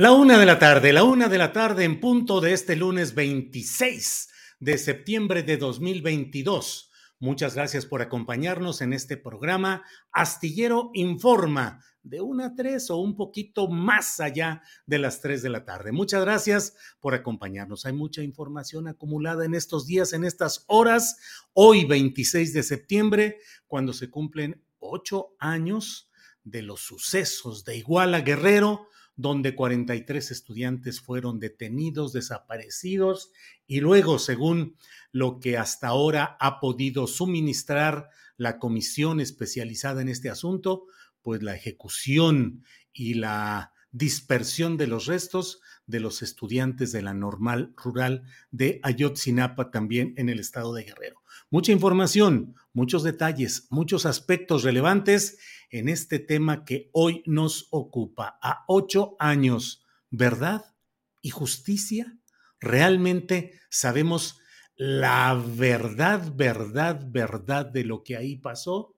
La una de la tarde, la una de la tarde en punto de este lunes 26 de septiembre de 2022. Muchas gracias por acompañarnos en este programa Astillero Informa de una a tres o un poquito más allá de las tres de la tarde. Muchas gracias por acompañarnos. Hay mucha información acumulada en estos días, en estas horas. Hoy, 26 de septiembre, cuando se cumplen ocho años de los sucesos de Iguala Guerrero donde 43 estudiantes fueron detenidos, desaparecidos y luego, según lo que hasta ahora ha podido suministrar la comisión especializada en este asunto, pues la ejecución y la dispersión de los restos de los estudiantes de la normal rural de Ayotzinapa también en el estado de Guerrero. Mucha información, muchos detalles, muchos aspectos relevantes en este tema que hoy nos ocupa. A ocho años, ¿verdad y justicia? ¿Realmente sabemos la verdad, verdad, verdad de lo que ahí pasó?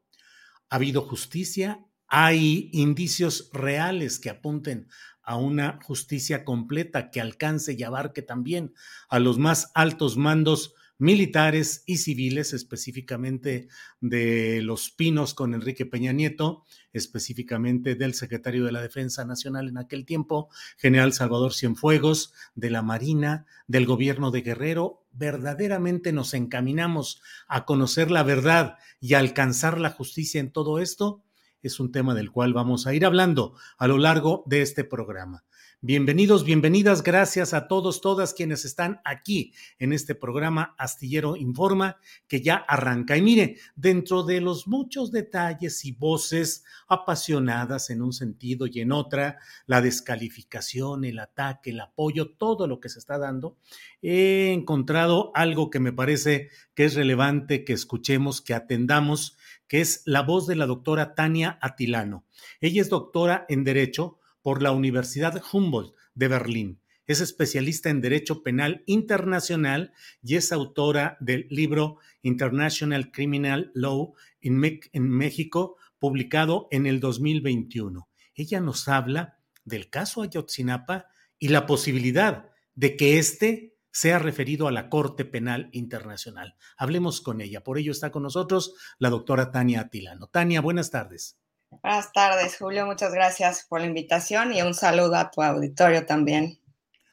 ¿Ha habido justicia? ¿Hay indicios reales que apunten a una justicia completa que alcance y abarque también a los más altos mandos militares y civiles, específicamente de los Pinos con Enrique Peña Nieto, específicamente del secretario de la Defensa Nacional en aquel tiempo, general Salvador Cienfuegos, de la Marina, del gobierno de Guerrero. ¿Verdaderamente nos encaminamos a conocer la verdad y a alcanzar la justicia en todo esto? Es un tema del cual vamos a ir hablando a lo largo de este programa. Bienvenidos, bienvenidas, gracias a todos, todas quienes están aquí en este programa Astillero Informa, que ya arranca. Y mire, dentro de los muchos detalles y voces apasionadas en un sentido y en otra, la descalificación, el ataque, el apoyo, todo lo que se está dando, he encontrado algo que me parece que es relevante que escuchemos, que atendamos, que es la voz de la doctora Tania Atilano. Ella es doctora en Derecho por la Universidad Humboldt de Berlín. Es especialista en Derecho Penal Internacional y es autora del libro International Criminal Law en, México, publicado en el 2021. Ella nos habla del caso Ayotzinapa y la posibilidad de que éste sea referido a la Corte Penal Internacional. Hablemos con ella. Por ello está con nosotros la doctora Tania Atilano. Tania, buenas tardes. Buenas tardes, Julio. Muchas gracias por la invitación y un saludo a tu auditorio también.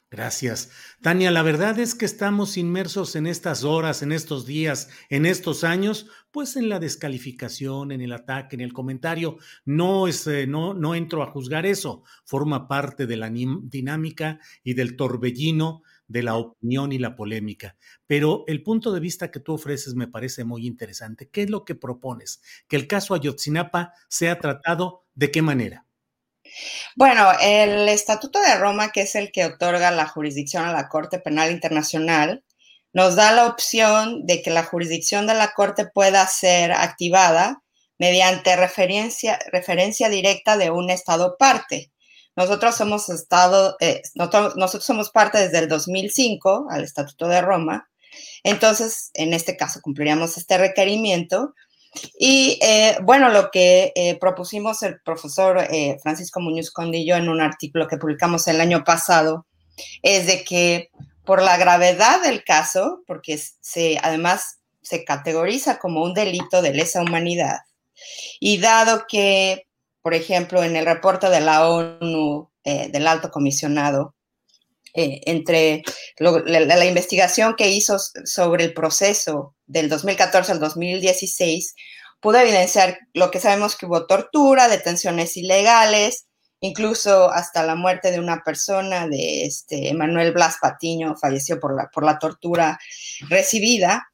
Gracias. Tania, la verdad es que estamos inmersos en estas horas, en estos días, en estos años, pues en la descalificación, en el ataque, en el comentario. No, es, eh, no, no entro a juzgar eso. Forma parte de la dinámica y del torbellino de la opinión y la polémica. Pero el punto de vista que tú ofreces me parece muy interesante. ¿Qué es lo que propones? ¿Que el caso Ayotzinapa sea tratado de qué manera? Bueno, el Estatuto de Roma, que es el que otorga la jurisdicción a la Corte Penal Internacional, nos da la opción de que la jurisdicción de la Corte pueda ser activada mediante referencia, referencia directa de un Estado parte. Nosotros somos estado, eh, nosotros, nosotros somos parte desde el 2005 al Estatuto de Roma, entonces en este caso cumpliríamos este requerimiento. Y eh, bueno, lo que eh, propusimos el profesor Francisco Muñoz Condillo en un artículo que publicamos el año pasado es de que por la gravedad del caso, porque se, además se categoriza como un delito de lesa humanidad, y dado que por ejemplo, en el reporte de la ONU, eh, del alto comisionado, eh, entre la, investigación que hizo sobre el proceso del 2014 al 2016, pudo evidenciar lo que sabemos que hubo tortura, detenciones ilegales, incluso hasta la muerte de una persona, de este Manuel Blas Patiño, falleció por la, por la tortura recibida.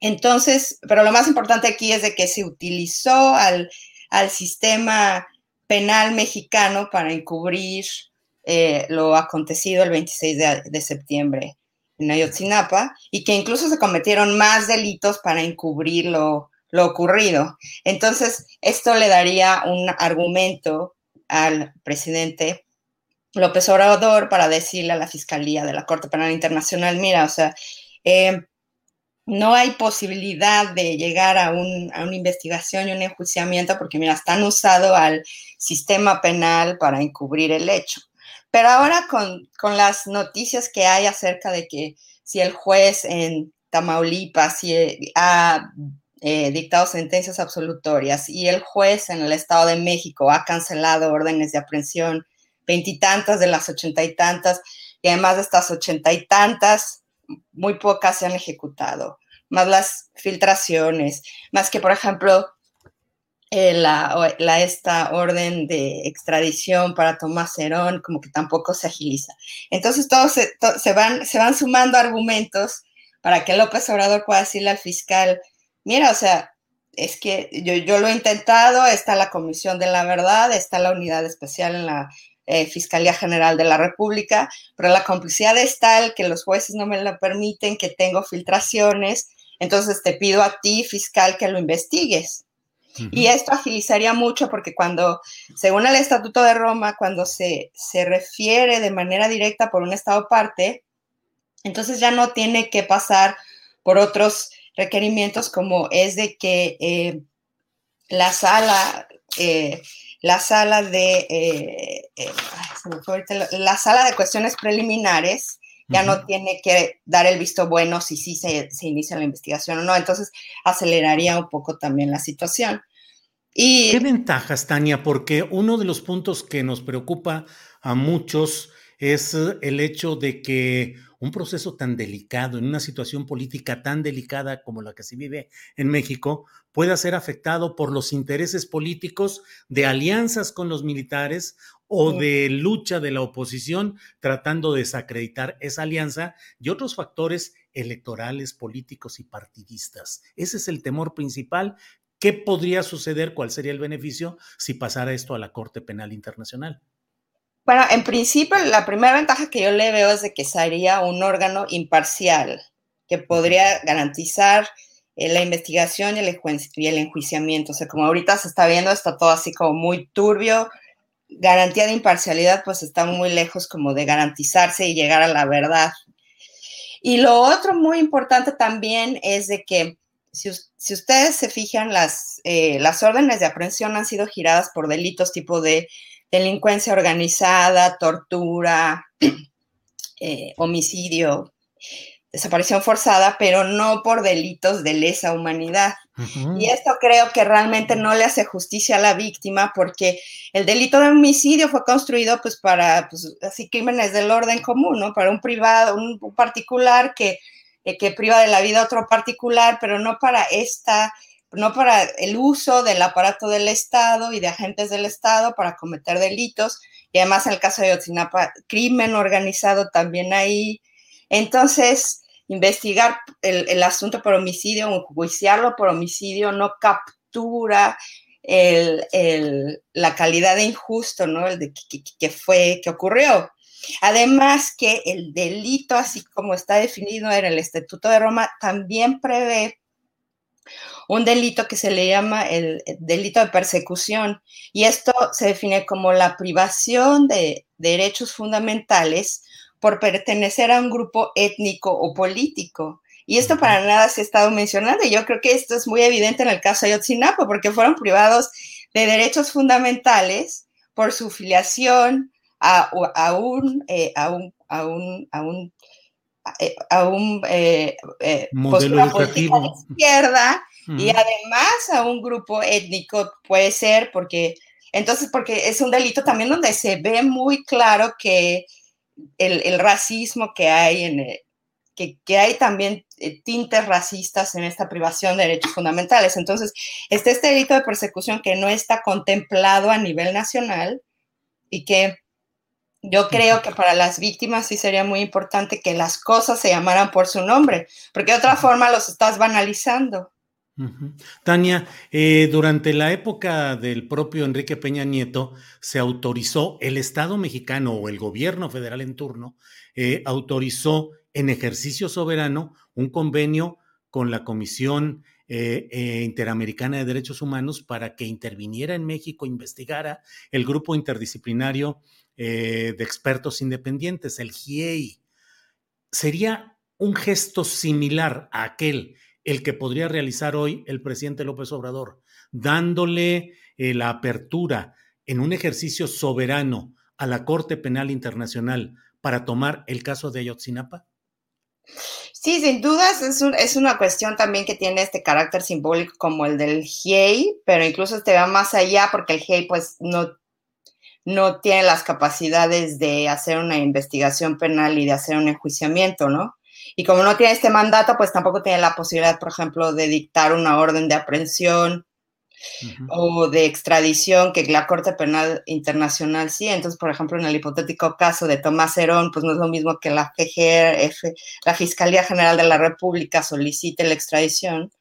Entonces, pero lo más importante aquí es de que se utilizó al al sistema penal mexicano para encubrir eh, lo acontecido el 26 de, septiembre en Ayotzinapa y que incluso se cometieron más delitos para encubrir lo, lo ocurrido. Entonces, esto le daría un argumento al presidente López Obrador para decirle a la Fiscalía de la Corte Penal Internacional, mira, o sea, eh, no hay posibilidad de llegar a, una investigación y un enjuiciamiento porque, mira, están usado al sistema penal para encubrir el hecho. Pero ahora con, las noticias que hay acerca de que si el juez en Tamaulipas ha eh, dictado sentencias absolutorias y el juez en el Estado de México ha cancelado órdenes de aprehensión, veintitantas de las ochenta y tantas, y además de estas ochenta y tantas, muy pocas se han ejecutado, más las filtraciones, más que, por ejemplo, eh, la, esta orden de extradición para Tomás Herón, como que tampoco se agiliza. Entonces, todos se, van, se van sumando argumentos para que López Obrador pueda decirle al fiscal, mira, o sea, es que yo, yo lo he intentado, está la Comisión de la Verdad, está la unidad especial en la eh, Fiscalía General de la República, pero la complicidad es tal que los jueces no me lo permiten, que tengo filtraciones, entonces te pido a ti, fiscal, que lo investigues. Y esto agilizaría mucho porque cuando, según el Estatuto de Roma, cuando se, se refiere de manera directa por un Estado parte, entonces ya no tiene que pasar por otros requerimientos como es de que eh, la sala eh, la sala de eh, eh, la sala de cuestiones preliminares ya no tiene que dar el visto bueno si sí se, inicia la investigación o no. Entonces aceleraría un poco también la situación. Y, ¿Qué ventajas, Tania? Porque uno de los puntos que nos preocupa a muchos es el hecho de que un proceso tan delicado, en una situación política tan delicada como la que se vive en México, pueda ser afectado por los intereses políticos de alianzas con los militares o de lucha de la oposición tratando de desacreditar esa alianza y otros factores electorales, políticos y partidistas. Ese es el temor principal. ¿Qué podría suceder? ¿Cuál sería el beneficio si pasara esto a la Corte Penal Internacional? Bueno, en principio, la primera ventaja que yo le veo es de que sería un órgano imparcial que podría garantizar eh, la investigación y el, y el enjuiciamiento. O sea, como ahorita se está viendo, está todo así como muy turbio. Garantía de imparcialidad, pues está muy lejos como de garantizarse y llegar a la verdad. Y lo otro muy importante también es de que si, ustedes se fijan, las, eh, las órdenes de aprehensión han sido giradas por delitos tipo de delincuencia organizada, tortura, eh, homicidio, desaparición forzada, pero no por delitos de lesa humanidad. Y esto creo que realmente no le hace justicia a la víctima porque el delito de homicidio fue construido pues para, pues, así, crímenes del orden común, ¿no? Para un privado, un, particular que, eh, que priva de la vida a otro particular, pero no para esta no para el uso del aparato del Estado y de agentes del Estado para cometer delitos, y además en el caso de Yotzinapa, crimen organizado también ahí. Entonces, investigar el, asunto por homicidio, enjuiciarlo por homicidio, no captura la calidad de injusto, ¿no? El de que, fue, que ocurrió. Además que el delito, así como está definido en el Estatuto de Roma, también prevé un delito que se le llama el delito de persecución. Y esto se define como la privación de derechos fundamentales por pertenecer a un grupo étnico o político. Y esto para nada se ha estado mencionando. Y yo creo que esto es muy evidente en el caso de Ayotzinapa porque fueron privados de derechos fundamentales por su filiación a, un, a un, a un, a un a un eh, eh, modelo educativo de izquierda y además a un grupo étnico puede ser porque entonces porque es un delito también donde se ve muy claro que el, racismo que hay en eh, que, que, hay también tintes racistas en esta privación de derechos fundamentales. Entonces, está este delito de persecución que no está contemplado a nivel nacional y que yo creo que para las víctimas sí sería muy importante que las cosas se llamaran por su nombre, porque de otra forma los estás banalizando. Tania, eh, durante la época del propio Enrique Peña Nieto se autorizó, el Estado mexicano o el gobierno federal en turno eh, autorizó en ejercicio soberano un convenio con la Comisión eh, Interamericana de Derechos Humanos para que interviniera en México, investigara el grupo interdisciplinario de expertos independientes, el GIEI. ¿Sería un gesto similar a aquel el que podría realizar hoy el presidente López Obrador, dándole eh, la apertura en un ejercicio soberano a la Corte Penal Internacional para tomar el caso de Ayotzinapa? Sí, sin dudas es, es, una cuestión también que tiene este carácter simbólico como el del GIEI, pero incluso este va más allá porque el GIEI pues no, no tiene las capacidades de hacer una investigación penal y de hacer un enjuiciamiento, ¿no? Y como no tiene este mandato, pues tampoco tiene la posibilidad, por ejemplo, de dictar una orden de aprehensión o de extradición que la Corte Penal Internacional sí. Entonces, por ejemplo, en el hipotético caso de Tomás Herón, pues no es lo mismo que la FGF, la Fiscalía General de la República solicite la extradición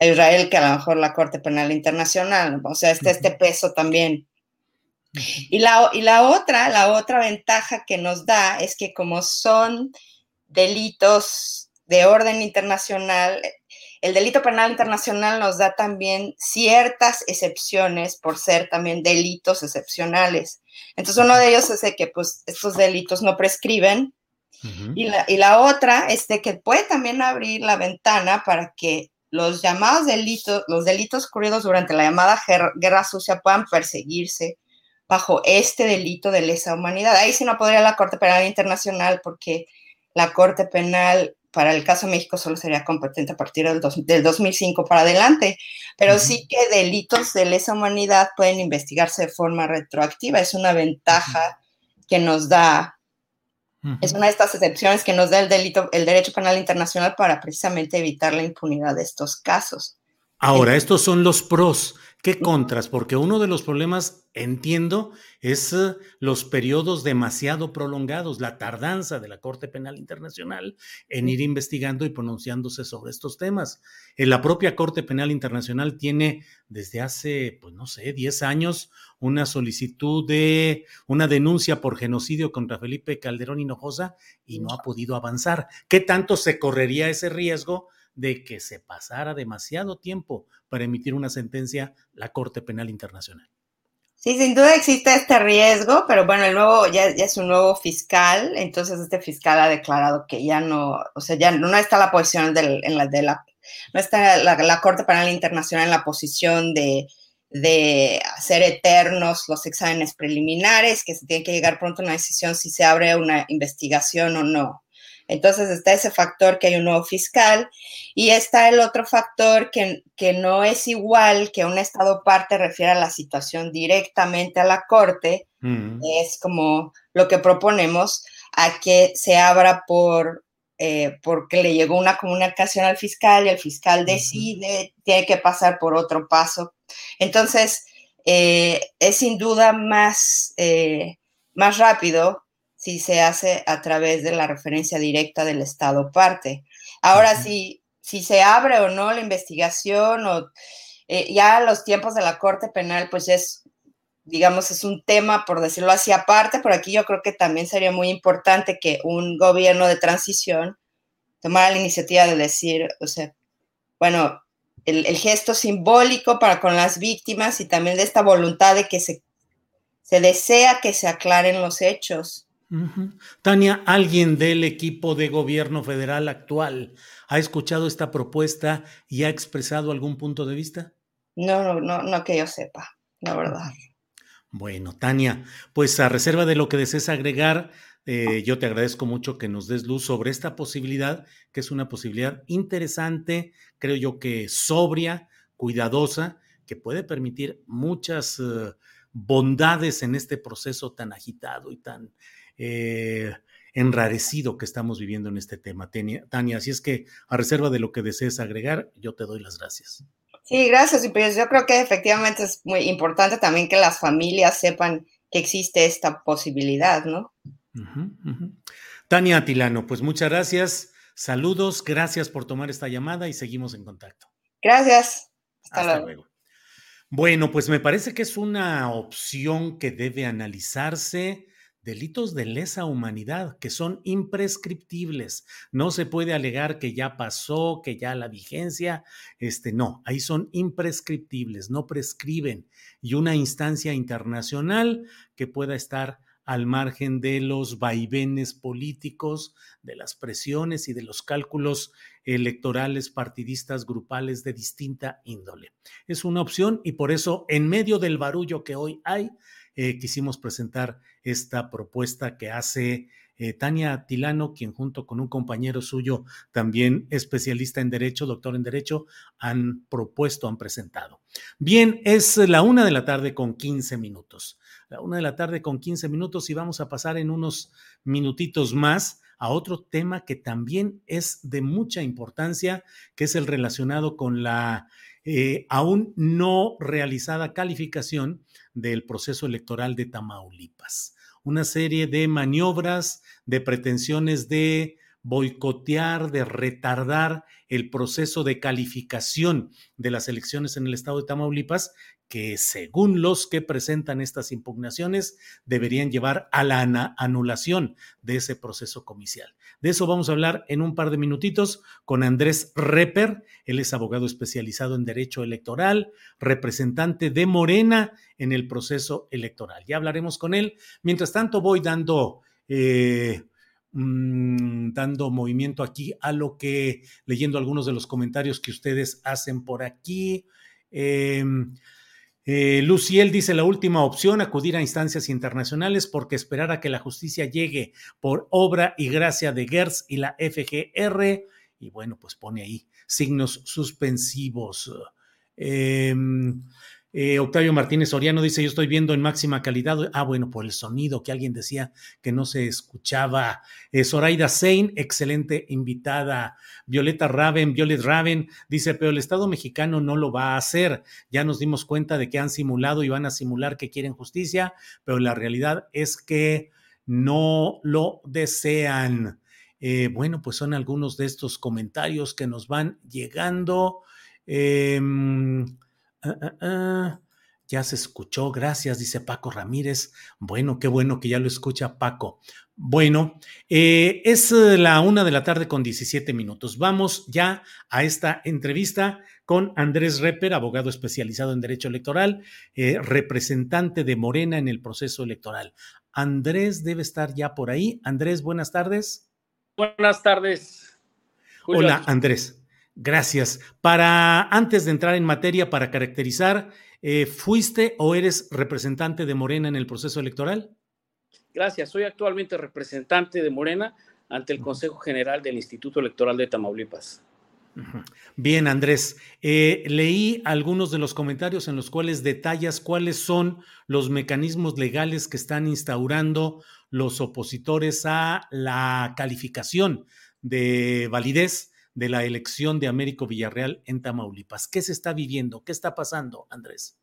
a Israel que a lo mejor la Corte Penal Internacional. O sea, este, este peso también. Y la, y la otra, la otra ventaja que nos da es que como son delitos de orden internacional, el delito penal internacional nos da también ciertas excepciones por ser también delitos excepcionales. Entonces, uno de ellos es de que pues, estos delitos no prescriben. y, la, y la otra es de que puede también abrir la ventana para que los llamados delitos, los delitos ocurridos durante la llamada guerra sucia puedan perseguirse bajo este delito de lesa humanidad. Ahí sí no podría la Corte Penal Internacional porque la Corte Penal para el caso de México solo sería competente a partir del, 2005 para adelante, pero sí que delitos de lesa humanidad pueden investigarse de forma retroactiva. Es una ventaja que nos da, es una de estas excepciones que nos da el, delito, el derecho penal internacional para precisamente evitar la impunidad de estos casos. Ahora, estos son los pros. ¿Qué contras? Porque uno de los problemas, entiendo, es eh, los periodos demasiado prolongados, la tardanza de la Corte Penal Internacional en ir investigando y pronunciándose sobre estos temas. En la propia Corte Penal Internacional tiene desde hace, pues no sé, 10 años una solicitud de una denuncia por genocidio contra Felipe Calderón Hinojosa y no ha podido avanzar. ¿Qué tanto se correría ese riesgo? De que se pasara demasiado tiempo para emitir una sentencia la Corte Penal Internacional. Sí, sin duda existe este riesgo, pero bueno, el nuevo ya, es un nuevo fiscal, entonces este fiscal ha declarado que ya no, o sea, ya no está la posición en la de la, no está la, Corte Penal Internacional en la posición de, de hacer eternos los exámenes preliminares, que se tiene que llegar pronto a una decisión si se abre una investigación o no. Entonces está ese factor que hay un nuevo fiscal y está el otro factor que, que no es igual que un Estado parte refiere a la situación directamente a la Corte, mm. es como lo que proponemos a que se abra por eh, porque le llegó una comunicación al fiscal y el fiscal decide, tiene que pasar por otro paso. Entonces, eh, es sin duda más, eh, más rápido si se hace a través de la referencia directa del Estado parte. Ahora, si, si se abre o no la investigación o eh, ya los tiempos de la Corte Penal, pues es, digamos, es un tema, por decirlo así, aparte, por aquí yo creo que también sería muy importante que un gobierno de transición tomara la iniciativa de decir, o sea, bueno, el, gesto simbólico para con las víctimas y también de esta voluntad de que se, se desea que se aclaren los hechos. Tania, ¿alguien del equipo de gobierno federal actual ha escuchado esta propuesta y ha expresado algún punto de vista? No, no, no, no que yo sepa, la verdad. Bueno, Tania, pues a reserva de lo que desees agregar, eh, yo te agradezco mucho que nos des luz sobre esta posibilidad, que es una posibilidad interesante, creo yo que sobria, cuidadosa, que puede permitir muchas eh, bondades en este proceso tan agitado y tan eh, enrarecido que estamos viviendo en este tema. Tania, así es que a reserva de lo que desees agregar, yo te doy las gracias. Sí, gracias. Y pues yo creo que efectivamente es muy importante también que las familias sepan que existe esta posibilidad, ¿no? Tania Atilano, pues muchas gracias. Saludos, gracias por tomar esta llamada y seguimos en contacto. Gracias. Hasta, luego. Bueno, pues me parece que es una opción que debe analizarse delitos de lesa humanidad que son imprescriptibles. No se puede alegar que ya pasó, que ya la vigencia, este no, ahí son imprescriptibles, no prescriben. Y una instancia internacional que pueda estar al margen de los vaivenes políticos, de las presiones y de los cálculos electorales partidistas grupales de distinta índole. Es una opción y por eso en medio del barullo que hoy hay, eh, quisimos presentar esta propuesta que hace eh, Tania Tilano, quien junto con un compañero suyo, también especialista en Derecho, doctor en Derecho, han propuesto, han presentado. Bien, es la una de la tarde con 15 minutos. La una de la tarde con 15 minutos y vamos a pasar en unos minutitos más a otro tema que también es de mucha importancia, que es el relacionado con la eh, aún no realizada calificación del proceso electoral de Tamaulipas. Una serie de maniobras, de pretensiones de boicotear, de retardar el proceso de calificación de las elecciones en el estado de Tamaulipas que según los que presentan estas impugnaciones deberían llevar a la anulación de ese proceso comicial. De eso vamos a hablar en un par de minutitos con Andrés Reper. Él es abogado especializado en derecho electoral, representante de Morena en el proceso electoral. Ya hablaremos con él. Mientras tanto, voy dando... Eh, mm, dando movimiento aquí a lo que, leyendo algunos de los comentarios que ustedes hacen por aquí. Eh, eh, Luciel dice la última opción, acudir a instancias internacionales porque esperar a que la justicia llegue por obra y gracia de GERS y la FGR. Y bueno, pues pone ahí signos suspensivos. Eh, eh, Octavio Martínez Soriano dice, yo estoy viendo en máxima calidad. Ah, bueno, por el sonido que alguien decía que no se escuchaba. Eh, Zoraida Sein, excelente invitada. Violeta Raven, Violet Raven, dice, pero el Estado mexicano no lo va a hacer. Ya nos dimos cuenta de que han simulado y van a simular que quieren justicia, pero la realidad es que no lo desean. Eh, bueno, pues son algunos de estos comentarios que nos van llegando. Ah, ah, ah. Ya se escuchó, gracias, dice Paco Ramírez. Bueno, qué bueno que ya lo escucha Paco. Bueno, eh, es eh, la una de la tarde con 17 minutos. Vamos ya a esta entrevista con Andrés Reper, abogado especializado en Derecho Electoral, eh, representante de Morena en el proceso electoral. Andrés debe estar ya por ahí. Andrés, buenas tardes. Buenas tardes. Hola, Andrés. Gracias. Para, antes de entrar en materia, para caracterizar, eh, ¿fuiste o eres representante de Morena en el proceso electoral? Gracias. Soy actualmente representante de Morena ante el Consejo General del Instituto Electoral de Tamaulipas. Bien, Andrés. Eh, leí algunos de los comentarios en los cuales detallas cuáles son los mecanismos legales que están instaurando los opositores a la calificación de validez de la elección de Américo Villarreal en Tamaulipas. ¿Qué se está viviendo? ¿Qué está pasando, Andrés?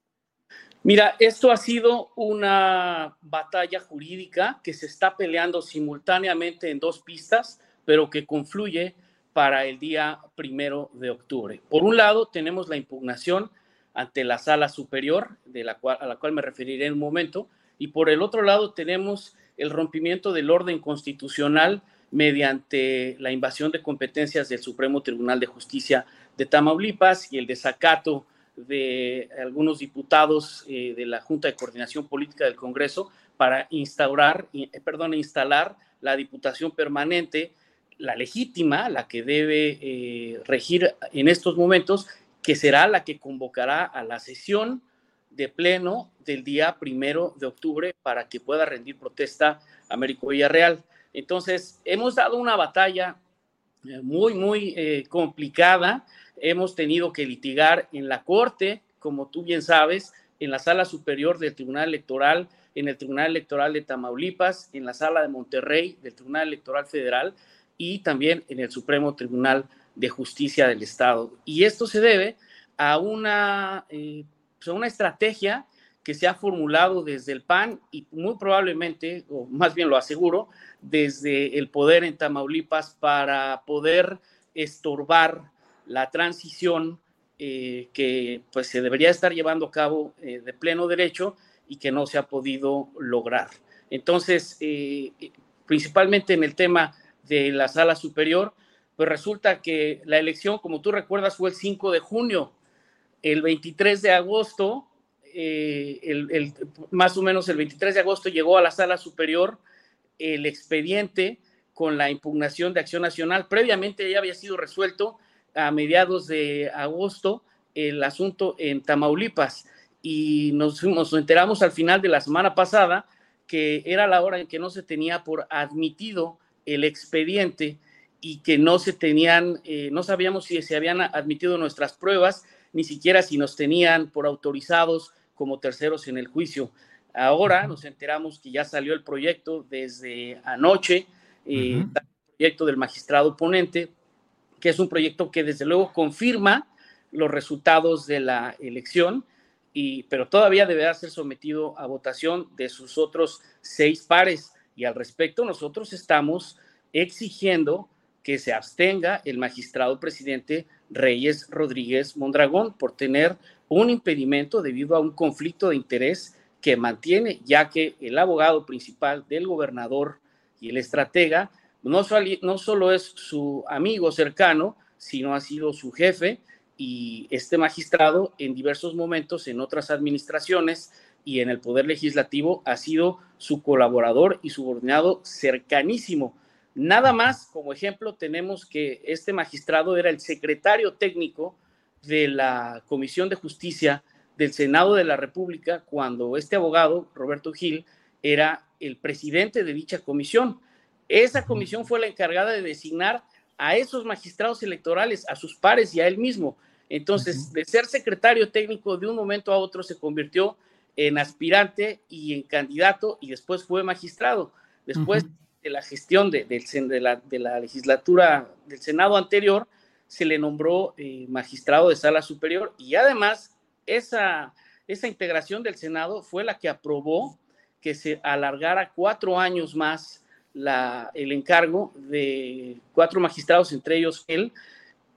Mira, esto ha sido una batalla jurídica que se está peleando simultáneamente en dos pistas, pero que confluye para el día primero de octubre. Por un lado, tenemos la impugnación ante la sala superior, de la cual, a la cual me referiré en un momento, y por el otro lado tenemos el rompimiento del orden constitucional mediante la invasión de competencias del Supremo Tribunal de Justicia de Tamaulipas y el desacato de algunos diputados eh, de la Junta de Coordinación Política del Congreso para instaurar, eh, perdón, instalar la diputación permanente, la legítima, la que debe eh, regir en estos momentos, que será la que convocará a la sesión de pleno del día primero de octubre para que pueda rendir protesta Américo Villarreal. Entonces, hemos dado una batalla muy, muy complicada hemos tenido que litigar en la Corte, como tú bien sabes, en la sala superior del Tribunal Electoral, en el Tribunal Electoral de Tamaulipas, en la sala de Monterrey del Tribunal Electoral Federal y también en el Supremo Tribunal de Justicia del Estado. Y esto se debe a una, eh, pues, una estrategia que se ha formulado desde el PAN y muy probablemente, o más bien lo aseguro, desde el poder en Tamaulipas para poder estorbar la transición eh, que pues se debería estar llevando a cabo eh, de pleno derecho y que no se ha podido lograr. Entonces, eh, principalmente en el tema de la sala superior, pues resulta que la elección, como tú recuerdas, fue el 5 de junio. El 23 de agosto, el, más o menos el 23 de agosto llegó a la sala superior el expediente con la impugnación de Acción Nacional. Previamente ya había sido resuelto a mediados de agosto el asunto en Tamaulipas y nos, nos enteramos al final de la semana pasada que era la hora en que no se tenía por admitido el expediente y que no se tenían, eh, no sabíamos si se habían admitido nuestras pruebas, ni siquiera si nos tenían por autorizados como terceros en el juicio. Ahora nos enteramos que ya salió el proyecto desde anoche, eh, el proyecto del magistrado ponente, que es un proyecto que desde luego confirma los resultados de la elección, y, pero todavía deberá ser sometido a votación de sus otros seis pares. Y al respecto, nosotros estamos exigiendo que se abstenga el magistrado presidente Reyes Rodríguez Mondragón por tener un impedimento debido a un conflicto de interés que mantiene, ya que el abogado principal del gobernador y el estratega no, no solo es su amigo cercano, sino ha sido su jefe y este magistrado en diversos momentos en otras administraciones y en el Poder Legislativo ha sido su colaborador y subordinado cercanísimo. Nada más, como ejemplo, tenemos que este magistrado era el secretario técnico de la Comisión de Justicia del Senado de la República cuando este abogado, Roberto Gil, era el presidente de dicha comisión. Esa comisión fue la encargada de designar a esos magistrados electorales, a sus pares y a él mismo. Entonces, de ser secretario técnico de un momento a otro se convirtió en aspirante y en candidato y después fue magistrado. Después de la gestión de, la, legislatura del Senado anterior, se le nombró eh, magistrado de sala superior y además esa, esa integración del Senado fue la que aprobó que se alargara cuatro años más el encargo de cuatro magistrados, entre ellos él,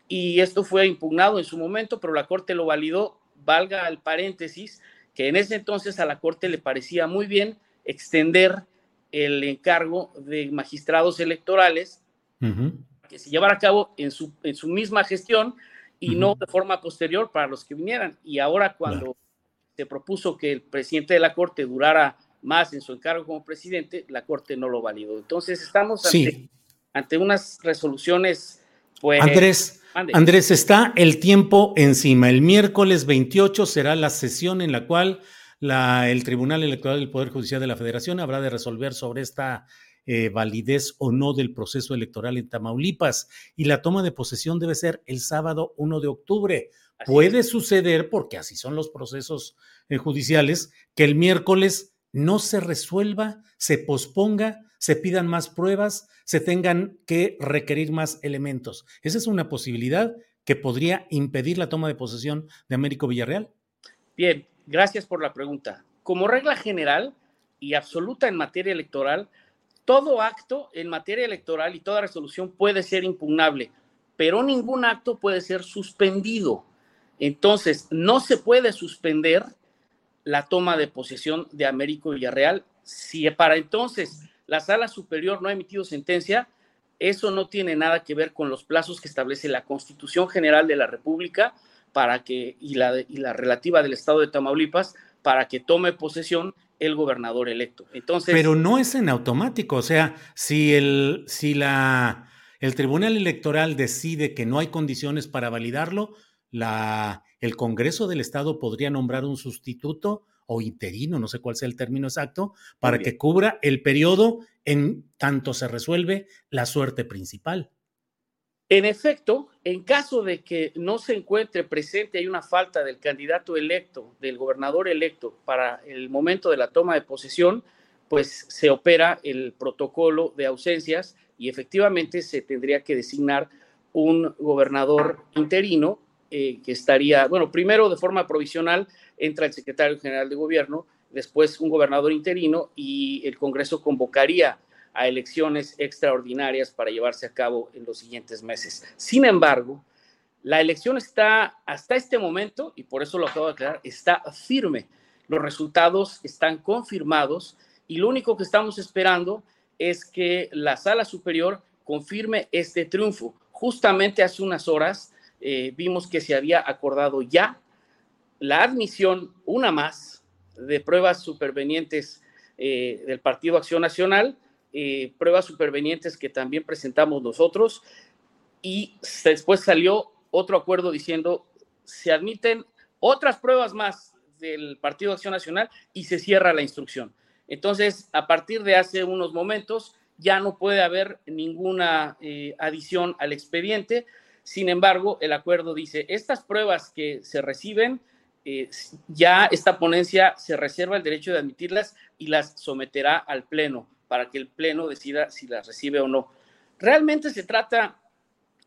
y esto fue impugnado en su momento, pero la Corte lo validó, valga el paréntesis, que en ese entonces a la Corte le parecía muy bien extender el encargo de magistrados electorales que se llevara a cabo en su, en su misma gestión y no de forma posterior para los que vinieran. Y ahora cuando se propuso que el presidente de la Corte durara más en su encargo como presidente, la Corte no lo validó. Entonces estamos ante, unas resoluciones, pues... Andrés, Andrés, está el tiempo encima. El miércoles 28 será la sesión en la cual la, el Tribunal Electoral del Poder Judicial de la Federación habrá de resolver sobre esta eh, validez o no del proceso electoral en Tamaulipas. Y la toma de posesión debe ser el sábado 1 de octubre. Puede suceder, porque así son los procesos eh, judiciales, que el miércoles no se resuelva, se posponga, se pidan más pruebas, se tengan que requerir más elementos. Esa es una posibilidad que podría impedir la toma de posesión de Américo Villarreal. Bien, gracias por la pregunta. Como regla general y absoluta en materia electoral, todo acto en materia electoral y toda resolución puede ser impugnable, pero ningún acto puede ser suspendido. Entonces, no se puede suspender la toma de posesión de Américo Villarreal. Si para entonces la sala superior no ha emitido sentencia, Eso no tiene nada que ver con los plazos que establece la Constitución General de la República para que, y, la, y la relativa del Estado de Tamaulipas para que tome posesión el gobernador electo. Entonces, Pero no es en automático, o sea, si el, si la, el Tribunal Electoral decide que no hay condiciones para validarlo, la, el Congreso del Estado podría nombrar un sustituto o interino, no sé cuál sea el término exacto, para que cubra el periodo en tanto se resuelve la suerte principal. En efecto, en caso de que no se encuentre presente, hay una falta del candidato electo, del gobernador electo, para el momento de la toma de posesión, pues se opera el protocolo de ausencias y efectivamente se tendría que designar un gobernador interino eh, que estaría, bueno, primero de forma provisional entra el secretario general de gobierno, después un gobernador interino y el Congreso convocaría a elecciones extraordinarias para llevarse a cabo en los siguientes meses. Sin embargo, la elección está hasta este momento, y por eso lo acabo de aclarar, está firme. Los resultados están confirmados y lo único que estamos esperando es que la sala superior confirme este triunfo. Justamente hace unas horas eh, vimos que se había acordado ya la admisión, una más, de pruebas supervenientes eh, del Partido Acción Nacional, eh, pruebas supervenientes que también presentamos nosotros, y después salió otro acuerdo diciendo se admiten otras pruebas más del Partido Acción Nacional y se cierra la instrucción. Entonces, a partir de hace unos momentos, ya no puede haber ninguna eh, adición al expediente. Sin embargo, el acuerdo dice, estas pruebas que se reciben, eh, ya esta ponencia se reserva el derecho de admitirlas y las someterá al Pleno para que el Pleno decida si las recibe o no. Realmente se trata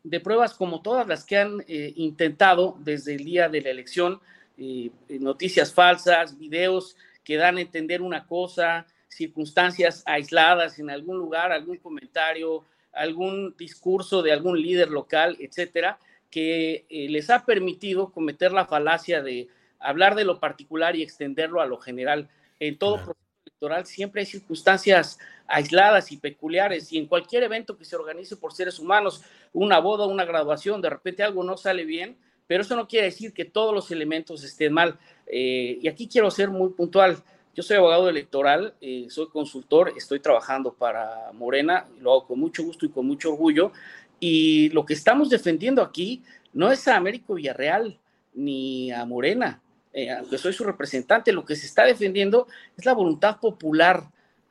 de pruebas como todas las que han eh, intentado desde el día de la elección, eh, noticias falsas, videos que dan a entender una cosa, circunstancias aisladas en algún lugar, algún comentario, algún discurso de algún líder local, etcétera, que les ha permitido cometer la falacia de hablar de lo particular y extenderlo a lo general. En todo proceso electoral siempre hay circunstancias aisladas y peculiares y en cualquier evento que se organice por seres humanos, una boda, una graduación, de repente algo no sale bien, pero eso no quiere decir que todos los elementos estén mal. Eh, y aquí quiero ser muy puntual. Yo soy abogado electoral, eh, soy consultor, estoy trabajando para Morena, lo hago con mucho gusto y con mucho orgullo. Y lo que estamos defendiendo aquí no es a Américo Villarreal ni a Morena, eh, aunque soy su representante, lo que se está defendiendo es la voluntad popular.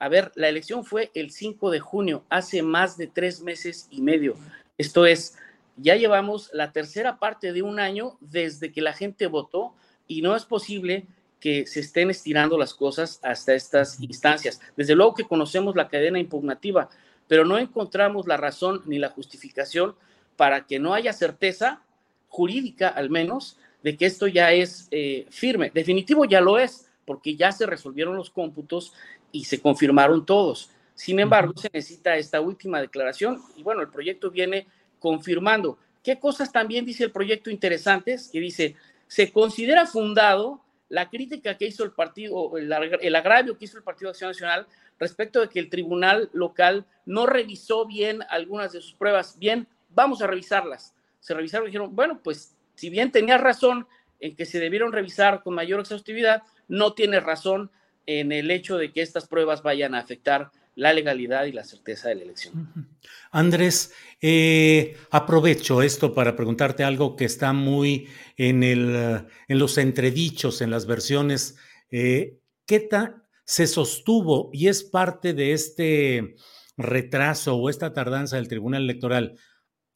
A ver, la elección fue el 5 de junio, hace más de tres meses y medio. Esto es, ya llevamos la tercera parte de un año desde que la gente votó y no es posible que se estén estirando las cosas hasta estas instancias. Desde luego que conocemos la cadena impugnativa, pero no encontramos la razón ni la justificación para que no haya certeza jurídica, al menos, de que esto ya es eh, firme. Definitivo ya lo es, porque ya se resolvieron los cómputos y se confirmaron todos. Sin embargo, se necesita esta última declaración y bueno, el proyecto viene confirmando. ¿Qué cosas también dice el proyecto interesantes? Que dice, se considera fundado la crítica que hizo el partido, el, el agravio que hizo el Partido Acción Nacional respecto de que el tribunal local no revisó bien algunas de sus pruebas. Bien, vamos a revisarlas. Se revisaron y dijeron, bueno, pues si bien tenía razón en que se debieron revisar con mayor exhaustividad, no tiene razón en el hecho de que estas pruebas vayan a afectar la legalidad y la certeza de la elección. Andrés, eh, aprovecho esto para preguntarte algo que está muy en, el, en los entredichos, en las versiones. Eh, ¿Qué tal se sostuvo y es parte de este retraso o esta tardanza del Tribunal Electoral,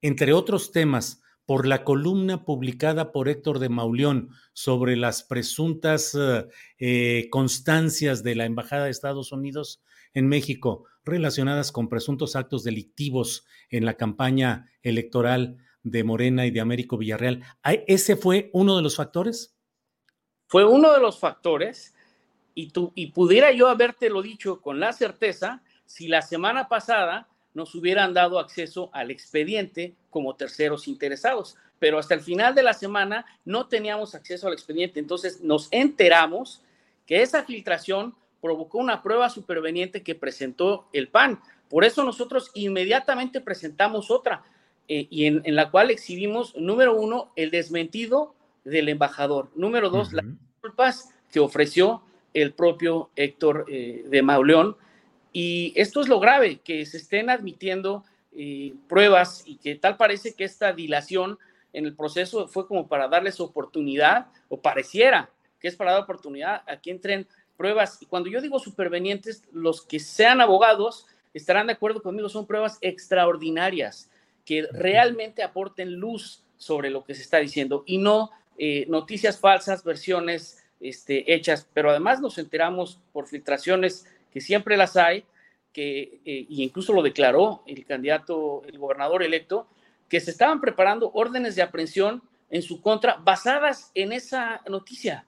entre otros temas, por la columna publicada por Héctor de Mauleón sobre las presuntas eh, eh, constancias de la Embajada de Estados Unidos en México relacionadas con presuntos actos delictivos en la campaña electoral de Morena y de Américo Villarreal. ¿Ese fue uno de los factores? Fue uno de los factores y, tú, y pudiera yo habértelo dicho con la certeza si la semana pasada nos hubieran dado acceso al expediente como terceros interesados. Pero hasta el final de la semana no teníamos acceso al expediente. Entonces nos enteramos que esa filtración provocó una prueba superveniente que presentó el PAN. Por eso nosotros inmediatamente presentamos otra eh, y en, la cual exhibimos, número uno, el desmentido del embajador. Número dos, las disculpas que ofreció el propio Héctor eh, de Mauleón. Y esto es lo grave, que se estén admitiendo eh, pruebas y que tal parece que esta dilación en el proceso fue como para darles oportunidad, o pareciera que es para dar oportunidad a que entren pruebas. Y cuando yo digo supervenientes, los que sean abogados estarán de acuerdo conmigo, son pruebas extraordinarias que realmente aporten luz sobre lo que se está diciendo y no eh, noticias falsas, versiones este, hechas, pero además nos enteramos por filtraciones que siempre las hay, que eh, incluso lo declaró el candidato, el gobernador electo, que se estaban preparando órdenes de aprehensión en su contra basadas en esa noticia.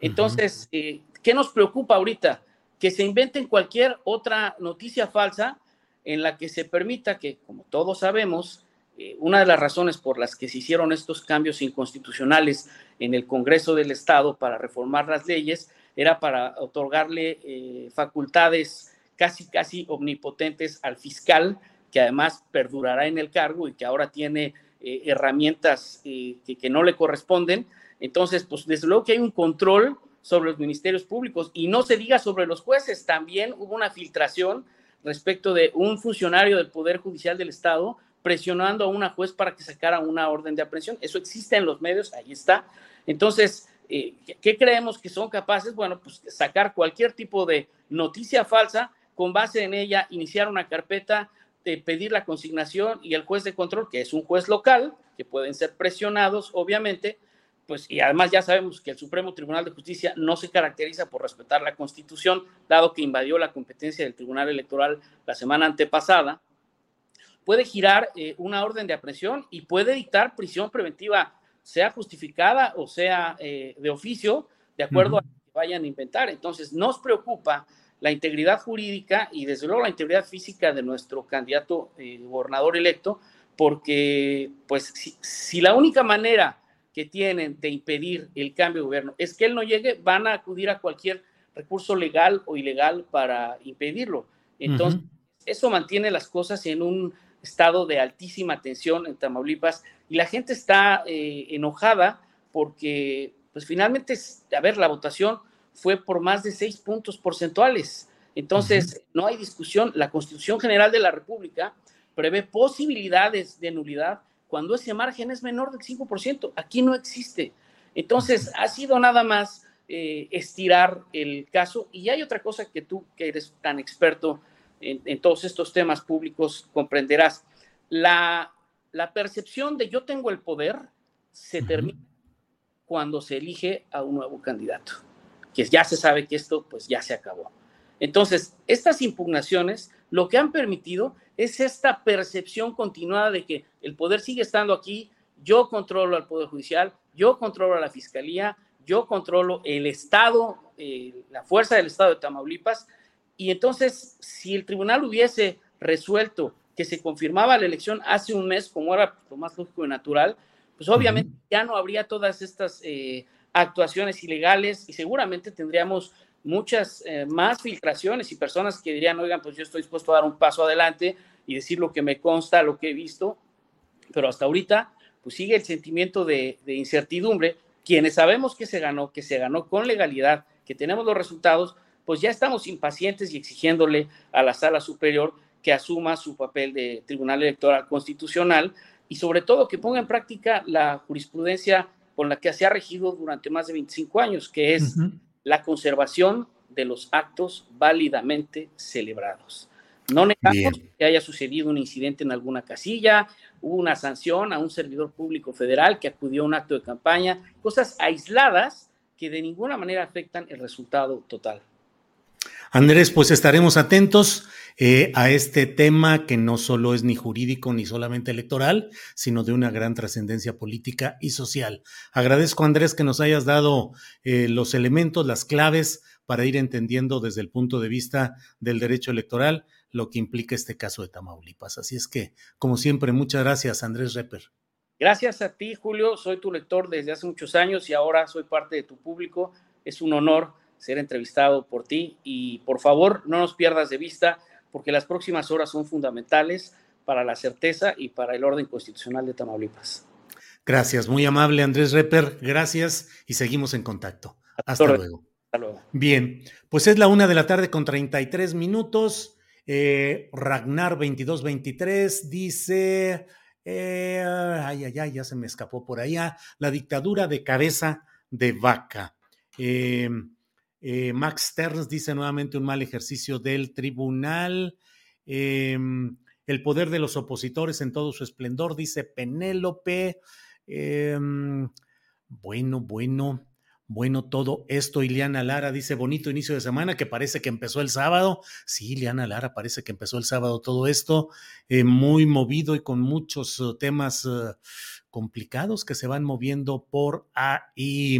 Entonces, eh, ¿qué nos preocupa ahorita? Que se inventen cualquier otra noticia falsa en la que se permita que, como todos sabemos, eh, una de las razones por las que se hicieron estos cambios inconstitucionales en el Congreso del Estado para reformar las leyes era para otorgarle eh, facultades casi, casi omnipotentes al fiscal, que además perdurará en el cargo y que ahora tiene eh, herramientas que, que, no le corresponden. Entonces, pues desde luego que hay un control sobre los ministerios públicos y no se diga sobre los jueces. También hubo una filtración respecto de un funcionario del Poder Judicial del Estado presionando a una juez para que sacara una orden de aprehensión. Eso existe en los medios, ahí está. Entonces, eh, ¿qué creemos que son capaces? Bueno, pues sacar cualquier tipo de noticia falsa, con base en ella, iniciar una carpeta, de pedir la consignación y el juez de control, que es un juez local, que pueden ser presionados, obviamente, pues, y además ya sabemos que el Supremo Tribunal de Justicia no se caracteriza por respetar la Constitución, dado que invadió la competencia del Tribunal Electoral la semana antepasada, puede girar eh, una orden de aprehensión y puede dictar prisión preventiva, sea justificada o sea eh, de oficio, de acuerdo a lo que vayan a inventar. Entonces, nos preocupa la integridad jurídica y desde luego la integridad física de nuestro candidato eh, gobernador electo, porque pues si la única manera que tienen de impedir el cambio de gobierno es que él no llegue, van a acudir a cualquier recurso legal o ilegal para impedirlo. Entonces, eso mantiene las cosas en un estado de altísima tensión en Tamaulipas y la gente está eh, enojada porque, pues finalmente, a ver, la votación fue por más de seis puntos porcentuales. Entonces, no hay discusión. La Constitución General de la República prevé posibilidades de nulidad cuando ese margen es menor del 5%. Aquí no existe. Entonces, ha sido nada más eh, estirar el caso. Y hay otra cosa que tú, que eres tan experto en, todos estos temas públicos, comprenderás. La, la, percepción de yo tengo el poder se termina cuando se elige a un nuevo candidato, que ya se sabe que esto pues ya se acabó. Entonces, estas impugnaciones lo que han permitido es esta percepción continuada de que el poder sigue estando aquí, yo controlo al Poder Judicial, yo controlo a la Fiscalía, yo controlo el Estado, eh, la fuerza del Estado de Tamaulipas, y entonces si el tribunal hubiese resuelto que se confirmaba la elección hace un mes, como era lo más lógico y natural, pues obviamente ya no habría todas estas eh, actuaciones ilegales y seguramente tendríamos muchas eh, más filtraciones y personas que dirían, oigan, pues yo estoy dispuesto a dar un paso adelante y decir lo que me consta, lo que he visto, pero hasta ahorita, pues sigue el sentimiento de, incertidumbre. Quienes sabemos que se ganó, que se ganó con legalidad, que tenemos los resultados, pues ya estamos impacientes y exigiéndole a la sala superior que asuma su papel de Tribunal Electoral Constitucional y sobre todo que ponga en práctica la jurisprudencia con la que se ha regido durante más de 25 años, que es la conservación de los actos válidamente celebrados. No negamos que haya sucedido un incidente en alguna casilla, hubo una sanción a un servidor público federal que acudió a un acto de campaña, cosas aisladas que de ninguna manera afectan el resultado total. Andrés, pues estaremos atentos eh, a este tema que no solo es ni jurídico ni solamente electoral, sino de una gran trascendencia política y social. Agradezco, Andrés, que nos hayas dado eh, los elementos, las claves para ir entendiendo desde el punto de vista del derecho electoral lo que implica este caso de Tamaulipas. Así es que, como siempre, muchas gracias, Andrés Reper. Gracias a ti, Julio. Soy tu lector desde hace muchos años y ahora soy parte de tu público. Es un honor ser entrevistado por ti y por favor no nos pierdas de vista porque las próximas horas son fundamentales para la certeza y para el orden constitucional de Tamaulipas. Gracias, muy amable Andrés Reper, gracias y seguimos en contacto. Hasta luego. Hasta luego. Bien, pues es la una de la tarde con 33 minutos. Eh, Ragnar 2223 dice, eh, ay, ay, ay, ya se me escapó por allá, la dictadura de cabeza de vaca. Eh, Max Stearns dice nuevamente un mal ejercicio del tribunal. el poder de los opositores en todo su esplendor, dice Penélope. bueno, bueno. Bueno, todo esto, Ileana Lara dice, bonito inicio de semana que parece que empezó el sábado. Sí, Ileana Lara, parece que empezó el sábado todo esto, eh, muy movido y con muchos uh, temas complicados que se van moviendo por ahí.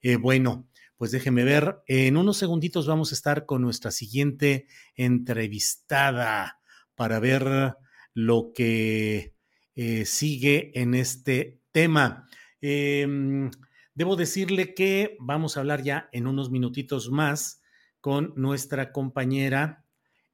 Eh, bueno, pues déjeme ver, en unos segunditos vamos a estar con nuestra siguiente entrevistada para ver lo que eh, sigue en este tema. Em, Debo decirle que vamos a hablar ya en unos minutitos más con nuestra compañera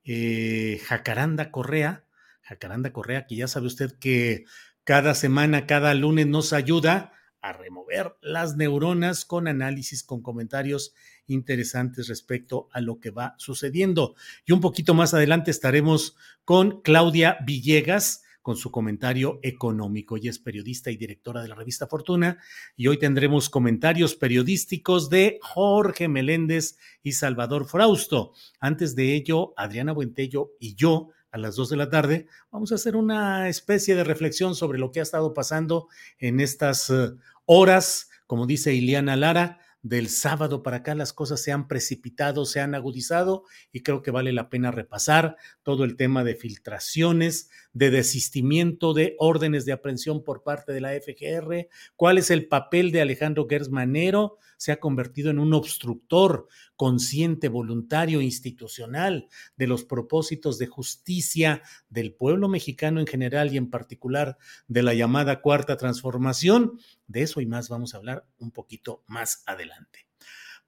eh, Jacaranda Correa. Jacaranda Correa, que ya sabe usted que cada semana, cada lunes nos ayuda a remover las neuronas con análisis, con comentarios interesantes respecto a lo que va sucediendo. Y un poquito más adelante estaremos con Claudia Villegas, con su comentario económico. Ella es periodista y directora de la revista Fortuna y hoy tendremos comentarios periodísticos de Jorge Meléndez y Salvador Frausto. Antes de ello, Adriana Buentello y yo a las dos de la tarde, vamos a hacer una especie de reflexión sobre lo que ha estado pasando en estas eh, horas, como dice Iliana Lara, del sábado para acá las cosas se han precipitado, se han agudizado y creo que vale la pena repasar todo el tema de filtraciones, de desistimiento de órdenes de aprehensión por parte de la FGR, cuál es el papel de Alejandro Gersmanero, se ha convertido en un obstructor consciente, voluntario, institucional de los propósitos de justicia del pueblo mexicano en general y en particular de la llamada cuarta transformación. De eso y más vamos a hablar un poquito más adelante.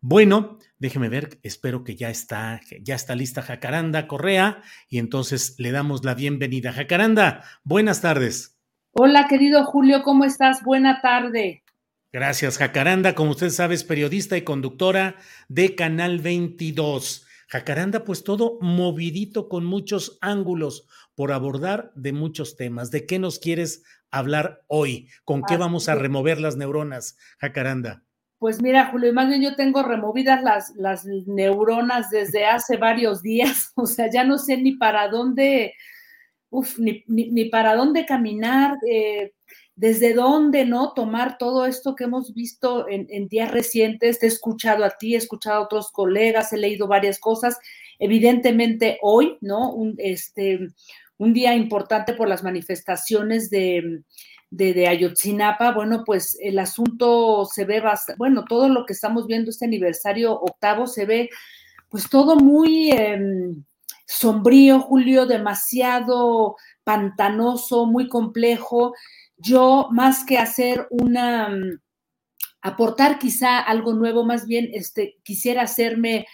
Bueno, déjeme ver, espero que ya está, ya está lista Jacaranda Correa y entonces le damos la bienvenida. Jacaranda, buenas tardes. Hola, querido Julio, ¿cómo estás? Buena tarde. Gracias, Jacaranda. Como usted sabe, es periodista y conductora de Canal 22. Jacaranda, pues todo movidito con muchos ángulos por abordar de muchos temas. ¿De qué nos quieres hablar hoy? ¿Con qué vamos a remover las neuronas, Jacaranda? Pues mira, Julio, más bien yo tengo removidas las, las neuronas desde hace varios días. O sea, ya no sé ni para dónde, ni, ni, para dónde caminar. Eh, desde dónde, ¿no? Tomar todo esto que hemos visto en, días recientes. Te he escuchado a ti, he escuchado a otros colegas, he leído varias cosas. Evidentemente hoy, ¿no? Este, un día importante por las manifestaciones de, de, Ayotzinapa, bueno, pues el asunto se ve bastante, bueno, todo lo que estamos viendo este aniversario octavo se ve pues todo muy em, sombrío, Julio, demasiado pantanoso, muy complejo yo más que hacer una, mm, aportar quizá algo nuevo, más bien este, quisiera hacerme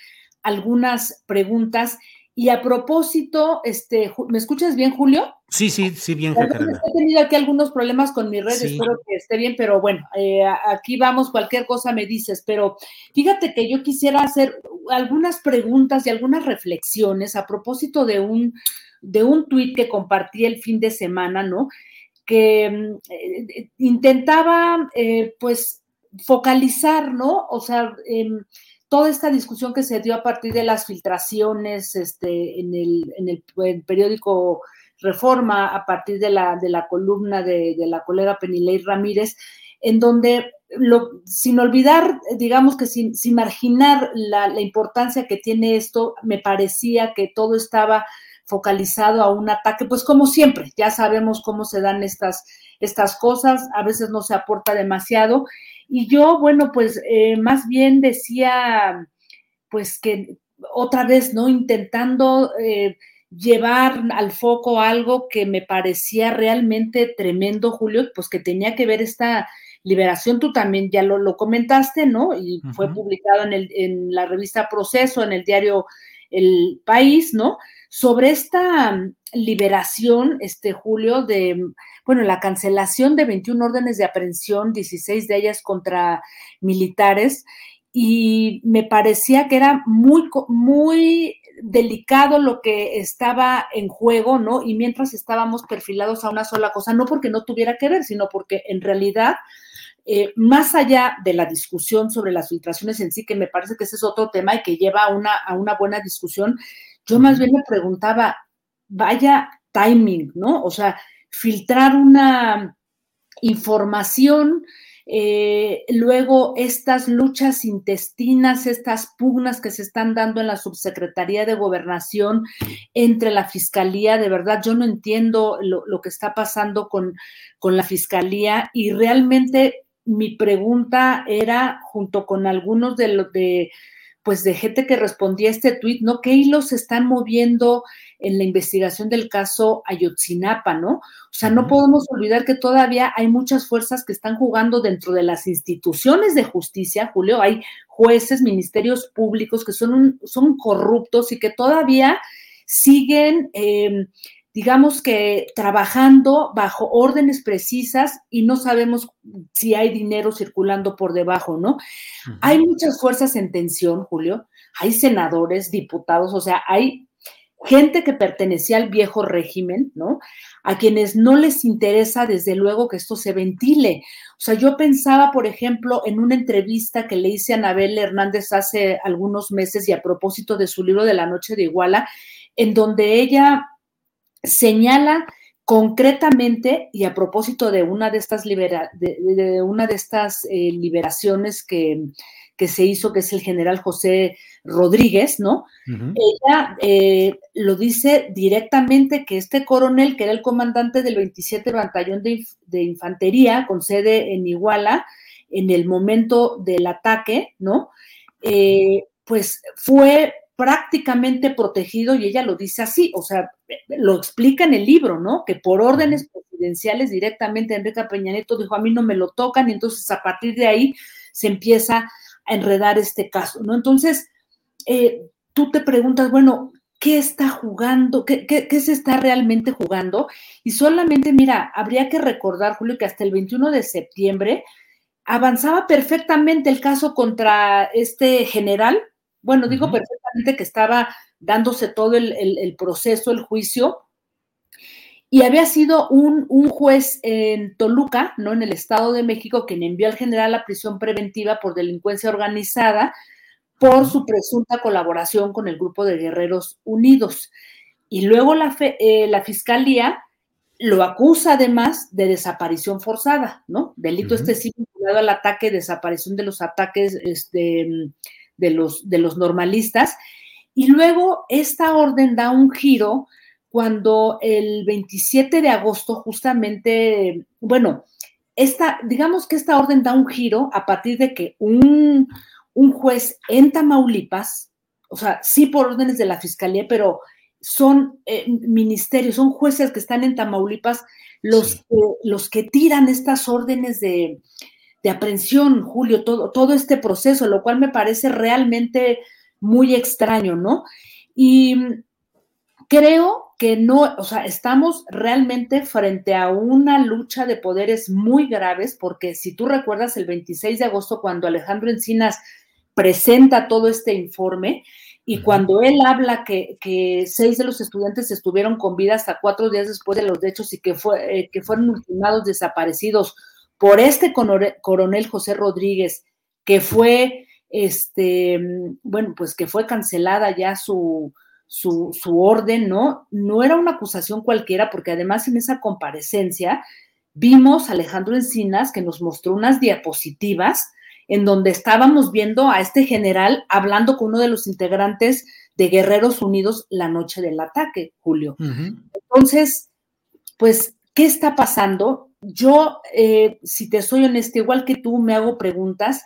algunas preguntas. Y a propósito, este, ¿me escuchas bien, Julio? Sí, sí, sí, bien, He tenido aquí algunos problemas con mi red, espero que esté bien, pero bueno, eh, aquí vamos, cualquier cosa me dices, pero fíjate que yo quisiera hacer algunas preguntas y algunas reflexiones a propósito de un, de un tuit que compartí el fin de semana, ¿no? que mm, eh, intentaba eh, pues focalizar, ¿no? O sea, toda esta discusión que se dio a partir de las filtraciones este, en, el, en el, periódico Reforma, a partir de la, de la columna de, la colega Penilei Ramírez, en donde, lo, sin olvidar, digamos que sin, marginar la, la importancia que tiene esto, me parecía que todo estaba focalizado a un ataque, pues como siempre, ya sabemos cómo se dan estas, estas cosas, a veces no se aporta demasiado. Y yo, bueno, pues eh, más bien decía, pues que otra vez, ¿no? Intentando eh, llevar al foco algo que me parecía realmente tremendo, Julio, pues que tenía que ver esta liberación, tú también ya lo, lo comentaste, ¿no? Y fue publicado en, el, en la revista Proceso, en el diario el país, ¿no? Sobre esta mm, liberación, este Julio, de, bueno, la cancelación de 21 órdenes de aprehensión, 16 de ellas contra militares, y me parecía que era muy, muy delicado lo que estaba en juego, ¿no? Y mientras estábamos perfilados a una sola cosa, no porque no tuviera que ver, sino porque en realidad eh, más allá de la discusión sobre las filtraciones en sí, que me parece que ese es otro tema y que lleva a una, a una buena discusión, yo más bien me preguntaba, vaya timing, ¿no? O sea, filtrar una información, eh, luego estas luchas intestinas, estas pugnas que se están dando en la subsecretaría de gobernación entre la fiscalía, de verdad yo no entiendo lo, lo que está pasando con, con la fiscalía y realmente mi pregunta era, junto con algunos de los de, pues de gente que respondía a este tuit, ¿no? ¿Qué hilos se están moviendo en la investigación del caso Ayotzinapa, ¿no? O sea, no podemos olvidar que todavía hay muchas fuerzas que están jugando dentro de las instituciones de justicia, Julio, hay jueces, ministerios públicos que son, son corruptos y que todavía siguen eh, digamos que trabajando bajo órdenes precisas y no sabemos si hay dinero circulando por debajo, ¿no? Hay muchas fuerzas en tensión, Julio, hay senadores, diputados, o sea, hay gente que pertenecía al viejo régimen, ¿no? A quienes no les interesa, desde luego, que esto se ventile. O sea, yo pensaba, por ejemplo, en una entrevista que le hice a Anabel Hernández hace algunos meses y a propósito de su libro de la noche de Iguala, en donde ella señala concretamente y a propósito de una de estas, de, una de estas eh, liberaciones que, que, se hizo, que es el general José Rodríguez, ¿no? Ella eh, lo dice directamente que este coronel, que era el comandante del 27 Batallón de, de, Infantería, con sede en Iguala, en el momento del ataque, ¿no? Eh, pues fue prácticamente protegido y ella lo dice así, o sea, lo explica en el libro, ¿no? Que por órdenes presidenciales directamente Enrique Peña Nieto dijo, a mí no me lo tocan y entonces a partir de ahí se empieza a enredar este caso, ¿no? Entonces, eh, tú te preguntas, bueno, ¿qué está jugando? ¿Qué, ¿Qué, se está realmente jugando? Y solamente, mira, habría que recordar, Julio, que hasta el 21 de septiembre avanzaba perfectamente el caso contra este general, bueno, digo perfectamente que estaba dándose todo el, proceso, el juicio, y había sido un, juez en Toluca, ¿no? En el Estado de México, quien envió al general a prisión preventiva por delincuencia organizada por su presunta colaboración con el grupo de Guerreros Unidos. Y luego la, eh, la fiscalía lo acusa además de desaparición forzada, ¿no? Delito este sí vinculado al ataque, desaparición de los ataques, este de los, de los normalistas. Y luego esta orden da un giro cuando el 27 de agosto, justamente, bueno, esta, digamos que esta orden da un giro a partir de que un, juez en Tamaulipas, o sea, sí por órdenes de la fiscalía, pero son eh, ministerios, son jueces que están en Tamaulipas los, los que tiran estas órdenes de, de aprehensión, Julio, todo, todo este proceso, lo cual me parece realmente muy extraño, ¿no? Y creo que no, o sea, estamos realmente frente a una lucha de poderes muy graves, porque si tú recuerdas el 26 de agosto, cuando Alejandro Encinas presenta todo este informe, y cuando él habla que, que, seis de los estudiantes estuvieron con vida hasta cuatro días después de los hechos y que, fue, eh, que fueron ultimados desaparecidos por este coronel José Rodríguez, que fue, este, bueno, pues que fue cancelada ya su, su, su, orden, ¿no? No era una acusación cualquiera, porque además en esa comparecencia vimos a Alejandro Encinas que nos mostró unas diapositivas en donde estábamos viendo a este general hablando con uno de los integrantes de Guerreros Unidos la noche del ataque, Julio. Entonces, pues, ¿qué está pasando? Yo, eh, si te soy honesta, igual que tú, me hago preguntas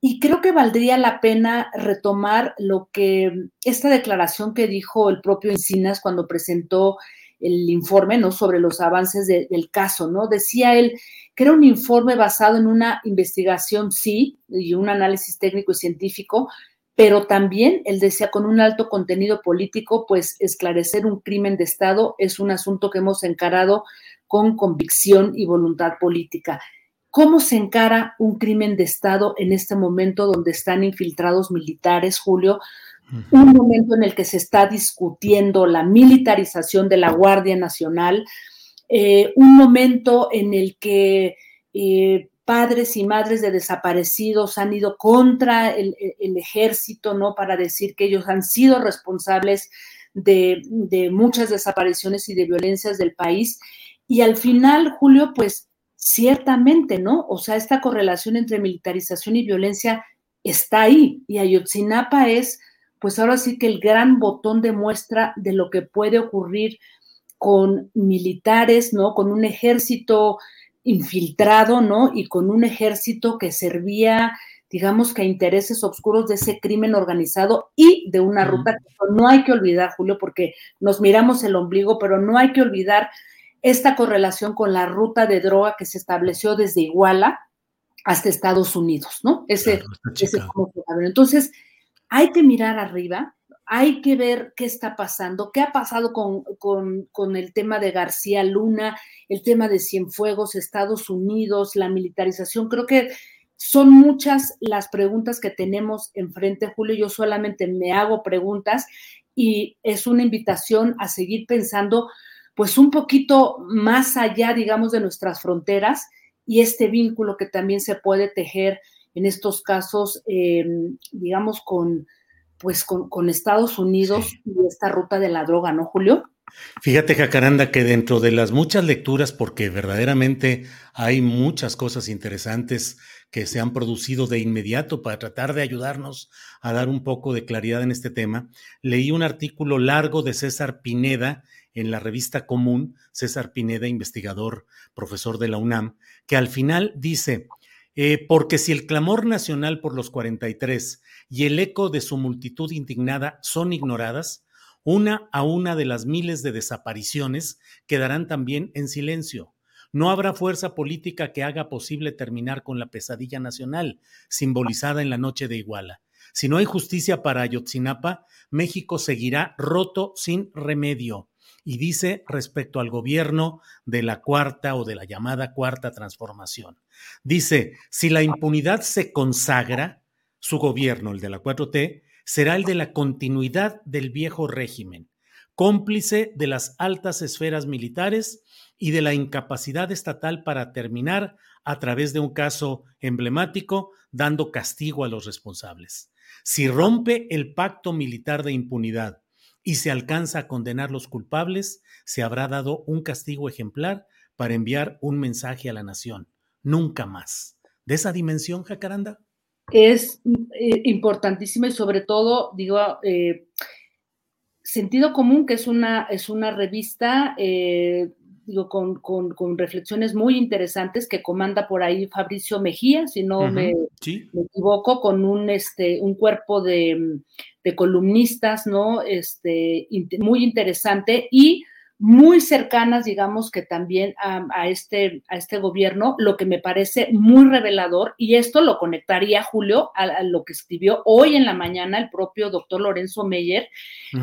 y creo que valdría la pena retomar lo que esta declaración que dijo el propio Encinas cuando presentó el informe, ¿no? Sobre los avances del caso, ¿no? Decía él que era un informe basado en una investigación, sí, y un análisis técnico y científico, pero también, él decía, con un alto contenido político, pues esclarecer un crimen de Estado es un asunto que hemos encarado con convicción y voluntad política. ¿Cómo se encara un crimen de Estado en este momento donde están infiltrados militares, Julio? Un momento en el que se está discutiendo la militarización de la Guardia Nacional, eh, un momento en el que eh, padres y madres de desaparecidos han ido contra el, ejército, ¿no? Para decir que ellos han sido responsables de, muchas desapariciones y de violencias del país. Y al final, Julio, pues ciertamente, ¿no? O sea, esta correlación entre militarización y violencia está ahí. Y Ayotzinapa es, pues ahora sí que el gran botón de muestra de lo que puede ocurrir con militares, ¿no? Con un ejército infiltrado, ¿no? Y con un ejército que servía, digamos que a intereses oscuros de ese crimen organizado y de una ruta que no hay que olvidar, Julio, porque nos miramos el ombligo, pero no hay que olvidar esta correlación con la ruta de droga que se estableció desde Iguala hasta Estados Unidos, ¿no? Ese, ese Entonces, hay que mirar arriba, hay que ver qué está pasando, qué ha pasado con, el tema de García Luna, el tema de Cienfuegos, Estados Unidos, la militarización. Creo que son muchas las preguntas que tenemos enfrente, Julio. Yo solamente me hago preguntas y es una invitación a seguir pensando, pues un poquito más allá, digamos, de nuestras fronteras y este vínculo que también se puede tejer en estos casos, eh, digamos, con pues con, Estados Unidos y esta ruta de la droga, ¿no, Julio? Fíjate, Jacaranda, que dentro de las muchas lecturas, porque verdaderamente hay muchas cosas interesantes que se han producido de inmediato para tratar de ayudarnos a dar un poco de claridad en este tema, leí un artículo largo de César Pineda en la revista Común, César Pineda, investigador, profesor de la UNAM, que al final dice, eh, porque si el clamor nacional por los 43 y el eco de su multitud indignada son ignoradas, una a una de las miles de desapariciones quedarán también en silencio. No habrá fuerza política que haga posible terminar con la pesadilla nacional, simbolizada en la noche de Iguala. Si no hay justicia para Ayotzinapa, México seguirá roto sin remedio y dice respecto al gobierno de la cuarta o de la llamada cuarta transformación. Dice, si la impunidad se consagra, su gobierno, el de la 4T, será el de la continuidad del viejo régimen, cómplice de las altas esferas militares y de la incapacidad estatal para terminar a través de un caso emblemático dando castigo a los responsables. Si rompe el pacto militar de impunidad y se alcanza a condenar los culpables, se habrá dado un castigo ejemplar para enviar un mensaje a la nación. Nunca más. ¿De esa dimensión, Jacaranda? Es eh, importantísimo y sobre todo, digo, eh, Sentido Común, que es una, es una revista eh, digo, con, con, reflexiones muy interesantes que comanda por ahí Fabricio Mejía, si no me, equivoco, con un, este, un cuerpo de, de columnistas, ¿no? Este, muy interesante y muy cercanas, digamos que también a, este, a este gobierno, lo que me parece muy revelador, y esto lo conectaría, Julio, a, lo que escribió hoy en la mañana el propio doctor Lorenzo Meyer,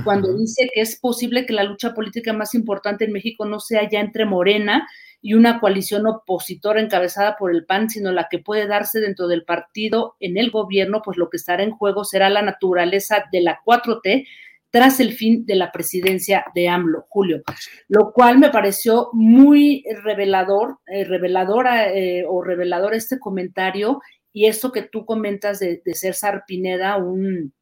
cuando dice que es posible que la lucha política más importante en México no sea ya entre Morena y una coalición opositora encabezada por el PAN, sino la que puede darse dentro del partido en el gobierno, pues lo que estará en juego será la naturaleza de la 4T, tras el fin de la presidencia de AMLO, Julio, lo cual me pareció muy revelador, eh, reveladora eh, o revelador este comentario y esto que tú comentas de, César Pineda, un,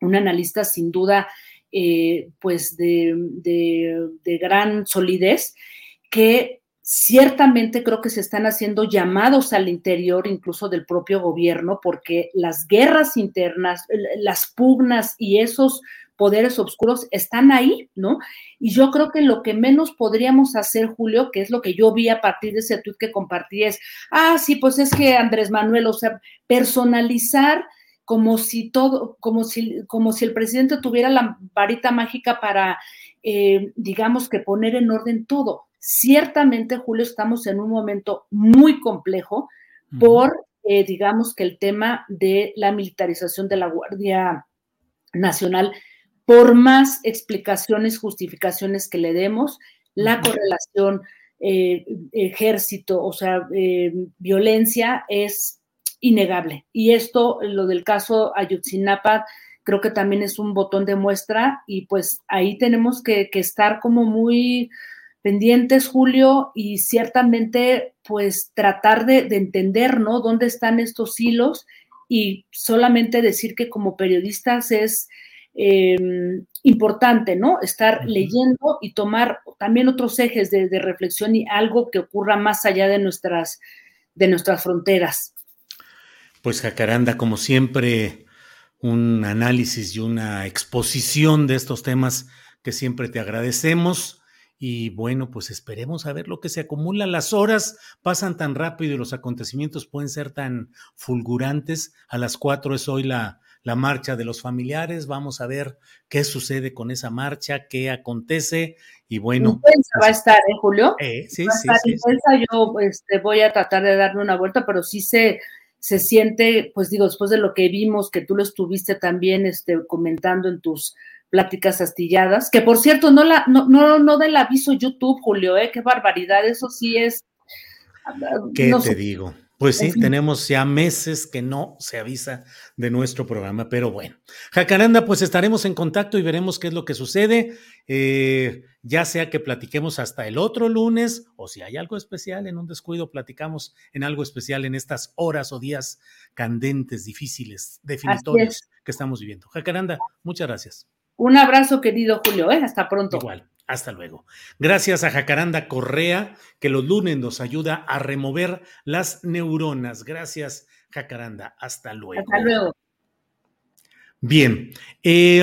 analista sin duda eh, pues de, de gran solidez, que ciertamente creo que se están haciendo llamados al interior incluso del propio gobierno porque las guerras internas, las pugnas y esos poderes oscuros están ahí, ¿no? Y yo creo que lo que menos podríamos hacer, Julio, que es lo que yo vi a partir de ese tweet que compartí, es, ah, sí, pues es que Andrés Manuel, o sea, personalizar como si todo, como si, como si el presidente tuviera la varita mágica para, eh, digamos que poner en orden todo. Ciertamente, Julio, estamos en un momento muy complejo por, eh, digamos que el tema de la militarización de la Guardia nacional, por más explicaciones, justificaciones que le demos, la correlación eh, ejército, o sea, eh, violencia es innegable. Y esto, lo del caso Ayotzinapa, creo que también es un botón de muestra y pues ahí tenemos que, estar como muy pendientes, Julio, y ciertamente pues tratar de, entender, ¿no? ¿Dónde están estos hilos? Y solamente decir que como periodistas es em, importante, ¿no? Estar leyendo y tomar también otros ejes de, de, reflexión y algo que ocurra más allá de nuestras, de nuestras fronteras. Pues Jacaranda, como siempre, un análisis y una exposición de estos temas que siempre te agradecemos. Y bueno, pues esperemos a ver lo que se acumula. Las horas pasan tan rápido y los acontecimientos pueden ser tan fulgurantes. A las cuatro es hoy la, la marcha de los familiares. Vamos a ver qué sucede con esa marcha, qué acontece. Y bueno. Intensa va a pues, estar, ¿eh, Julio? Eh, sí, sí, sí, Yo este, voy a tratar de darle una vuelta, pero sí se se siente, pues digo, después de lo que vimos, que tú lo estuviste también este, comentando en tus pláticas astilladas, que por cierto, no la, no, no, no del aviso YouTube, Julio, ¿eh? Qué barbaridad, eso sí es. ¿Qué te digo? Pues sí, tenemos ya meses que no se avisa de nuestro programa, pero bueno. Jacaranda, pues estaremos en contacto y veremos qué es lo que sucede, eh, ya sea que platiquemos hasta el otro lunes o si hay algo especial en un descuido, platicamos en algo especial en estas horas o días candentes, difíciles, definitorios que estamos viviendo. Jacaranda, muchas gracias. Un abrazo, querido Julio, ¿eh? hasta pronto. Igual. Hasta luego. Gracias a Jacaranda Correa, que los lunes nos ayuda a remover las neuronas. Gracias, Jacaranda. Hasta luego. Hasta luego. Bien, eh,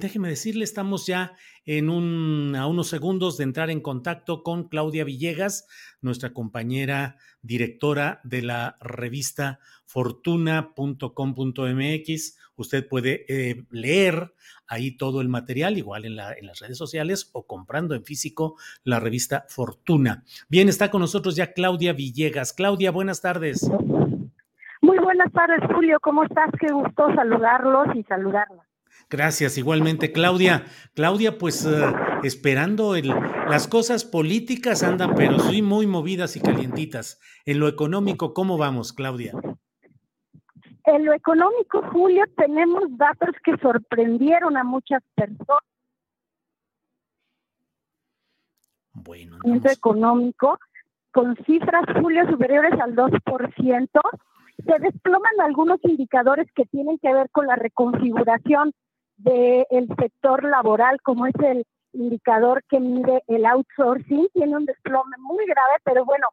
déjeme decirle, estamos ya en un, a unos segundos de entrar en contacto con Claudia Villegas, nuestra compañera directora de la revista fortuna.com.mx. Usted puede eh, leer ahí todo el material, igual en, la, en las redes sociales o comprando en físico la revista Fortuna. Bien, está con nosotros ya Claudia Villegas. Claudia, buenas tardes. Muy buenas tardes, Julio. ¿Cómo estás? Qué gusto saludarlos y saludarlas. Gracias, igualmente, Claudia. Claudia, pues eh, esperando el, las cosas políticas andan, pero sí muy movidas y calientitas. En lo económico, ¿cómo vamos, Claudia? En lo económico, Julio, tenemos datos que sorprendieron a muchas personas. Bueno, económico, con cifras, Julio, superiores al 2%, se desploman algunos indicadores que tienen que ver con la reconfiguración del sector laboral, como es el indicador que mide el outsourcing, tiene un desplome muy grave, pero bueno,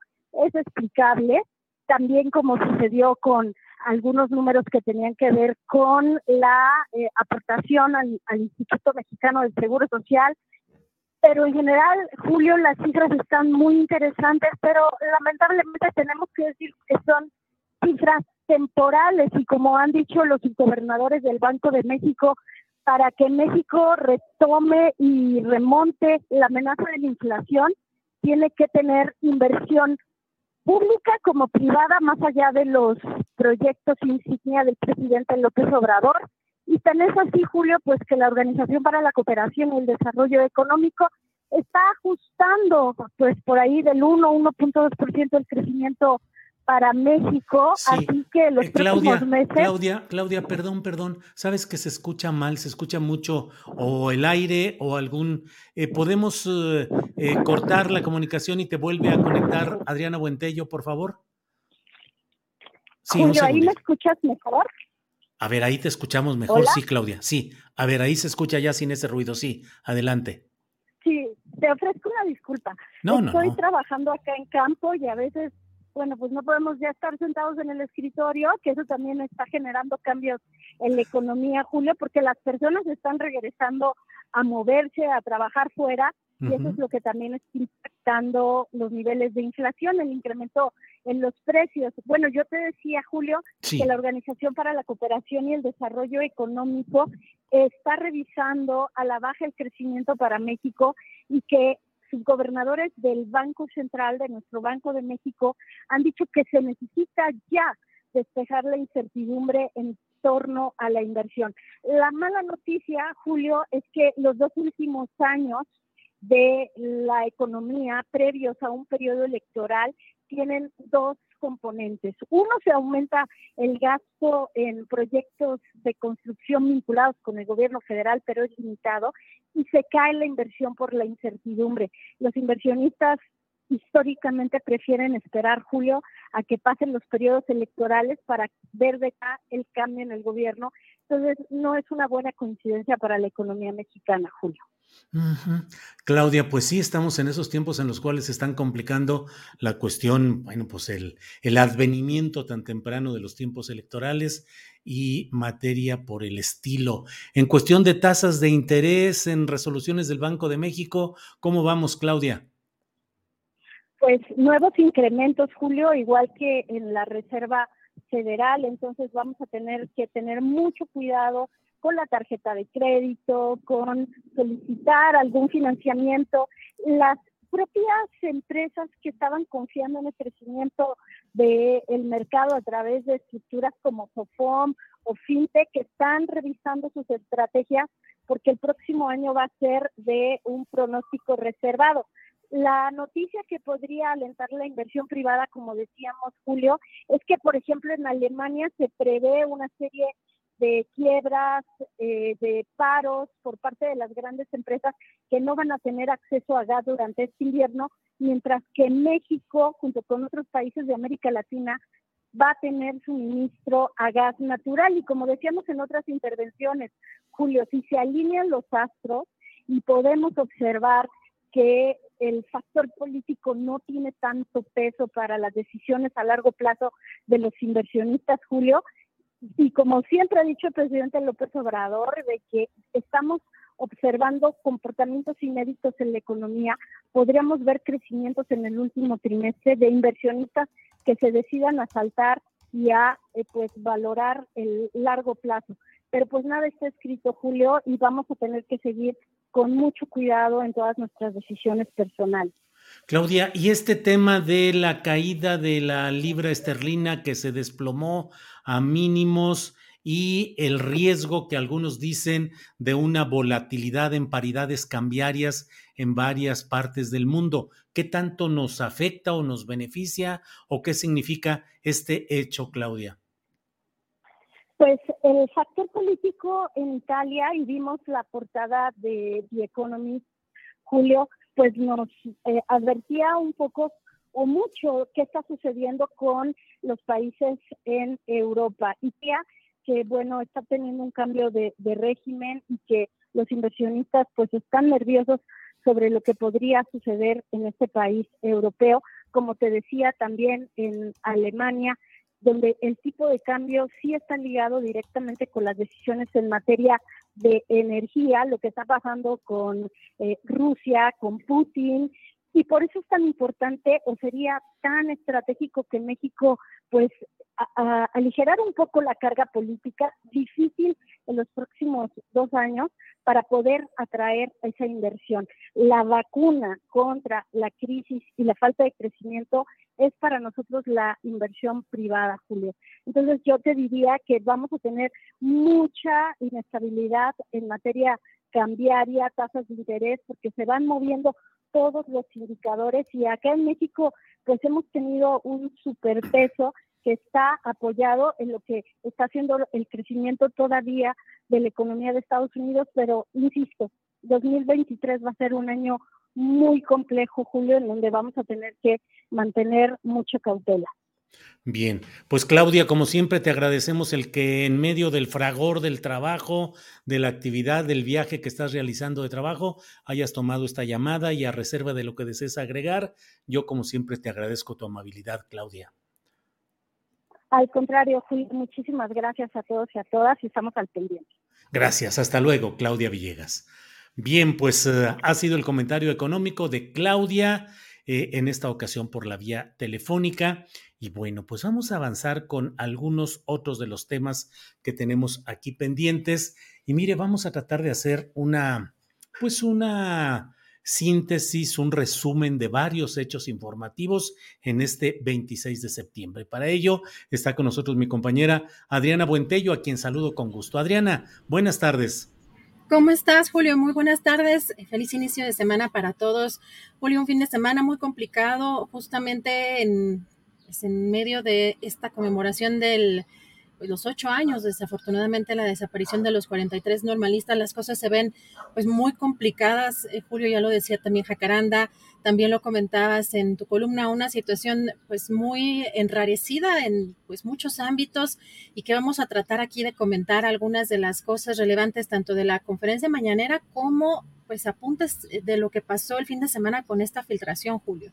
es explicable, también como sucedió con algunos números que tenían que ver con la eh, aportación al, Instituto Mexicano del Seguro Social. Pero en general, Julio, las cifras están muy interesantes, pero lamentablemente tenemos que decir que son cifras temporales y como han dicho los gobernadores del Banco de México, para que México retome y remonte la amenaza de la inflación, tiene que tener inversión pública como privada, más allá de los proyectos insignia del presidente López Obrador. Y tan es así, Julio, pues que la Organización para la Cooperación y el Desarrollo Económico está ajustando, pues por ahí del 1, 1.2% el crecimiento para México, así que los eh, Claudia, meses... Claudia, Claudia, perdón, perdón, sabes que se escucha mal, se escucha mucho o el aire o algún... Eh, ¿Podemos eh, cortar la comunicación y te vuelve a conectar Adriana Buentello, por favor? Sí, Julio, ¿ahí me escuchas mejor? A ver, ahí te escuchamos mejor, sí, Claudia, sí. A ver, ahí se escucha ya sin ese ruido, sí, adelante. Sí, te ofrezco una disculpa. No, no. Estoy no. trabajando acá en campo y a veces bueno, pues no podemos ya estar sentados en el escritorio, que eso también está generando cambios en la economía, Julio, porque las personas están regresando a moverse, a trabajar fuera, y eso es lo que también está impactando los niveles de inflación, el incremento en los precios. Bueno, yo te decía, Julio, que la Organización para la Cooperación y el Desarrollo Económico está revisando a la baja el crecimiento para México y que subgobernadores del Banco Central, de nuestro Banco de México, han dicho que se necesita ya despejar la incertidumbre en torno a la inversión. La mala noticia, Julio, es que los dos últimos años de la economía previos a un periodo electoral tienen dos componentes. Uno, se aumenta el gasto en proyectos de construcción vinculados con el gobierno federal, pero es limitado, y se cae la inversión por la incertidumbre. Los inversionistas históricamente prefieren esperar, Julio, a que pasen los periodos electorales para ver de acá el cambio en el gobierno. Entonces, no es una buena coincidencia para la economía mexicana, Julio. Claudia, pues sí, estamos en esos tiempos en los cuales se están complicando la cuestión, bueno, pues el, el advenimiento tan temprano de los tiempos electorales y materia por el estilo. En cuestión de tasas de interés en resoluciones del Banco de México, ¿cómo vamos, Claudia? Pues nuevos incrementos, Julio, igual que en la Reserva Federal, entonces vamos a tener que tener mucho cuidado con la tarjeta de crédito, con solicitar algún financiamiento. Las propias empresas que estaban confiando en el crecimiento del mercado a través de estructuras como Sofom o FinTech que están revisando sus estrategias porque el próximo año va a ser de un pronóstico reservado. La noticia que podría alentar la inversión privada, como decíamos, Julio, es que, por ejemplo, en Alemania se prevé una serie de quiebras, eh, de paros por parte de las grandes empresas que no van a tener acceso a gas durante este invierno, mientras que México, junto con otros países de América Latina, va a tener suministro a gas natural. Y como decíamos en otras intervenciones, Julio, si se alinean los astros y podemos observar que el factor político no tiene tanto peso para las decisiones a largo plazo de los inversionistas, Julio, y como siempre ha dicho el presidente López Obrador, de que estamos observando comportamientos inéditos en la economía, podríamos ver crecimientos en el último trimestre de inversionistas que se decidan a saltar y a eh, pues valorar el largo plazo. Pero pues nada está escrito, Julio, y vamos a tener que seguir con mucho cuidado en todas nuestras decisiones personales. Claudia, y este tema de la caída de la libra esterlina que se desplomó a mínimos y el riesgo que algunos dicen de una volatilidad en paridades cambiarias en varias partes del mundo. ¿Qué tanto nos afecta o nos beneficia o qué significa este hecho, Claudia? Pues el factor político en Italia, y vimos la portada de The Economist, Julio, pues nos eh, advertía un poco o mucho qué está sucediendo con los países en Europa. Italia, que bueno, está teniendo un cambio de, de régimen y que los inversionistas pues están nerviosos sobre lo que podría suceder en este país europeo. Como te decía, también en Alemania donde el tipo de cambio sí está ligado directamente con las decisiones en materia de energía, lo que está pasando con eh, Rusia, con Putin, y por eso es tan importante o sería tan estratégico que México pues aligerar un poco la carga política difícil en los próximos dos años para poder atraer esa inversión. La vacuna contra la crisis y la falta de crecimiento es para nosotros la inversión privada, Julio. Entonces yo te diría que vamos a tener mucha inestabilidad en materia cambiaria, tasas de interés, porque se van moviendo todos los indicadores y acá en México pues hemos tenido un superpeso que está apoyado en lo que está haciendo el crecimiento todavía de la economía de Estados Unidos, pero insisto, 2023 va a ser un año muy complejo, Julio, en donde vamos a tener que mantener mucha cautela. Bien, pues Claudia, como siempre te agradecemos el que en medio del fragor del trabajo, de la actividad, del viaje que estás realizando de trabajo, hayas tomado esta llamada y a reserva de lo que desees agregar, yo como siempre te agradezco tu amabilidad, Claudia. Al contrario, Julio, muchísimas gracias a todos y a todas y estamos al pendiente. Gracias, hasta luego, Claudia Villegas. Bien, pues eh, ha sido el comentario económico de Claudia, eh, en esta ocasión por la vía telefónica. Y bueno, pues vamos a avanzar con algunos otros de los temas que tenemos aquí pendientes. Y mire, vamos a tratar de hacer una, pues una síntesis, un resumen de varios hechos informativos en este 26 de septiembre. Para ello está con nosotros mi compañera Adriana Buentello, a quien saludo con gusto. Adriana, buenas tardes. ¿Cómo estás, Julio? Muy buenas tardes. Feliz inicio de semana para todos. Julio, un fin de semana muy complicado, justamente en, pues, en medio de esta conmemoración del pues, los ocho años, desafortunadamente, la desaparición de los 43 normalistas, las cosas se ven pues muy complicadas. Eh, Julio ya lo decía también Jacaranda, también lo comentabas en tu columna, una situación pues muy enrarecida en pues muchos ámbitos y que vamos a tratar aquí de comentar algunas de las cosas relevantes tanto de la conferencia mañanera como pues apuntes de lo que pasó el fin de semana con esta filtración, Julio.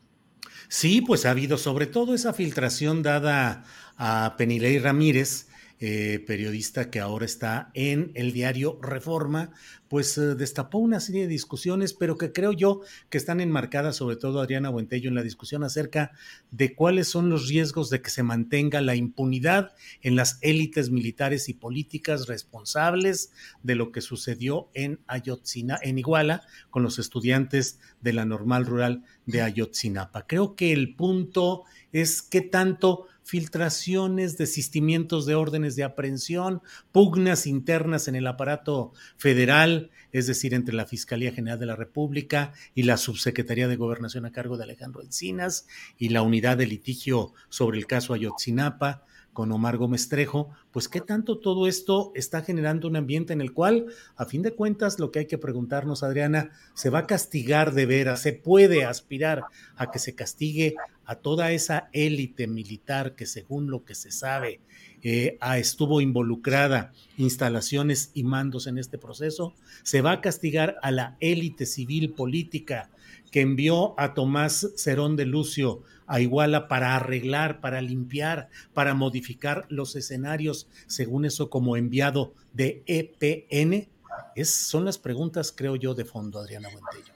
Sí, pues ha habido sobre todo esa filtración dada a Penilei Ramírez, eh, periodista que ahora está en el diario Reforma, pues eh, destapó una serie de discusiones, pero que creo yo que están enmarcadas, sobre todo Adriana Buentello, en la discusión acerca de cuáles son los riesgos de que se mantenga la impunidad en las élites militares y políticas responsables de lo que sucedió en Ayotzinapa, en Iguala, con los estudiantes de la normal rural de Ayotzinapa. Creo que el punto es qué tanto filtraciones, desistimientos de órdenes de aprehensión, pugnas internas en el aparato federal, es decir, entre la Fiscalía General de la República y la Subsecretaría de Gobernación a cargo de Alejandro Encinas y la unidad de litigio sobre el caso Ayotzinapa con Omar Gómez Trejo, pues qué tanto todo esto está generando un ambiente en el cual, a fin de cuentas, lo que hay que preguntarnos, Adriana, ¿se va a castigar de veras? ¿Se puede aspirar a que se castigue a toda esa élite militar que, según lo que se sabe, eh, estuvo involucrada instalaciones y mandos en este proceso? ¿Se va a castigar a la élite civil política que envió a Tomás Cerón de Lucio a Iguala para arreglar, para limpiar, para modificar los escenarios, según eso como enviado de EPN? Es, son las preguntas, creo yo, de fondo, Adriana Buentello.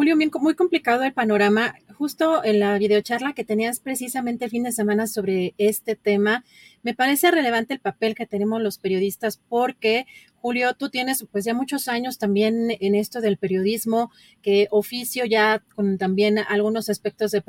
Julio, muy complicado el panorama. Justo en la videocharla que tenías precisamente el fin de semana sobre este tema, me parece relevante el papel que tenemos los periodistas porque, Julio, tú tienes pues ya muchos años también en esto del periodismo, que oficio ya con también algunos aspectos de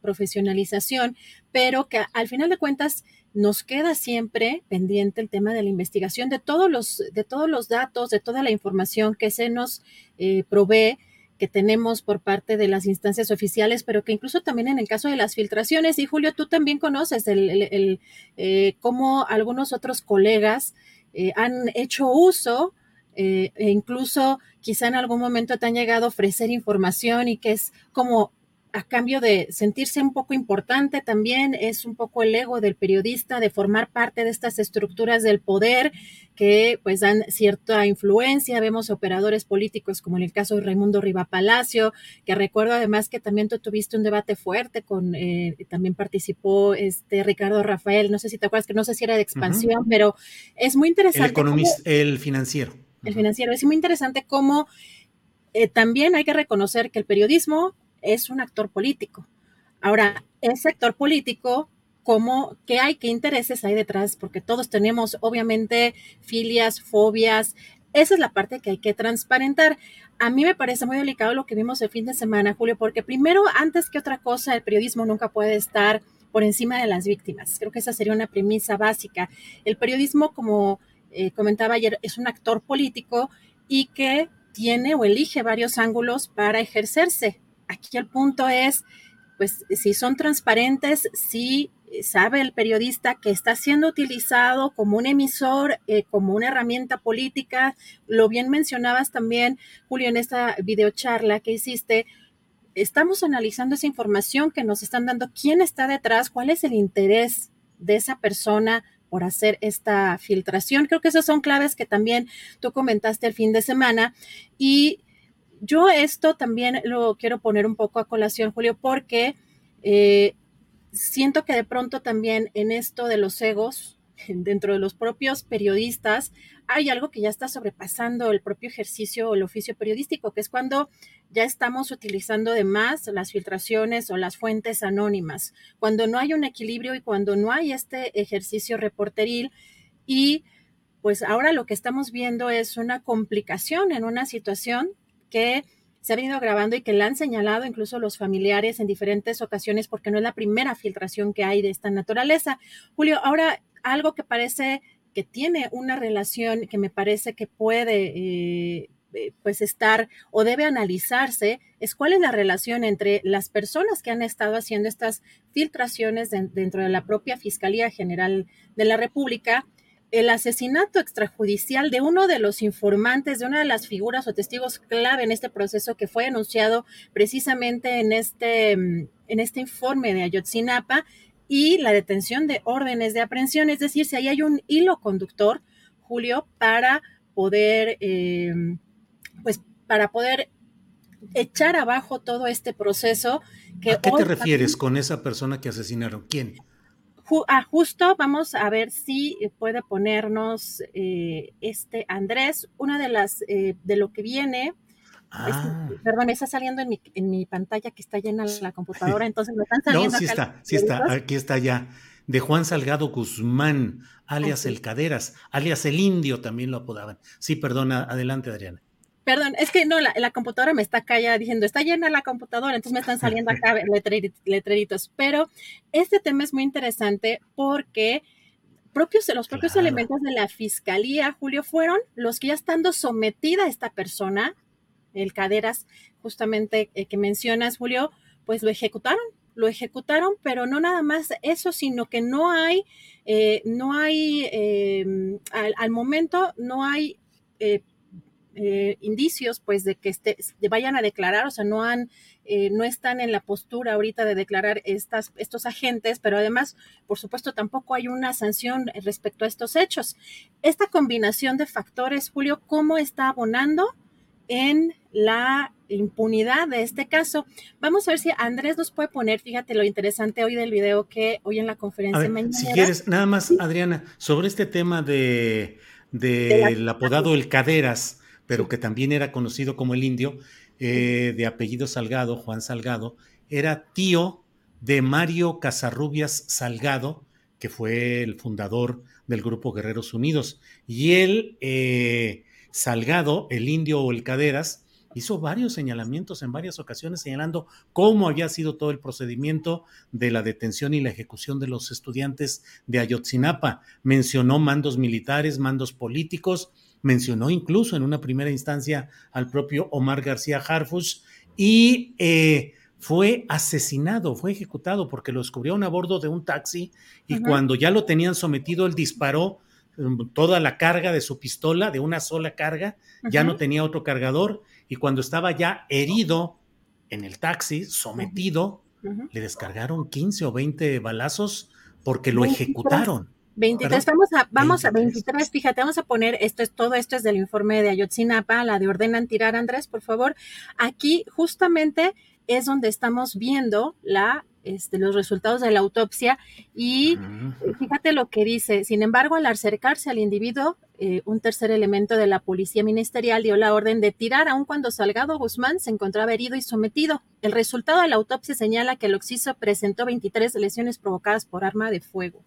profesionalización, pero que al final de cuentas nos queda siempre pendiente el tema de la investigación de todos los, de todos los datos, de toda la información que se nos eh, provee que tenemos por parte de las instancias oficiales, pero que incluso también en el caso de las filtraciones, y Julio, tú también conoces el, eh, cómo algunos otros colegas eh, han hecho uso eh, e incluso quizá en algún momento te han llegado a ofrecer información y que es como a cambio de sentirse un poco importante también, es un poco el ego del periodista de formar parte de estas estructuras del poder que pues dan cierta influencia. Vemos operadores políticos como en el caso de Raimundo Riva Palacio, que recuerdo además que también tú tuviste un debate fuerte con, eh, también participó este Ricardo Rafael, no sé si te acuerdas que no sé si era de expansión, pero es muy interesante. El economista, el financiero. El financiero, es muy interesante cómo eh, también hay que reconocer que el periodismo es un actor político. Ahora, ese actor político, ¿cómo, qué hay, qué intereses hay detrás? Porque todos tenemos, obviamente, filias, fobias. Esa es la parte que hay que transparentar. A mí me parece muy delicado lo que vimos el fin de semana, Julio, porque primero, antes que otra cosa, el periodismo nunca puede estar por encima de las víctimas. Creo que esa sería una premisa básica. El periodismo, como eh, comentaba ayer, es un actor político y que tiene o elige varios ángulos para ejercerse aquí el punto es, pues, si son transparentes, si sabe el periodista que está siendo utilizado como un emisor, eh, como una herramienta política. Lo bien mencionabas también, Julio, en esta videocharla que hiciste. Estamos analizando esa información que nos están dando, quién está detrás, cuál es el interés de esa persona por hacer esta filtración. Creo que esas son claves que también tú comentaste el fin de semana. Y yo esto también lo quiero poner un poco a colación, Julio, porque eh, siento que de pronto también en esto de los egos, dentro de los propios periodistas, hay algo que ya está sobrepasando el propio ejercicio o el oficio periodístico, que es cuando ya estamos utilizando de más las filtraciones o las fuentes anónimas, cuando no hay un equilibrio y cuando no hay este ejercicio reporteril y pues ahora lo que estamos viendo es una complicación en una situación que se ha venido grabando y que la han señalado incluso los familiares en diferentes ocasiones porque no es la primera filtración que hay de esta naturaleza. Julio, ahora algo que parece que tiene una relación que me parece que puede eh, eh, pues estar o debe analizarse es cuál es la relación entre las personas que han estado haciendo estas filtraciones dentro de la propia Fiscalía General de la República, el asesinato extrajudicial de uno de los informantes, de una de las figuras o testigos clave en este proceso que fue anunciado precisamente en este, en este informe de Ayotzinapa y la detención de órdenes de aprehensión, es decir, si ahí hay un hilo conductor, Julio, para poder eh, pues para poder echar abajo todo este proceso. Que ¿A qué te refieres con esa persona que asesinaron? ¿Quién? Ah, justo vamos a ver si puede ponernos eh, este Andrés, una de las eh, de lo que viene. Ah. perdón, me está saliendo en mi, en mi, pantalla que está llena la computadora, entonces me están saliendo. No, sí está, sí está, aquí está ya. De Juan Salgado Guzmán, alias El Caderas, alias El Indio también lo apodaban. Sí, perdona, adelante, Adriana. Perdón, es que no, la, computadora me está ya diciendo, está llena la computadora, entonces me están saliendo acá letreritos. Pero este tema es muy interesante porque propios, los propios elementos de la fiscalía, Julio, fueron los que ya estando sometida a esta persona, el Caderas, justamente eh, que mencionas, Julio, pues lo ejecutaron, lo ejecutaron, pero no nada más eso, sino que no hay, eh, no hay, em, al, momento no hay eh, indicios, pues, de que este, vayan a declarar, o sea, no han, eh, no están en la postura ahorita de declarar estas, estos agentes, pero además, por supuesto, tampoco hay una sanción respecto a estos hechos. Esta combinación de factores, Julio, ¿cómo está abonando en la impunidad de este caso? Vamos a ver si Andrés nos puede poner, fíjate lo interesante hoy del video que hoy en la conferencia mañana. Si quieres, nada más, Adriana, sobre este tema de del apodado El Caderas, pero que también era conocido como el indio, eh, de apellido Salgado, Juan Salgado, era tío de Mario Casarrubias Salgado, que fue el fundador del Grupo Guerreros Unidos. Y él, eh, Salgado, el indio o el Caderas, hizo varios señalamientos en varias ocasiones señalando cómo había sido todo el procedimiento de la detención y la ejecución de los estudiantes de Ayotzinapa. Mencionó mandos militares, mandos políticos, mencionó incluso en una primera instancia al propio Omar García Harfuch y eh, fue asesinado, fue ejecutado porque lo descubrieron a bordo de un taxi y cuando ya lo tenían sometido, él disparó um, toda la carga de su pistola, de una sola carga, ya no tenía otro cargador y cuando estaba ya herido en el taxi, sometido, le descargaron 15 o 20 balazos porque lo ejecutaron. 23, vamos a, vamos a 23, fíjate, vamos a poner, esto es, todo esto es del informe de Ayotzinapa, la de ordenan tirar, Andrés, por favor. Aquí justamente es donde estamos viendo la, este, los resultados de la autopsia y fíjate lo que dice, sin embargo, al acercarse al individuo, eh, un tercer elemento de la policía ministerial dio la orden de tirar aun cuando Salgado Guzmán se encontraba herido y sometido. El resultado de la autopsia señala que el occiso presentó 23 lesiones provocadas por arma de fuego.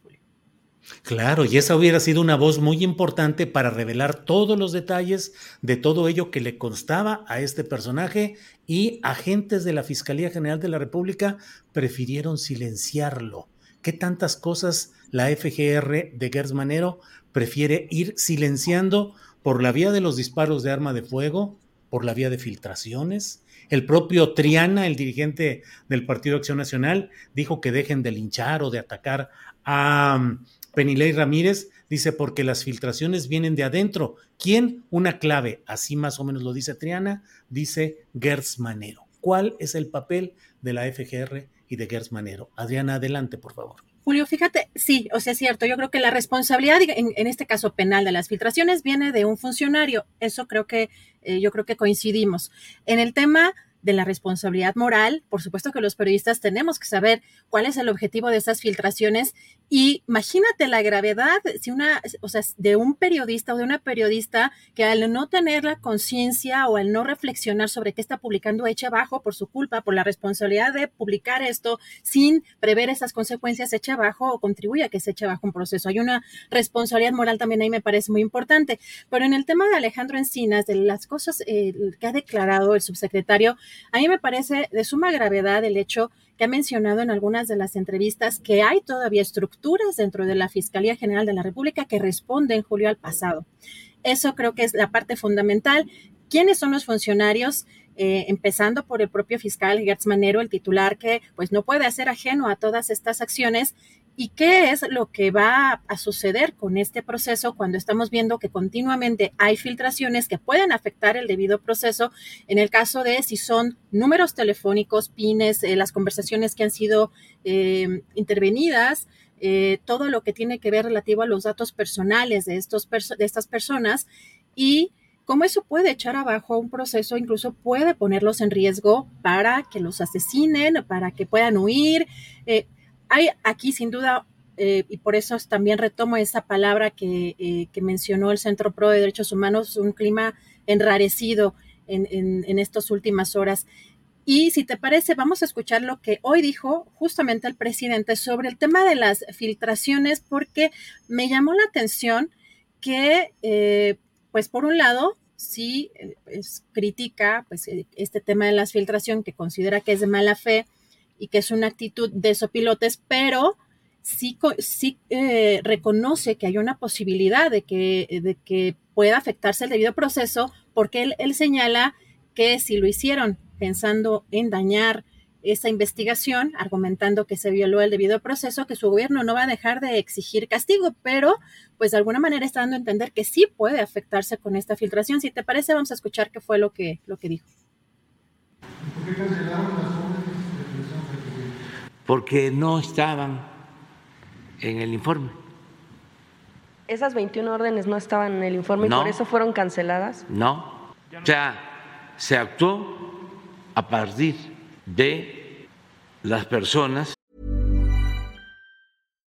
Claro, y esa hubiera sido una voz muy importante para revelar todos los detalles de todo ello que le constaba a este personaje y agentes de la Fiscalía General de la República prefirieron silenciarlo. ¿Qué tantas cosas la FGR de Gers Manero prefiere ir silenciando por la vía de los disparos de arma de fuego, por la vía de filtraciones? El propio Triana, el dirigente del Partido Acción Nacional, dijo que dejen de linchar o de atacar a Penilei Ramírez dice, porque las filtraciones vienen de adentro. ¿Quién? Una clave, así más o menos lo dice Triana, dice Gertz Manero. ¿Cuál es el papel de la FGR y de Gertz Manero? Adriana, adelante, por favor. Julio, fíjate, sí, o sea, es cierto, yo creo que la responsabilidad, en, este caso penal, de las filtraciones viene de un funcionario. Eso creo que, eh, yo creo que coincidimos. En el tema de la responsabilidad moral, por supuesto que los periodistas tenemos que saber cuál es el objetivo de esas filtraciones Y imagínate la gravedad si una, o sea, de un periodista o de una periodista que al no tener la conciencia o al no reflexionar sobre qué está publicando echa abajo por su culpa, por la responsabilidad de publicar esto sin prever esas consecuencias, echa abajo o contribuye a que se eche abajo un proceso. Hay una responsabilidad moral también ahí me parece muy importante. Pero en el tema de Alejandro Encinas, de las cosas eh, que ha declarado el subsecretario, a mí me parece de suma gravedad el hecho que ha mencionado en algunas de las entrevistas que hay todavía estructuras dentro de la Fiscalía General de la República que responden, Julio, al pasado. Eso creo que es la parte fundamental. ¿Quiénes son los funcionarios? Eh, empezando por el propio fiscal Gertz Manero, el titular que pues no puede hacer ajeno a todas estas acciones ¿Y qué es lo que va a suceder con este proceso cuando estamos viendo que continuamente hay filtraciones que pueden afectar el debido proceso? En el caso de si son números telefónicos, pines, eh, las conversaciones que han sido eh, intervenidas, eh, todo lo que tiene que ver relativo a los datos personales de, estos de estas personas y cómo eso puede echar abajo un proceso, incluso puede ponerlos en riesgo para que los asesinen, para que puedan huir hay aquí sin duda, eh, y por eso también retomo esa palabra eh, que, mencionó el Centro Pro de Derechos Humanos, un clima enrarecido en, en, estas últimas horas. Y si te parece, vamos a escuchar lo que hoy dijo justamente el presidente sobre el tema de las filtraciones, porque me llamó la atención que, eh, pues por un lado, sí pues, critica pues, este tema de las filtraciones, que considera que es de mala fe, y que es una actitud de sopilotes, pero sí, sí eh, reconoce que hay una posibilidad de que, de que pueda afectarse el debido proceso, porque él, él señala que si lo hicieron pensando en dañar esa investigación, argumentando que se violó el debido proceso, que su gobierno no va a dejar de exigir castigo, pero pues de alguna manera está dando a entender que sí puede afectarse con esta filtración. Si te parece, vamos a escuchar qué fue lo que, lo que dijo. ¿Por qué porque no estaban en el informe. ¿Esas 21 órdenes no estaban en el informe y por eso fueron canceladas? No. O sea, se actuó a partir de las personas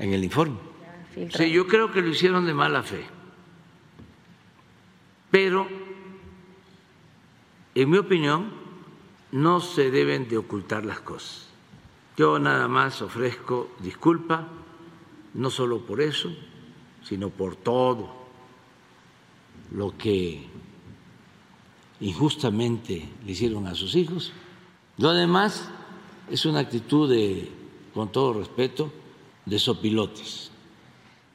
en el informe. Sí, yo creo que lo hicieron de mala fe. Pero, en mi opinión, no se deben de ocultar las cosas. Yo nada más ofrezco disculpa, no solo por eso, sino por todo lo que injustamente le hicieron a sus hijos. Lo demás es una actitud de, con todo respeto, de sopilotes.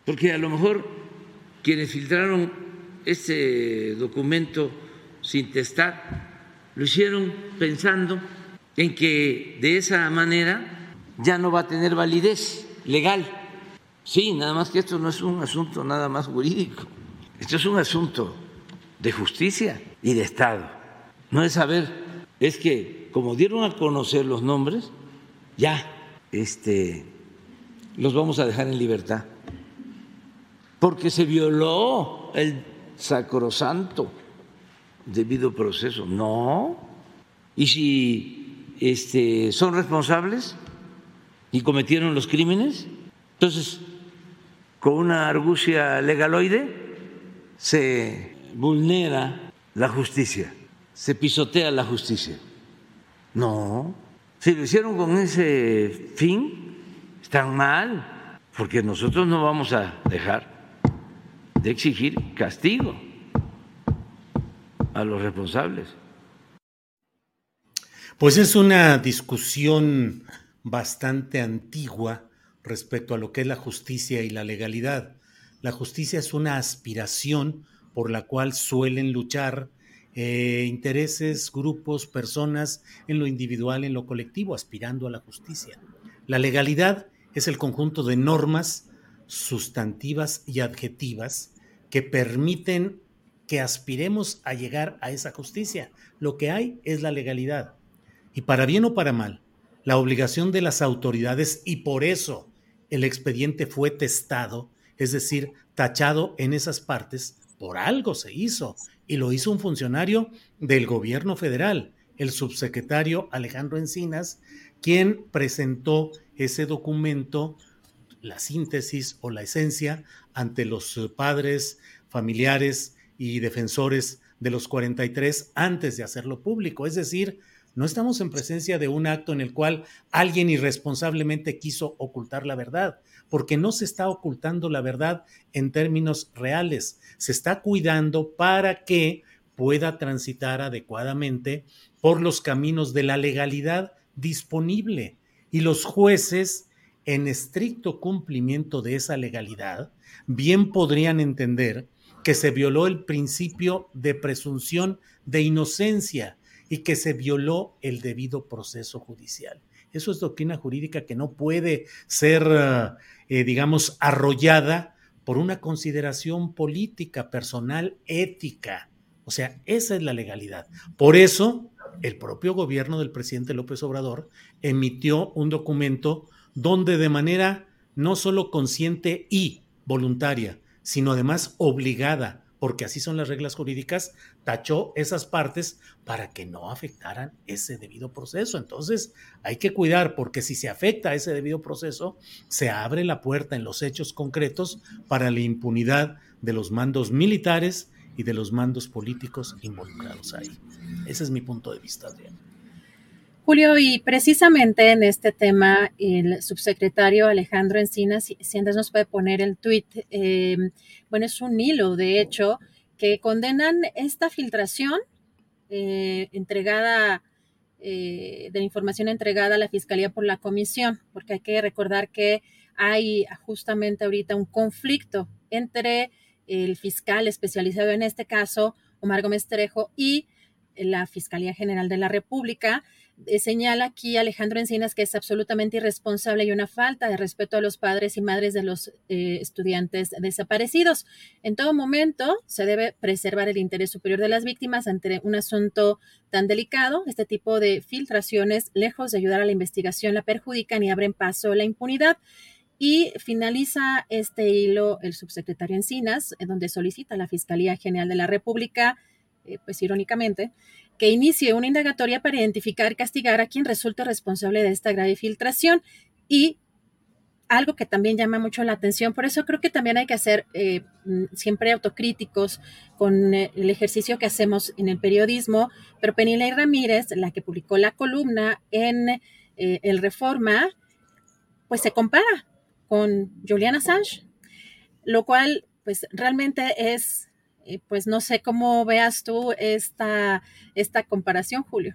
Porque a lo mejor quienes filtraron ese documento sin testar lo hicieron pensando en que de esa manera ya no va a tener validez legal. Sí, nada más que esto no es un asunto nada más jurídico, esto es un asunto de justicia y de Estado. no es saber, es que como dieron a conocer los nombres, ya este, los vamos a dejar en libertad, porque se violó el sacrosanto debido proceso. No. Y si este, son responsables y cometieron los crímenes, entonces con una argucia legaloide se vulnera la justicia, se pisotea la justicia. No, si lo hicieron con ese fin, están mal, porque nosotros no vamos a dejar de exigir castigo a los responsables. Pues es una discusión bastante antigua respecto a lo que es la justicia y la legalidad. La justicia es una aspiración por la cual suelen luchar eh, intereses, grupos, personas en lo individual, en lo colectivo, aspirando a la justicia. La legalidad es el conjunto de normas sustantivas y adjetivas que permiten que aspiremos a llegar a esa justicia. Lo que hay es la legalidad. Y para bien o para mal, la obligación de las autoridades, y por eso el expediente fue testado, es decir, tachado en esas partes, por algo se hizo. Y lo hizo un funcionario del gobierno federal, el subsecretario Alejandro Encinas, quien presentó ese documento, la síntesis o la esencia, ante los padres, familiares, y defensores de los 43 antes de hacerlo público. Es decir, no estamos en presencia de un acto en el cual alguien irresponsablemente quiso ocultar la verdad, porque no se está ocultando la verdad en términos reales, se está cuidando para que pueda transitar adecuadamente por los caminos de la legalidad disponible. Y los jueces, en estricto cumplimiento de esa legalidad, bien podrían entender que se violó el principio de presunción de inocencia y que se violó el debido proceso judicial. Eso es doctrina jurídica que no puede ser, eh, digamos, arrollada por una consideración política, personal, ética. O sea, esa es la legalidad. Por eso, el propio gobierno del presidente López Obrador emitió un documento donde de manera no solo consciente y voluntaria, sino además obligada, porque así son las reglas jurídicas, tachó esas partes para que no afectaran ese debido proceso. Entonces, hay que cuidar, porque si se afecta ese debido proceso, se abre la puerta en los hechos concretos para la impunidad de los mandos militares y de los mandos políticos involucrados ahí. Ese es mi punto de vista, Adrián. Julio, y precisamente en este tema, el subsecretario Alejandro Encinas, si, antes nos puede poner el tuit, em, bueno, es un hilo, de hecho, que condenan esta filtración eh, entregada, eh, de la información entregada a la Fiscalía por la Comisión, porque hay que recordar que hay justamente ahorita un conflicto entre el fiscal especializado en este caso, Omar Gómez Trejo, y la Fiscalía General de la República eh, señala aquí Alejandro Encinas que es absolutamente irresponsable y una falta de respeto a los padres y madres de los eh, estudiantes desaparecidos. En todo momento se debe preservar el interés superior de las víctimas ante un asunto tan delicado. Este tipo de filtraciones, lejos de ayudar a la investigación, la perjudican y abren paso a la impunidad. Y finaliza este hilo el subsecretario Encinas, donde solicita a la Fiscalía General de la República, eh, pues irónicamente, que inicie una indagatoria para identificar y castigar a quien resulte responsable de esta grave filtración. Y algo que también llama mucho la atención, por eso creo que también hay que ser eh, mm, siempre autocríticos con eh, el ejercicio que hacemos en el periodismo, pero Penilei Ramírez, la que publicó la columna en eh, El Reforma, pues se compara con Julian lo cual pues realmente es pues no sé cómo veas tú esta, esta comparación, Julio.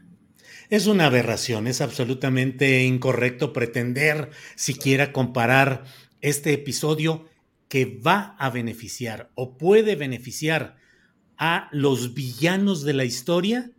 Es una aberración, es absolutamente incorrecto pretender siquiera comparar este episodio que va a beneficiar o puede beneficiar a los villanos de la historia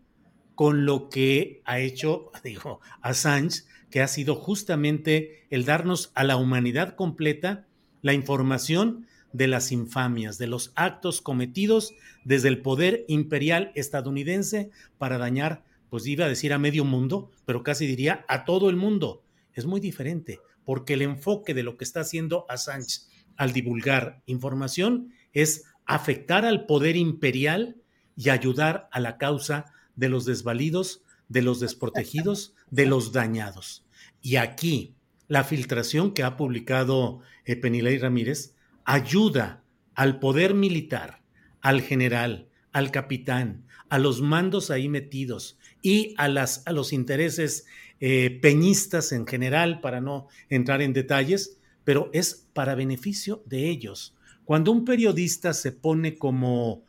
con lo que ha hecho, digo, Assange, que ha sido justamente el darnos a la humanidad completa la información de las infamias, de los actos cometidos desde el poder imperial estadounidense para dañar, pues iba a decir a medio mundo, pero casi diría a todo el mundo. Es muy diferente, porque el enfoque de lo que está haciendo Assange al divulgar información es afectar al poder imperial y ayudar a la causa de los desvalidos, de los desprotegidos, de los dañados. Y aquí, la filtración que ha publicado eh, Penilei Ramírez ayuda al poder militar, al general, al capitán, a los mandos ahí metidos y a, las, a los intereses eh, peñistas en general, para no entrar en detalles, pero es para beneficio de ellos. Cuando un periodista se pone como...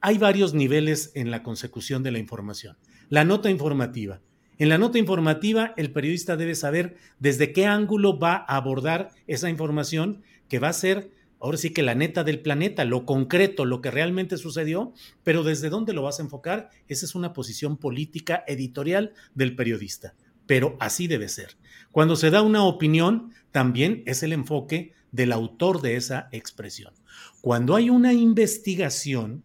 Hay varios niveles en la consecución de la información. La nota informativa. En la nota informativa, el periodista debe saber desde qué ángulo va a abordar esa información que va a ser ahora sí que la neta del planeta, lo concreto, lo que realmente sucedió, pero desde dónde lo vas a enfocar, esa es una posición política editorial del periodista. Pero así debe ser. Cuando se da una opinión, también es el enfoque del autor de esa expresión. Cuando hay una investigación,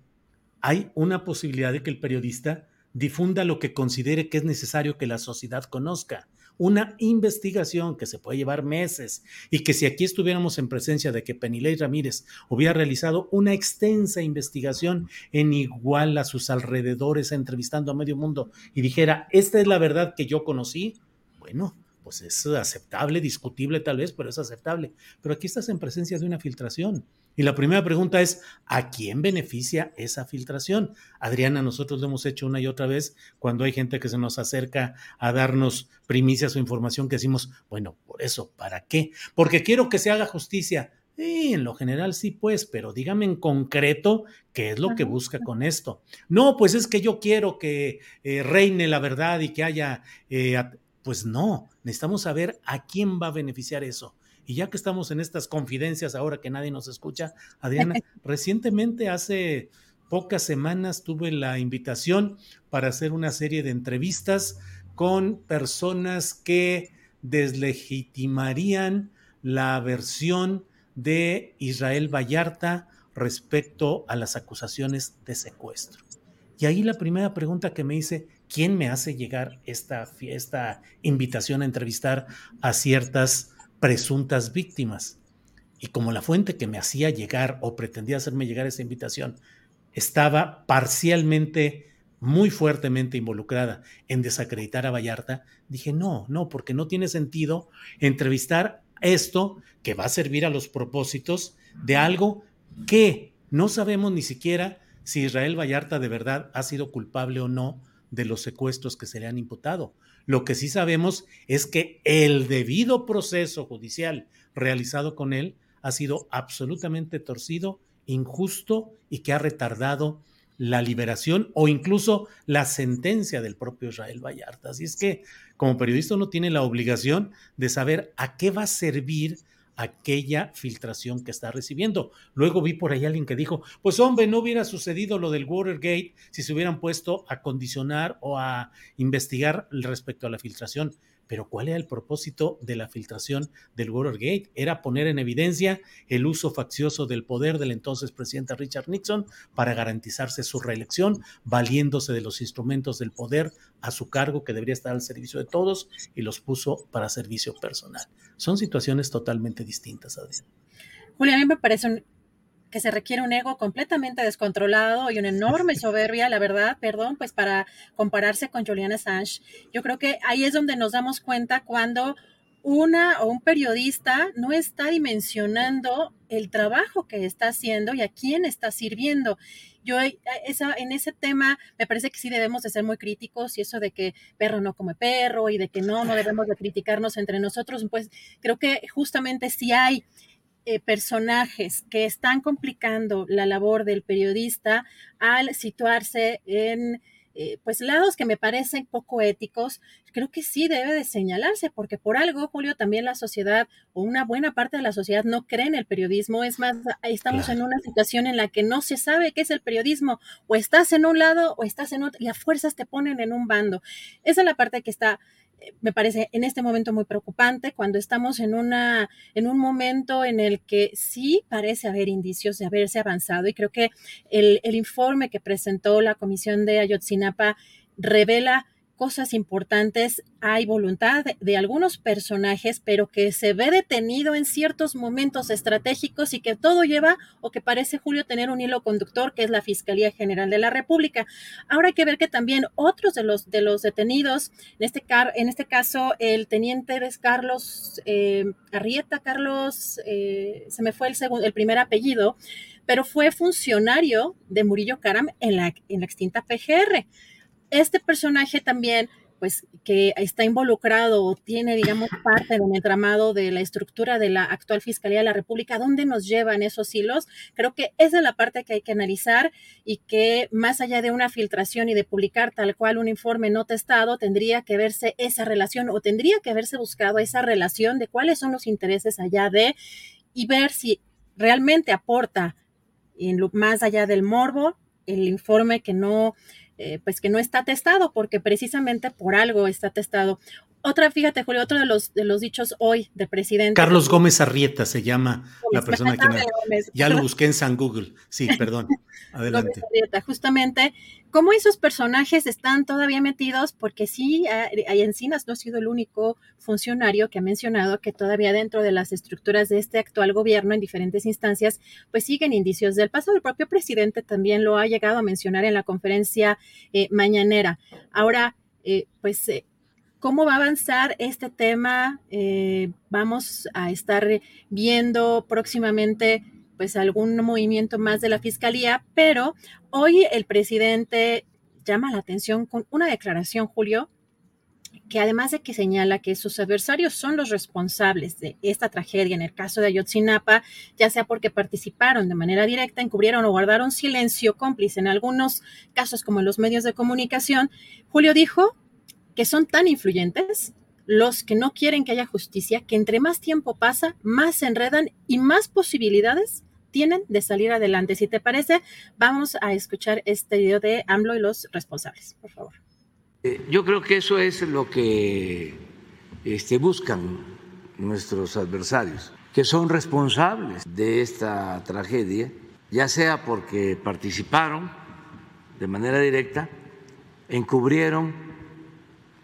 hay una posibilidad de que el periodista difunda lo que considere que es necesario que la sociedad conozca una investigación que se puede llevar meses y que si aquí estuviéramos en presencia de que Penilei Ramírez hubiera realizado una extensa investigación en igual a sus alrededores, entrevistando a medio mundo y dijera, esta es la verdad que yo conocí, bueno, pues es aceptable, discutible tal vez, pero es aceptable. Pero aquí estás en presencia de una filtración. Y la primera pregunta es, ¿a quién beneficia esa filtración? Adriana, nosotros lo hemos hecho una y otra vez cuando hay gente que se nos acerca a darnos primicias o información que decimos, bueno, por eso, ¿para qué? Porque quiero que se haga justicia. Sí, en lo general sí, pues, pero dígame en concreto qué es lo que busca con esto. No, pues es que yo quiero que eh, reine la verdad y que haya eh, pues no, necesitamos saber a quién va a beneficiar eso. Y ya que estamos en estas confidencias ahora que nadie nos escucha, Adriana, recientemente hace pocas semanas tuve la invitación para hacer una serie de entrevistas con personas que deslegitimarían la versión de Israel Vallarta respecto a las acusaciones de secuestro. Y ahí la primera pregunta que me hice, ¿quién me hace llegar esta, esta invitación a entrevistar a ciertas presuntas víctimas? Y como la fuente que me hacía llegar o pretendía hacerme llegar esa invitación estaba parcialmente, muy fuertemente involucrada en desacreditar a Vallarta, dije, no, no, porque no tiene sentido entrevistar esto que va a servir a los propósitos de algo que no sabemos ni siquiera si Israel Vallarta de verdad ha sido culpable o no de los secuestros que se le han imputado. Lo que sí sabemos es que el debido proceso judicial realizado con él ha sido absolutamente torcido, injusto y que ha retardado la liberación o incluso la sentencia del propio Israel Vallarta. Así es que como periodista uno tiene la obligación de saber a qué va a servir aquella filtración que está recibiendo. Luego vi por ahí alguien que dijo, pues hombre, no hubiera sucedido lo del Watergate si se hubieran puesto a condicionar o a investigar respecto a la filtración. Pero ¿cuál era el propósito de la filtración del Watergate? Era poner en evidencia el uso faccioso del poder del entonces presidente Richard Nixon para garantizarse su reelección, valiéndose de los instrumentos del poder a su cargo que debería estar al servicio de todos y los puso para servicio personal. Son situaciones totalmente distintas, Adrián. Julia, a mí me parece un que se requiere un ego completamente descontrolado y una enorme soberbia, la verdad, perdón, pues para compararse con Julian Assange. Yo creo que ahí es donde nos damos cuenta cuando una o un periodista no está dimensionando el trabajo que está haciendo y a quién está sirviendo. Yo eh, esa, en ese tema me parece que sí debemos de ser muy críticos y eso de que perro no come perro y de que no, no debemos de criticarnos entre nosotros, pues creo que justamente si hay eh, personajes que están complicando la labor del periodista al situarse en eh, pues lados que me parecen poco éticos, creo que sí debe de señalarse, porque por algo, Julio, también la sociedad o una buena parte de la sociedad no cree en el periodismo. Es más, estamos en una situación en la que no se sabe qué es el periodismo. O estás en un lado o estás en otro y a fuerzas te ponen en un bando. Esa es la parte que está me parece en este momento muy preocupante cuando estamos en una en un momento en el que sí parece haber indicios de haberse avanzado y creo que el, el informe que presentó la comisión de Ayotzinapa revela cosas importantes, hay voluntad de, algunos personajes, pero que se ve detenido en ciertos momentos estratégicos y que todo lleva o que parece Julio tener un hilo conductor, que es la Fiscalía General de la República. Ahora hay que ver que también otros de los, de los detenidos, en este, en este caso el teniente es Carlos eh, Arrieta, Carlos, eh, se me fue el, segundo, el primer apellido, pero fue funcionario de Murillo Caram en la, en la extinta PGR este personaje también, pues que está involucrado o tiene, digamos, parte del entramado de la estructura de la actual Fiscalía de la República, ¿dónde nos llevan esos hilos? Creo que esa es la parte que hay que analizar y que más allá de una filtración y de publicar tal cual un informe no testado, tendría que verse esa relación o tendría que haberse buscado esa relación de cuáles son los intereses allá de y ver si realmente aporta en lo, más allá del morbo el informe que no eh, pues que no está testado, porque precisamente por algo está testado. Otra, fíjate, Julio, otro de los, de los dichos hoy del presidente. Carlos Gómez Arrieta se llama la persona que me, Ya lo busqué en San Google. Sí, perdón. Adelante. Gómez Arrieta, justamente, ¿cómo esos personajes están todavía metidos? Porque sí, hay Encinas no ha sido el único funcionario que ha mencionado que todavía dentro de las estructuras de este actual gobierno en diferentes instancias, pues siguen indicios del pasado. El propio presidente también lo ha llegado a mencionar en la conferencia eh, mañanera. Ahora, eh, pues eh, ¿Cómo va a avanzar este tema? Eh, vamos a estar viendo próximamente pues algún movimiento más de la fiscalía, pero hoy el presidente llama la atención con una declaración, Julio, que además de que señala que sus adversarios son los responsables de esta tragedia en el caso de Ayotzinapa, ya sea porque participaron de manera directa, encubrieron o guardaron silencio cómplice en algunos casos como en los medios de comunicación, Julio dijo que son tan influyentes los que no quieren que haya justicia, que entre más tiempo pasa, más se enredan y más posibilidades tienen de salir adelante. Si te parece, vamos a escuchar este video de AMLO y los responsables, por favor. Eh, yo creo que eso es lo que este, buscan nuestros adversarios, que son responsables de esta tragedia, ya sea porque participaron de manera directa, encubrieron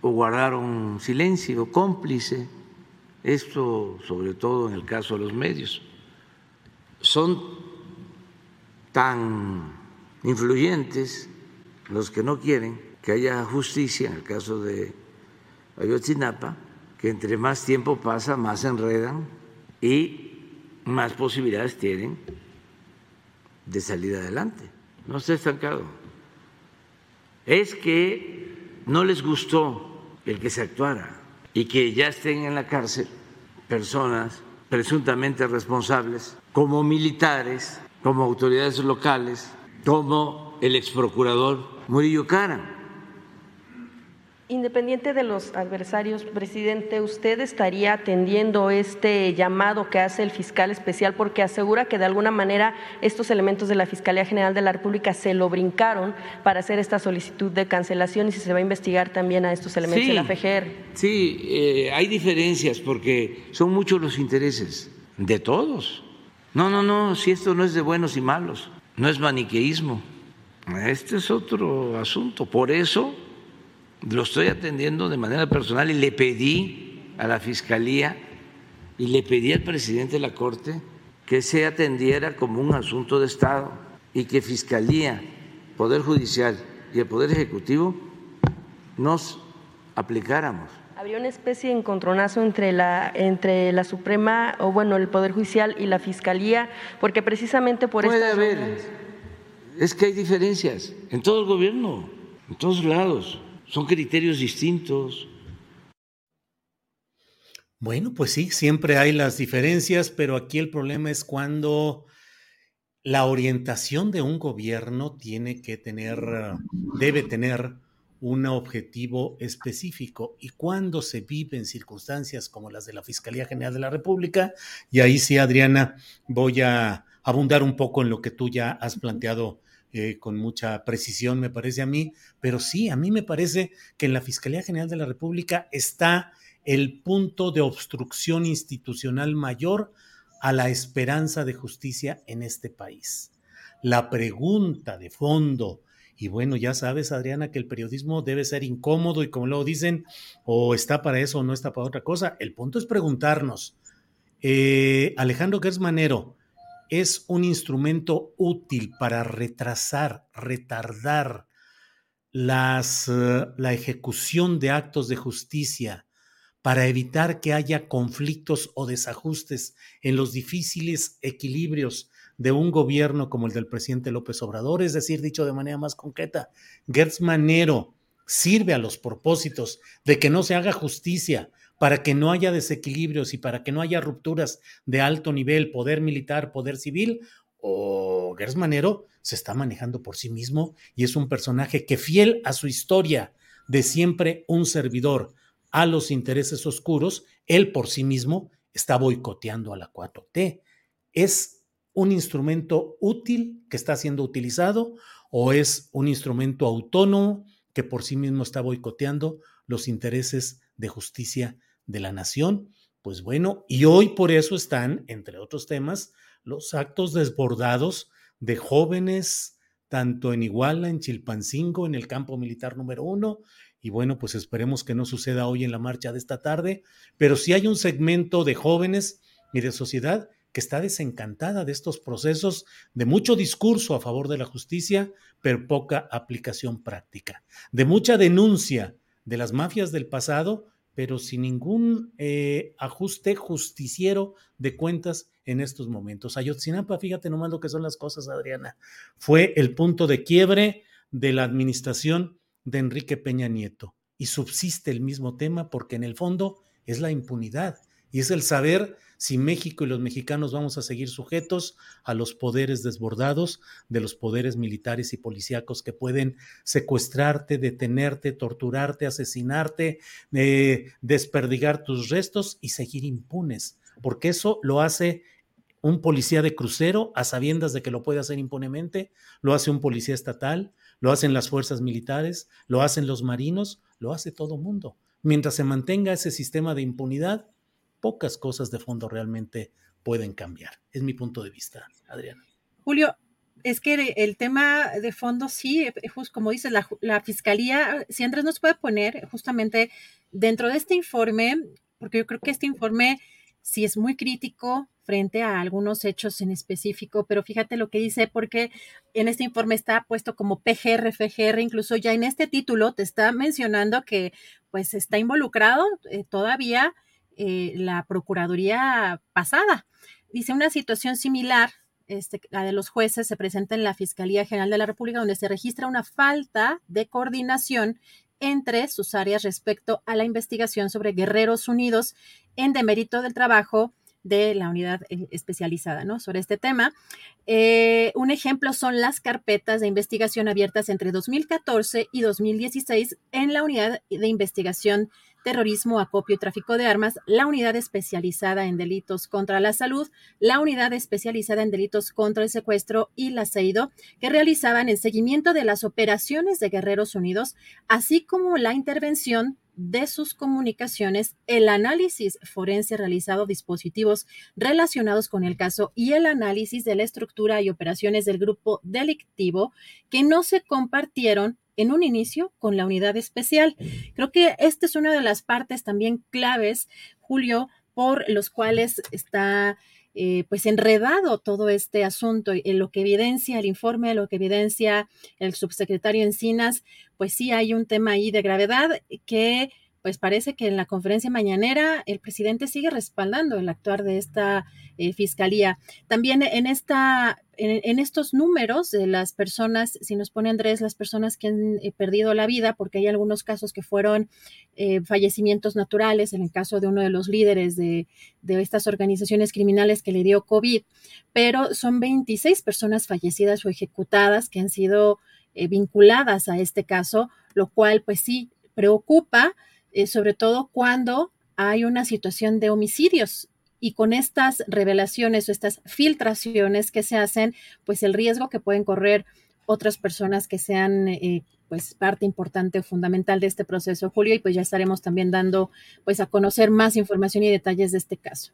o guardaron silencio, cómplice, esto sobre todo en el caso de los medios. Son tan influyentes los que no quieren que haya justicia, en el caso de Ayotzinapa, que entre más tiempo pasa, más se enredan y más posibilidades tienen de salir adelante. No está estancado. Es que no les gustó el que se actuara y que ya estén en la cárcel personas presuntamente responsables, como militares, como autoridades locales, como el ex procurador Murillo Cara Independiente de los adversarios, presidente, ¿usted estaría atendiendo este llamado que hace el fiscal especial porque asegura que de alguna manera estos elementos de la Fiscalía General de la República se lo brincaron para hacer esta solicitud de cancelación y si se va a investigar también a estos elementos de la FGR? Sí, eh, hay diferencias porque son muchos los intereses de todos. No, no, no, si esto no es de buenos y malos, no es maniqueísmo. Este es otro asunto. Por eso lo estoy atendiendo de manera personal y le pedí a la Fiscalía y le pedí al presidente de la Corte que se atendiera como un asunto de Estado y que Fiscalía, Poder Judicial y el Poder Ejecutivo nos aplicáramos. Habría una especie de encontronazo entre la, entre la Suprema, o bueno, el Poder Judicial y la Fiscalía, porque precisamente por Puede haber, es que hay diferencias en todo el gobierno, en todos lados. Son criterios distintos. Bueno, pues sí, siempre hay las diferencias, pero aquí el problema es cuando la orientación de un gobierno tiene que tener, debe tener un objetivo específico y cuando se vive en circunstancias como las de la Fiscalía General de la República, y ahí sí, Adriana, voy a abundar un poco en lo que tú ya has planteado eh, con mucha precisión, me parece a mí, pero sí, a mí me parece que en la Fiscalía General de la República está el punto de obstrucción institucional mayor a la esperanza de justicia en este país. La pregunta de fondo, y bueno, ya sabes, Adriana, que el periodismo debe ser incómodo y como luego dicen, o está para eso o no está para otra cosa. El punto es preguntarnos, eh, Alejandro Gersmanero, ¿es un instrumento útil para retrasar, retardar las, eh, la ejecución de actos de justicia para evitar que haya conflictos o desajustes en los difíciles equilibrios de un gobierno como el del presidente López Obrador, es decir, dicho de manera más concreta, Gertz Manero sirve a los propósitos de que no se haga justicia, para que no haya desequilibrios y para que no haya rupturas de alto nivel, poder militar, poder civil, o Gertz Manero se está manejando por sí mismo y es un personaje que fiel a su historia de siempre un servidor, a los intereses oscuros, él por sí mismo está boicoteando a la 4T. ¿Es un instrumento útil que está siendo utilizado o es un instrumento autónomo que por sí mismo está boicoteando los intereses de justicia de la nación? Pues bueno, y hoy por eso están, entre otros temas, los actos desbordados de jóvenes, tanto en Iguala, en Chilpancingo, en el campo militar número uno, y bueno, pues esperemos que no suceda hoy en la marcha de esta tarde, pero sí hay un segmento de jóvenes y de sociedad que está desencantada de estos procesos de mucho discurso a favor de la justicia, pero poca aplicación práctica, de mucha denuncia de las mafias del pasado, pero sin ningún eh, ajuste justiciero de cuentas en estos momentos. Ayotzinapa, fíjate nomás lo que son las cosas, Adriana, fue el punto de quiebre de la administración de Enrique Peña Nieto. Y subsiste el mismo tema porque en el fondo es la impunidad y es el saber si México y los mexicanos vamos a seguir sujetos a los poderes desbordados de los poderes militares y policíacos que pueden secuestrarte, detenerte, torturarte, asesinarte, eh, desperdigar tus restos y seguir impunes, porque eso lo hace un policía de crucero a sabiendas de que lo puede hacer impunemente, lo hace un policía estatal, lo hacen las fuerzas militares, lo hacen los marinos, lo hace todo mundo. Mientras se mantenga ese sistema de impunidad, pocas cosas de fondo realmente pueden cambiar. Es mi punto de vista, Adriana. Julio, es que el tema de fondo sí, como dices, la, la, fiscalía, si Andrés nos puede poner justamente dentro de este informe, porque yo creo que este informe sí es muy crítico, frente a algunos hechos en específico, pero fíjate lo que dice, porque en este informe está puesto como PGR, FGR, incluso ya en este título te está mencionando que pues está involucrado eh, todavía eh, la Procuraduría pasada. Dice una situación similar este, la de los jueces se presenta en la Fiscalía General de la República, donde se registra una falta de coordinación entre sus áreas respecto a la investigación sobre Guerreros Unidos en demérito del trabajo de la unidad eh, especializada sobre este tema. Eh, un ejemplo son las carpetas de investigación abiertas entre 2014 y 2016 en la unidad de investigación terrorismo, acopio y tráfico de armas, la unidad especializada en delitos contra la salud, la unidad especializada en delitos contra el secuestro y la CEIDO, que realizaban el seguimiento de las operaciones de Guerreros Unidos, así como la intervención de sus comunicaciones, el análisis forense realizado dispositivos relacionados con el caso y el análisis de la estructura y operaciones del grupo delictivo que no se compartieron en un inicio con la unidad especial. Creo que esta es una de las partes también claves, Julio, por los cuales está eh, pues enredado todo este asunto en lo que evidencia el informe, lo que evidencia el subsecretario Encinas, pues sí hay un tema ahí de gravedad que pues parece que en la conferencia mañanera el presidente sigue respaldando el actuar de esta eh, fiscalía. También en esta, en, estos números de las personas, si nos pone Andrés, las personas que han eh, perdido la vida, porque hay algunos casos que fueron eh, fallecimientos naturales, en el caso de uno de los líderes de, de estas organizaciones criminales que le dio COVID, pero son 26 personas fallecidas o ejecutadas que han sido vinculadas a este caso, lo cual pues sí preocupa eh, sobre todo cuando hay una situación de homicidios. Y con estas revelaciones o estas filtraciones que se hacen, pues el riesgo que pueden correr otras personas que sean eh, pues parte importante, fundamental de este proceso, Julio, y pues ya estaremos también dando pues a conocer más información y detalles de este caso.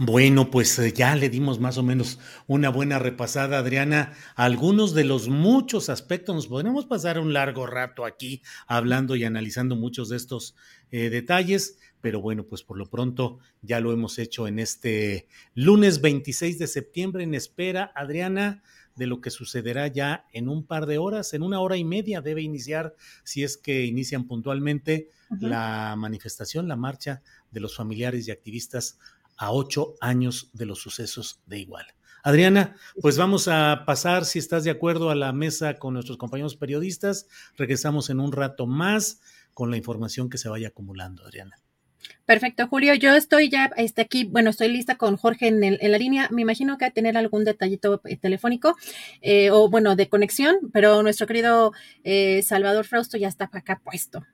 Bueno, pues eh, ya le dimos más o menos una buena repasada, Adriana, algunos de los muchos aspectos. Nos podremos pasar un largo rato aquí hablando y analizando muchos de estos eh, detalles, pero bueno, pues por lo pronto ya lo hemos hecho en este lunes 26 de septiembre en espera, Adriana, de lo que sucederá ya en un par de horas, en una hora y media debe iniciar, si es que inician puntualmente, la manifestación, la marcha de los familiares y activistas a ocho años de los sucesos de Igual. Adriana, pues vamos a pasar, si estás de acuerdo, a la mesa con nuestros compañeros periodistas. Regresamos en un rato más con la información que se vaya acumulando, Adriana. Perfecto, Julio. Yo estoy ya este, aquí, bueno, estoy lista con Jorge en, la línea. Me imagino que va a tener algún detallito eh, telefónico eh, o, bueno, de conexión, pero nuestro querido eh, Salvador Frausto ya está acá puesto.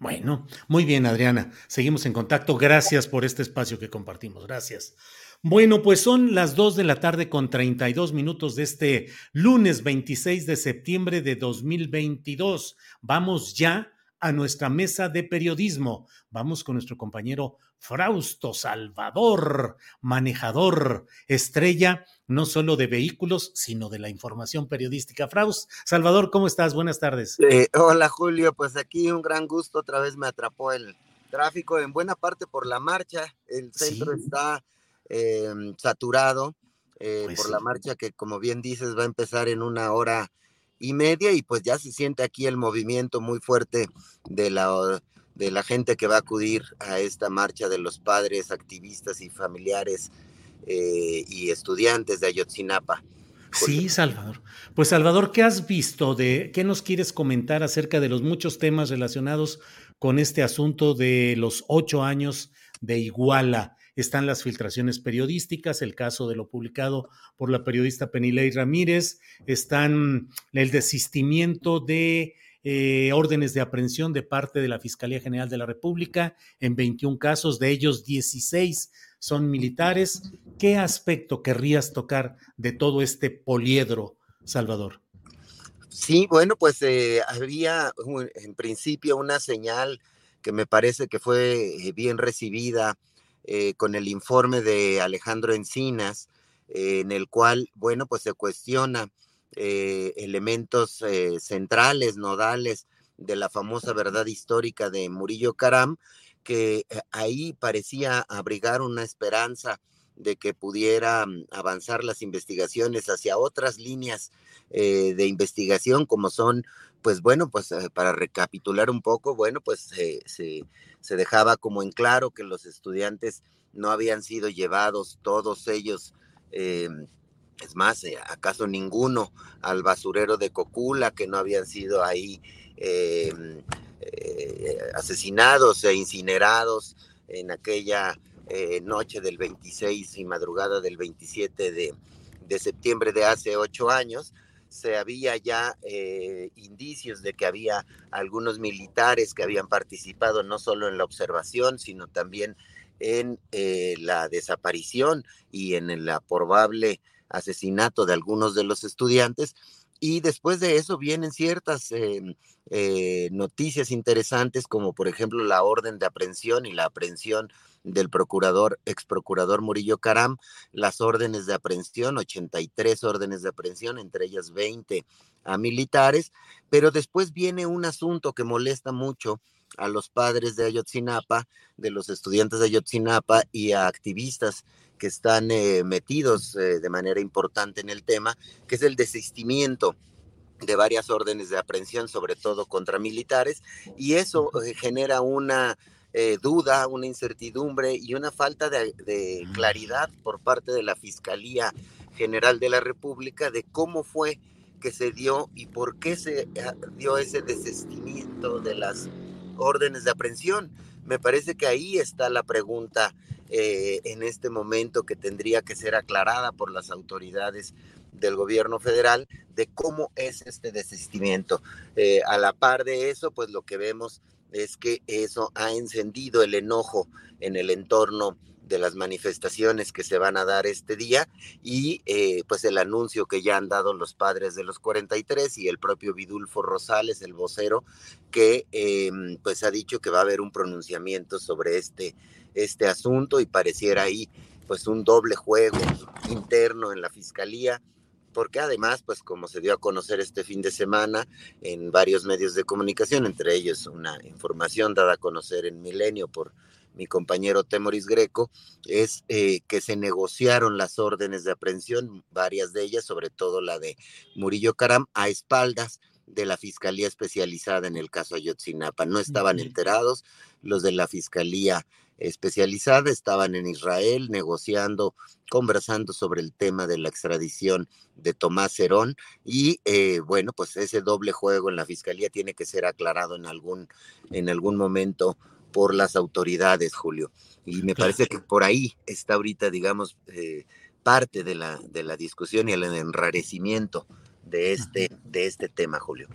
Bueno, muy bien, Adriana. Seguimos en contacto. Gracias por este espacio que compartimos. Gracias. Bueno, pues son las 2 de la tarde con 32 minutos de este lunes 26 de septiembre de 2022. Vamos ya a nuestra mesa de periodismo. Vamos con nuestro compañero Frausto Salvador, manejador, estrella no solo de vehículos, sino de la información periodística. Fraus, Salvador, ¿cómo estás? Buenas tardes. Eh, hola Julio, pues aquí un gran gusto, otra vez me atrapó el tráfico, en buena parte por la marcha, el centro está em, saturado eh, pues por la marcha que como bien dices va a empezar en una hora y media y pues ya se siente aquí el movimiento muy fuerte de la de la gente que va a acudir a esta marcha de los padres, activistas y familiares eh, y estudiantes de Ayotzinapa. Sí, Salvador. Pues Salvador, ¿qué has visto de qué nos quieres comentar acerca de los muchos temas relacionados con este asunto de los ocho años de Iguala? Están las filtraciones periodísticas, el caso de lo publicado por la periodista Penilei Ramírez, están el desistimiento de eh, órdenes de aprehensión de parte de la Fiscalía General de la República en 21 casos, de ellos 16 son militares. ¿Qué aspecto querrías tocar de todo este poliedro, Salvador? Sí, bueno, pues eh, había en principio una señal que me parece que fue eh, bien recibida con el informe de Alejandro Encinas, en el cual, bueno, pues se cuestiona eh, elementos eh, centrales, nodales de la famosa verdad histórica de Murillo Caram, que eh, ahí parecía abrigar una esperanza de que pudiera mm, avanzar las investigaciones hacia otras líneas de investigación, como son, pues bueno, pues para recapitular un poco, bueno, pues se, se dejaba como en claro que los estudiantes no habían sido llevados todos ellos es más, eh, acaso ninguno al basurero de Cocula, que no habían sido ahí eh, asesinados e incinerados en aquella eh, noche del 26 y madrugada del 27 de, de septiembre de hace ocho años, se había ya indicios de que había algunos militares que habían participado no solo en la observación, sino también en la desaparición y en la probable asesinato de algunos de los estudiantes. Y después de eso vienen ciertas em, eh, noticias interesantes, como por ejemplo la orden de aprehensión y la aprehensión del procurador, ex procurador Murillo Caram, las órdenes de aprehensión, 83 órdenes de aprehensión, entre ellas 20 a militares, pero después viene un asunto que molesta mucho a los padres de Ayotzinapa, de los estudiantes de Ayotzinapa y a activistas que están eh, metidos eh, de manera importante en el tema, que es el desistimiento de varias órdenes de aprehensión, sobre todo contra militares, y eso eh, genera una duda, una incertidumbre y una falta de, claridad por parte de la Fiscalía General de la República de cómo fue que se dio y por qué se dio ese desistimiento de las órdenes de aprehensión. Me parece que ahí está la pregunta eh, en este momento que tendría que ser aclarada por las autoridades del gobierno federal de cómo es este desistimiento. Eh, a la par de eso, pues lo que vemos es que eso ha encendido el enojo en el entorno de las manifestaciones que se van a dar este día y eh, pues el anuncio que ya han dado los padres de los 43 y el propio Vidulfo Rosales, el vocero, que em, pues ha dicho que va a haber un pronunciamiento sobre este, este asunto y pareciera ahí pues un doble juego interno en la fiscalía porque además, pues como se dio a conocer este fin de semana en varios medios de comunicación, entre ellos una información dada a conocer en Milenio por mi compañero Temoris Greco, es eh, que se negociaron las órdenes de aprehensión, varias de ellas, sobre todo la de Murillo Caram, a espaldas de la Fiscalía Especializada en el caso Ayotzinapa. No estaban enterados los de la Fiscalía Especializada, estaban en Israel negociando, conversando sobre el tema de la extradición de Tomás Herón y eh, bueno, pues ese doble juego en la Fiscalía tiene que ser aclarado en algún, en algún momento por las autoridades, Julio. Y me parece que por ahí está ahorita, digamos, eh, parte de la, de la discusión y el enrarecimiento de este, de este tema, Julio.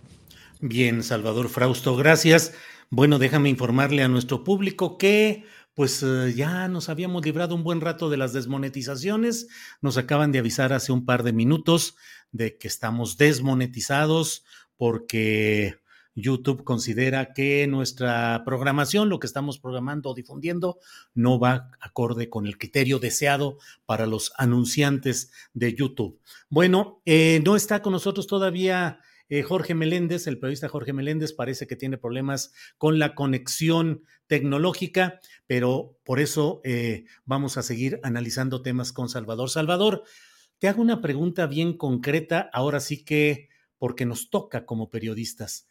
Bien, Salvador Frausto, gracias. Bueno, déjame informarle a nuestro público que pues eh, ya nos habíamos librado un buen rato de las desmonetizaciones. Nos acaban de avisar hace un par de minutos de que estamos desmonetizados porque YouTube considera que nuestra programación, lo que estamos programando o difundiendo, no va acorde con el criterio deseado para los anunciantes de YouTube. Bueno, eh, no está con nosotros todavía eh, Jorge Meléndez, el periodista Jorge Meléndez, parece que tiene problemas con la conexión tecnológica, pero por eso eh, vamos a seguir analizando temas con Salvador. Salvador, te hago una pregunta bien concreta, ahora sí que porque nos toca como periodistas.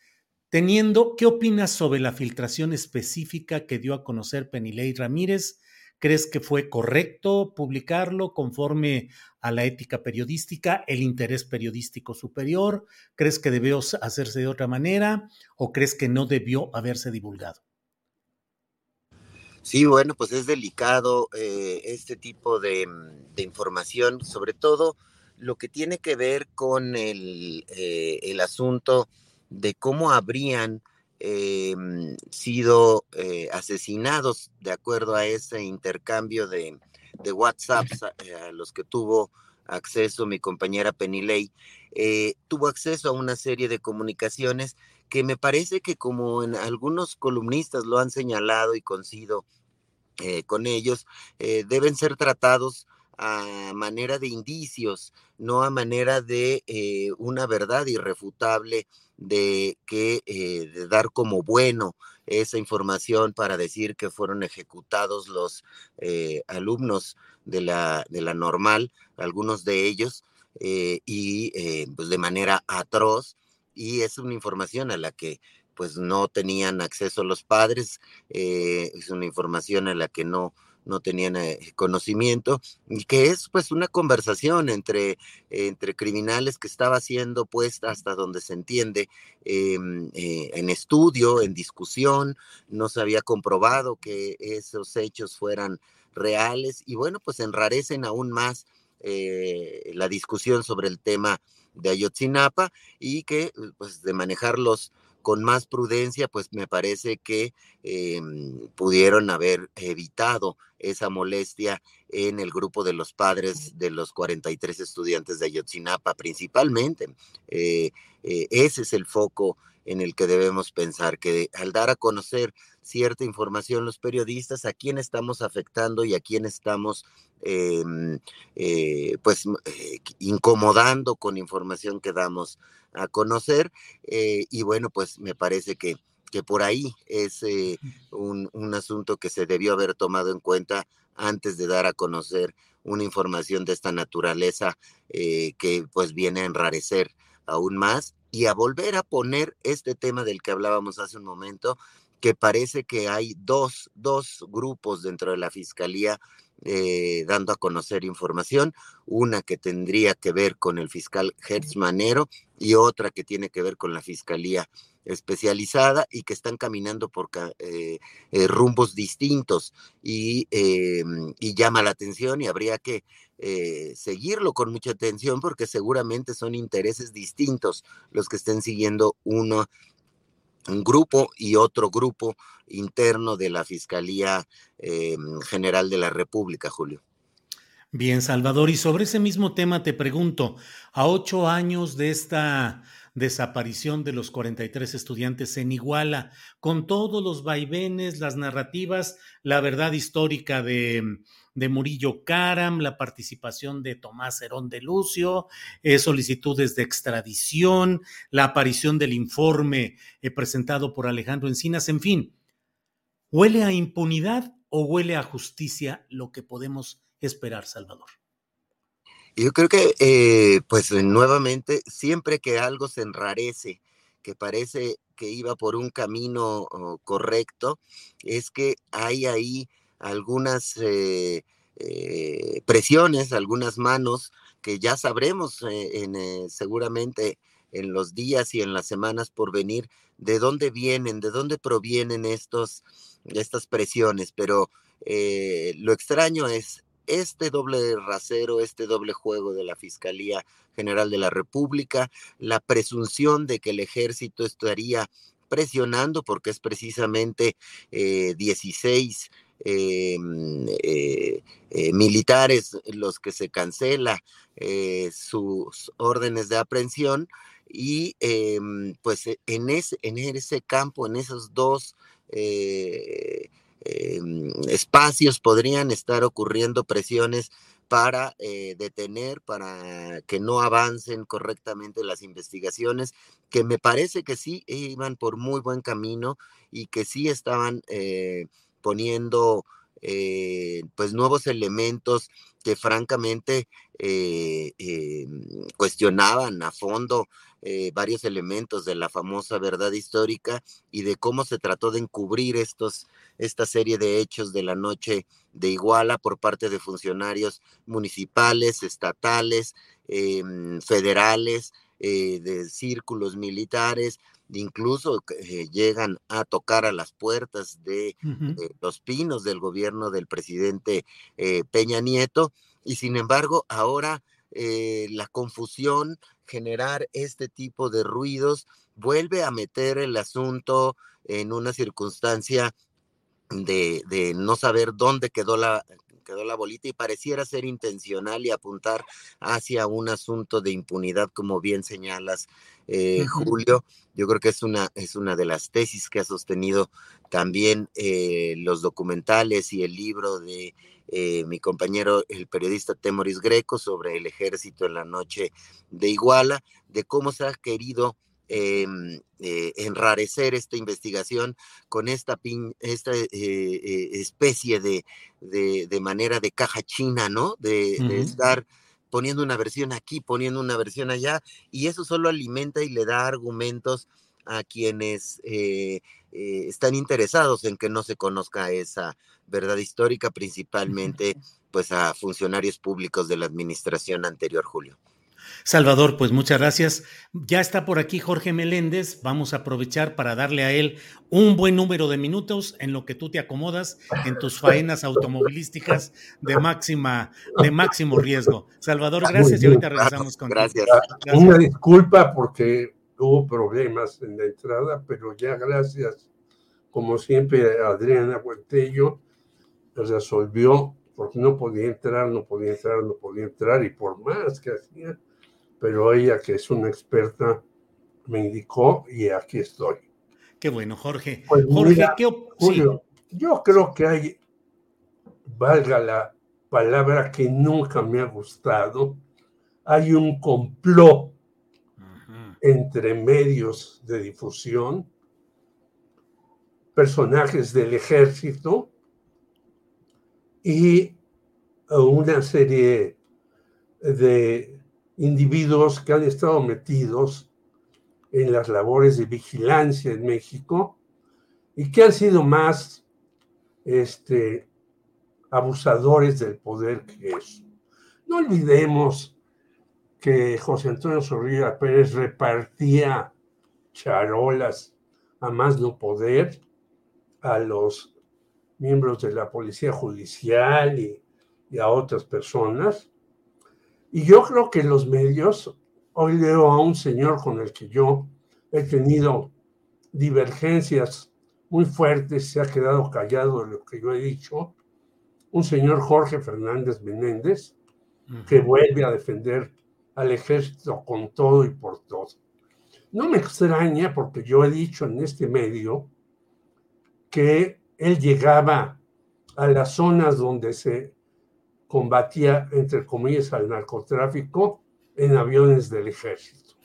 Teniendo, ¿qué opinas sobre la filtración específica que dio a conocer Penilei Ramírez? ¿Crees que fue correcto publicarlo conforme a la ética periodística, el interés periodístico superior? ¿Crees que debió hacerse de otra manera o crees que no debió haberse divulgado? Sí, bueno, pues es delicado eh, este tipo de, información, sobre todo lo que tiene que ver con el, eh, el asunto de cómo habrían em, sido eh, asesinados de acuerdo a ese intercambio de, de WhatsApp eh, a, los que tuvo acceso mi compañera Penilei, eh, tuvo acceso a una serie de comunicaciones que me parece que como en algunos columnistas lo han señalado y coincido con ellos, deben ser tratados a manera de indicios, no a manera de una verdad irrefutable de que eh, de dar como bueno esa información para decir que fueron ejecutados los eh, alumnos de la, de la normal, algunos de ellos, eh, y pues de manera atroz, y es una información a la que pues no tenían acceso los padres, es una información a la que no no tenían eh, conocimiento, y que es pues una conversación entre, entre criminales que estaba siendo puesta hasta donde se entiende em, eh, en estudio, en discusión, no se había comprobado que esos hechos fueran reales y bueno, pues enrarecen aún más eh, la discusión sobre el tema de Ayotzinapa y que pues de manejarlos con más prudencia, pues me parece que em, pudieron haber evitado esa molestia en el grupo de los padres de los 43 estudiantes de Ayotzinapa, principalmente. Eh, eh, ese es el foco en el que debemos pensar, que al dar a conocer cierta información los periodistas, a quién estamos afectando y a quién estamos em, eh, pues incomodando con información que damos a conocer. Eh, y bueno, pues me parece que, que por ahí es eh, un, un, asunto que se debió haber tomado en cuenta antes de dar a conocer una información de esta naturaleza eh, que pues viene a enrarecer aún más y a volver a poner este tema del que hablábamos hace un momento, que parece que hay dos, dos grupos dentro de la Fiscalía eh, dando a conocer información, una que tendría que ver con el fiscal Hertz Manero y otra que tiene que ver con la Fiscalía especializada y que están caminando por eh, eh, rumbos distintos y, y, llama la atención y habría que seguirlo con mucha atención porque seguramente son intereses distintos los que estén siguiendo uno un grupo y otro grupo interno de la Fiscalía eh, General de la República, Julio. Bien, Salvador, y sobre ese mismo tema te pregunto, a ocho años de esta desaparición de los 43 estudiantes en Iguala, con todos los vaivenes, las narrativas, la verdad histórica de, de Murillo Caram, la participación de Tomás Herón de Lucio, eh, solicitudes de extradición, la aparición del informe eh, presentado por Alejandro Encinas, en fin. ¿Huele a impunidad o huele a justicia lo que podemos esperar, Salvador? Yo creo que, eh, pues nuevamente, siempre que algo se enrarece, que parece que iba por un camino correcto, es que hay ahí algunas eh, eh, presiones, algunas manos que ya sabremos en, seguramente en los días y en las semanas por venir de dónde vienen, de dónde provienen estos, estas presiones. Pero lo extraño es este doble rasero, este doble juego de la Fiscalía General de la República, la presunción de que el ejército estaría presionando, porque es precisamente 16 eh, eh, eh, militares los que se cancela sus órdenes de aprehensión y pues e, en ese, en ese campo, en esos dos espacios podrían estar ocurriendo presiones para detener, para que no avancen correctamente las investigaciones, que me parece que sí iban por muy buen camino y que sí estaban poniendo eh, pues nuevos elementos que francamente cuestionaban a fondo eh, varios elementos de la famosa verdad histórica y de cómo se trató de encubrir estos, esta serie de hechos de la noche de Iguala por parte de funcionarios municipales, estatales, em, federales, eh, de círculos militares, incluso eh, llegan a tocar a las puertas de los pinos del gobierno del presidente Peña Nieto, y sin embargo ahora la confusión, generar este tipo de ruidos, vuelve a meter el asunto en una circunstancia de, de no saber dónde quedó la, quedó la bolita y pareciera ser intencional y apuntar hacia un asunto de impunidad, como bien señalas, eh, Julio. Yo creo que es una, es una de las tesis que ha sostenido también eh, los documentales y el libro de eh, mi compañero, el periodista Temoris Greco, sobre el ejército en la noche de Iguala, de cómo se ha querido em, eh, enrarecer esta investigación con esta, esta eh, especie de, de, manera de caja china, ¿no? De, de, estar poniendo una versión aquí, poniendo una versión allá, y eso solo alimenta y le da argumentos a quienes eh, están interesados en que no se conozca esa verdad histórica, principalmente pues a funcionarios públicos de la administración anterior, Julio. Salvador, pues muchas gracias. Ya está por aquí Jorge Meléndez. Vamos a aprovechar para darle a él un buen número de minutos en lo que tú te acomodas en tus faenas automovilísticas de máxima, de máximo riesgo. Salvador, gracias y ahorita regresamos con gracias. gracias. Una disculpa porque hubo problemas en la entrada, pero ya gracias, como siempre, Adriana Huertello resolvió, porque no podía entrar, no podía entrar, no podía entrar, y por más que hacía, pero ella, que es una experta, me indicó y aquí estoy. Qué bueno, Jorge. Pues Jorge, ¿qué Julio, Yo creo que hay, valga la palabra que nunca me ha gustado, hay un complot entre medios de difusión, personajes del ejército y una serie de individuos que han estado metidos en las labores de vigilancia en México y que han sido más este, abusadores del poder que eso. No olvidemos que José Antonio Zorrilla Pérez repartía charolas a más no poder a los miembros de la Policía Judicial y, a otras personas. Y yo creo que los medios, hoy leo a un señor con el que yo he tenido divergencias muy fuertes, se ha quedado callado de lo que yo he dicho, un señor Jorge Fernández Menéndez, que vuelve a defender al ejército con todo y por todo. No me extraña porque yo he dicho en este medio que él llegaba a las zonas donde se combatía, entre comillas, al narcotráfico en aviones del ejército.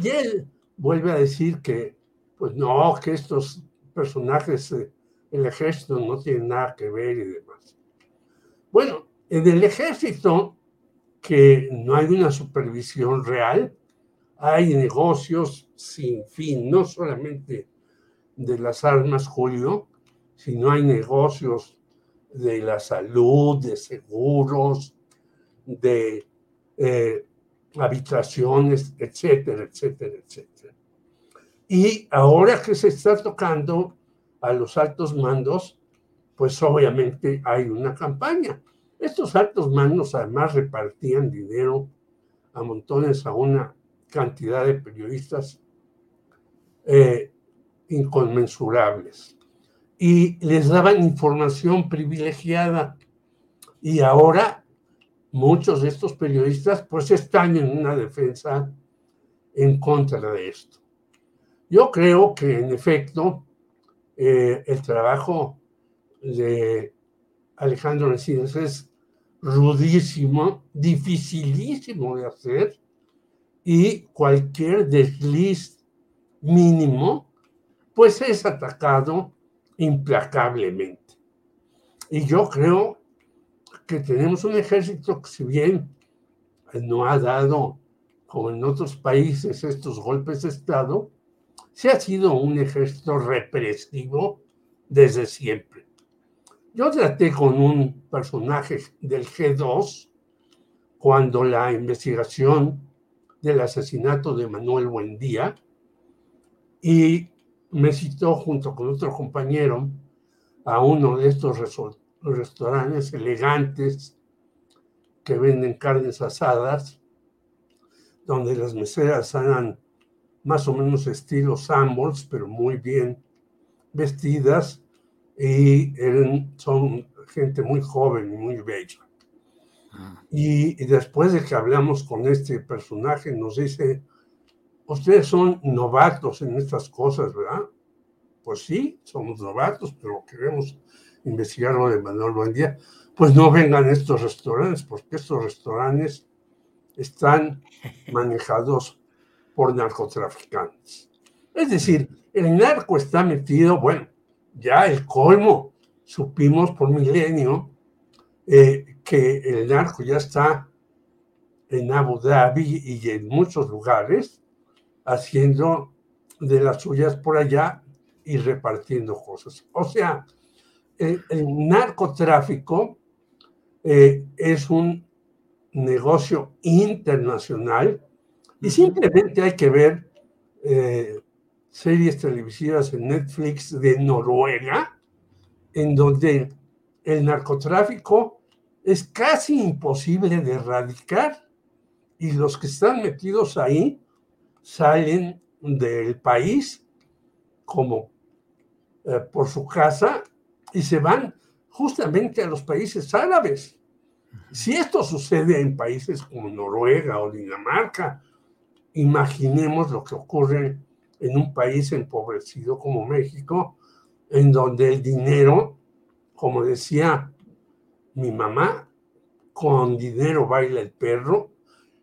Y él vuelve a decir que, pues no, que estos personajes del ejército no tienen nada que ver y demás. Bueno, en el ejército, que no hay una supervisión real, hay negocios sin fin, no solamente de las armas, Julio, sino hay negocios de la salud, de seguros, de eh, habitaciones, etcétera, etcétera, etcétera. Y ahora que se está tocando a los altos mandos, pues obviamente hay una campaña. Estos altos mandos además repartían dinero a montones a una cantidad de periodistas eh, inconmensurables y les daban información privilegiada. Y ahora muchos de estos periodistas pues están en una defensa en contra de esto. Yo creo que en efecto eh, el trabajo de Alejandro Encinas es rudísimo, dificilísimo de hacer y cualquier desliz mínimo pues es atacado implacablemente. Y yo creo que tenemos un ejército que si bien no ha dado, como en otros países, estos golpes de Estado, se ha sido un ejército represivo desde siempre. Yo traté con un personaje del G2 cuando la investigación del asesinato de Manuel Buendía y me citó junto con otro compañero a uno de estos restaurantes elegantes que venden carnes asadas, donde las meseras eran más o menos estilo Sambors, pero muy bien vestidas y eran, son gente muy joven y muy bella. Ah. Y, y, después de que hablamos con este personaje, nos dice, ustedes son novatos en estas cosas, ¿verdad? Pues sí, somos novatos, pero queremos investigarlo de Manuel Buendía, pues no vengan estos restaurantes, porque estos restaurantes están manejados por narcotraficantes. Es decir, el narco está metido, bueno, ya el colmo, supimos por milenio eh, que el narco ya está en Abu Dhabi y en muchos lugares haciendo de las suyas por allá y repartiendo cosas. O sea, el, narcotráfico eh, es un negocio internacional y simplemente hay que ver eh, series televisivas en Netflix de Noruega, en donde el narcotráfico es casi imposible de erradicar y los que están metidos ahí salen del país como eh, por su casa y se van justamente a los países árabes. Si esto sucede en países como Noruega o Dinamarca, imaginemos lo que ocurre en un país empobrecido como México, en donde el dinero, como decía mi mamá, con dinero baila el perro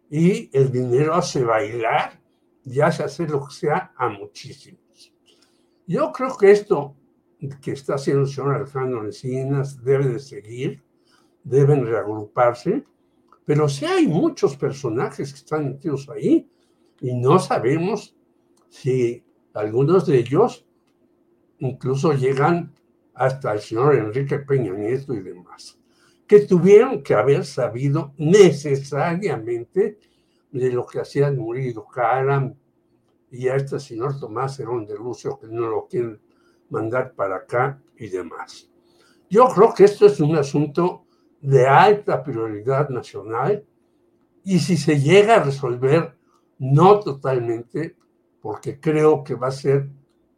y el dinero hace bailar y hace lo que sea a muchísimos. Yo creo que esto que está haciendo el señor Alejandro Encinas debe de seguir, deben reagruparse, pero sí hay muchos personajes que están metidos ahí y no sabemos si algunos de ellos incluso llegan hasta el señor Enrique Peña Nieto y demás, que tuvieron que haber sabido necesariamente de lo que hacían Murillo Caram y a este señor Tomás Herón de Lucio, que no lo quieren mandar para acá y demás. Yo creo que esto es un asunto de alta prioridad nacional y si se llega a resolver, no totalmente, porque creo que va a ser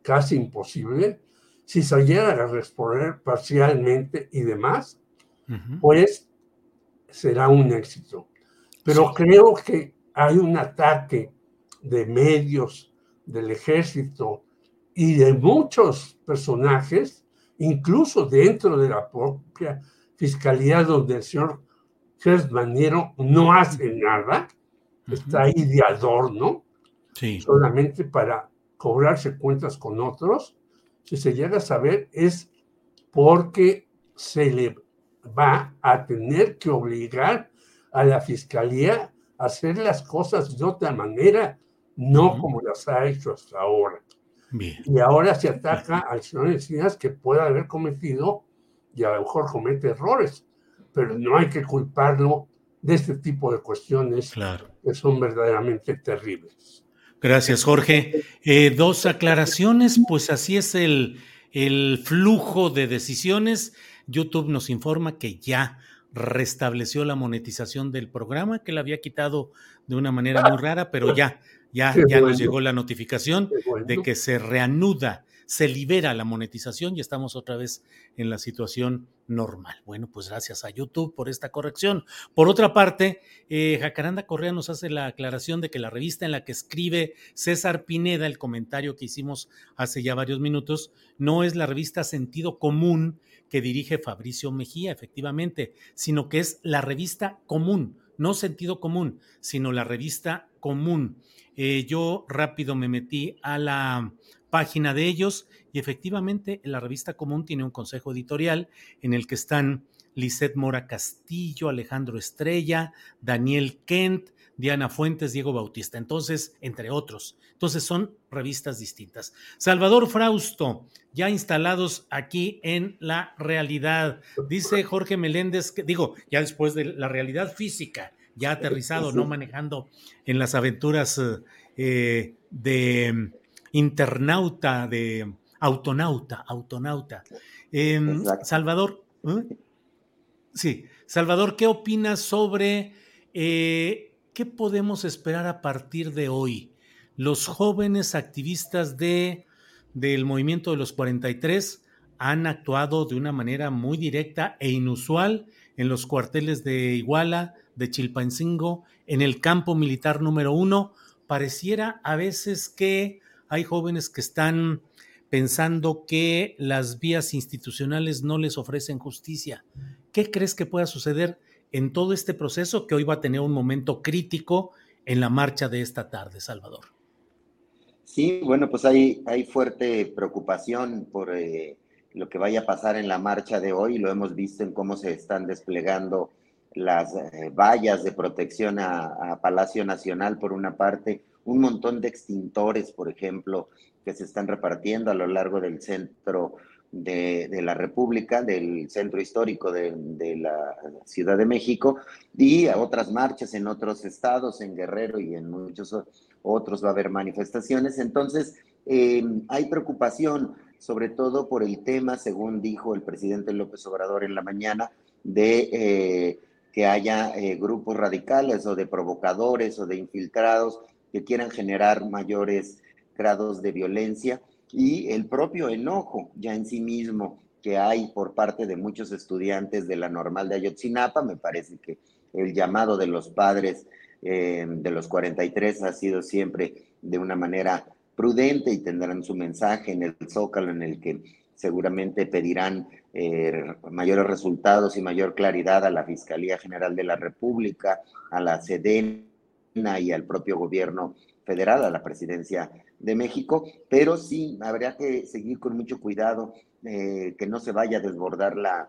casi imposible, si se llega a responder parcialmente y demás, pues será un éxito. Pero creo que hay un ataque de medios, del ejército y de muchos personajes, incluso dentro de la propia fiscalía donde el señor Gersmaniero no hace nada, está ahí de adorno, solamente para cobrarse cuentas con otros, si se llega a saber es porque se le va a tener que obligar a la fiscalía hacer las cosas de otra manera, no como las ha hecho hasta ahora. Y ahora se ataca al señor Encinas que puede haber cometido y a lo mejor comete errores, pero no hay que culparlo de este tipo de cuestiones que son verdaderamente terribles. Gracias, Jorge. Eh, dos aclaraciones, pues así es el, el flujo de decisiones. YouTube nos informa que ya restableció la monetización del programa, que la había quitado de una manera muy rara, pero ya, ya, ya nos llegó la notificación de que se reanuda se libera la monetización y estamos otra vez en la situación normal. Bueno, pues gracias a YouTube por esta corrección. Por otra parte, eh, Jacaranda Correa nos hace la aclaración de que la revista en la que escribe César Pineda, el comentario que hicimos hace ya varios minutos, no es la revista Sentido Común que dirige Fabricio Mejía, efectivamente, sino que es la revista común, no sentido común, sino la revista común. Eh, yo rápido me metí a la página de ellos y efectivamente la revista común tiene un consejo editorial en el que están Lisette Mora Castillo, Alejandro Estrella, Daniel Kent, Diana Fuentes, Diego Bautista, entonces, entre otros. Entonces son revistas distintas. Salvador Frausto, ya instalados aquí en la realidad. Dice Jorge Meléndez, que, digo, ya después de la realidad física, ya aterrizado, no manejando en las aventuras eh, de internauta, de autonauta, autonauta. Em, Salvador, ¿eh? sí, Salvador, ¿qué opinas sobre eh, qué podemos esperar a partir de hoy? Los jóvenes activistas de, del movimiento de los 43 han actuado de una manera muy directa e inusual en los cuarteles de Iguala, de Chilpancingo, en el campo militar número uno. Pareciera a veces que hay jóvenes que están pensando que las vías institucionales no les ofrecen justicia. ¿Qué crees que pueda suceder en todo este proceso que hoy va a tener un momento crítico en la marcha de esta tarde, Salvador? Sí, bueno, pues hay, hay fuerte preocupación por eh, lo que vaya a pasar en la marcha de hoy. Lo hemos visto en cómo se están desplegando las eh, vallas de protección a Palacio Nacional por una parte, un montón de extintores, por ejemplo, que se están repartiendo a lo largo del centro de, la República, del centro histórico de, la Ciudad de México, y otras marchas en otros estados, en Guerrero y en muchos otros va a haber manifestaciones. Entonces, eh, hay preocupación, sobre todo por el tema, según dijo el presidente López Obrador en la mañana, de eh, que haya eh, grupos radicales o de provocadores o de infiltrados que quieran generar mayores grados de violencia y el propio enojo ya en sí mismo que hay por parte de muchos estudiantes de la normal de Ayotzinapa. Me parece que el llamado de los padres eh, de los 43 ha sido siempre de una manera prudente y tendrán su mensaje en el zócalo en el que seguramente pedirán eh, mayores resultados y mayor claridad a la Fiscalía General de la República, a la SEDEN y al propio gobierno federal, a la presidencia de México, pero sí habría que seguir con mucho cuidado eh, que no se vaya a desbordar la,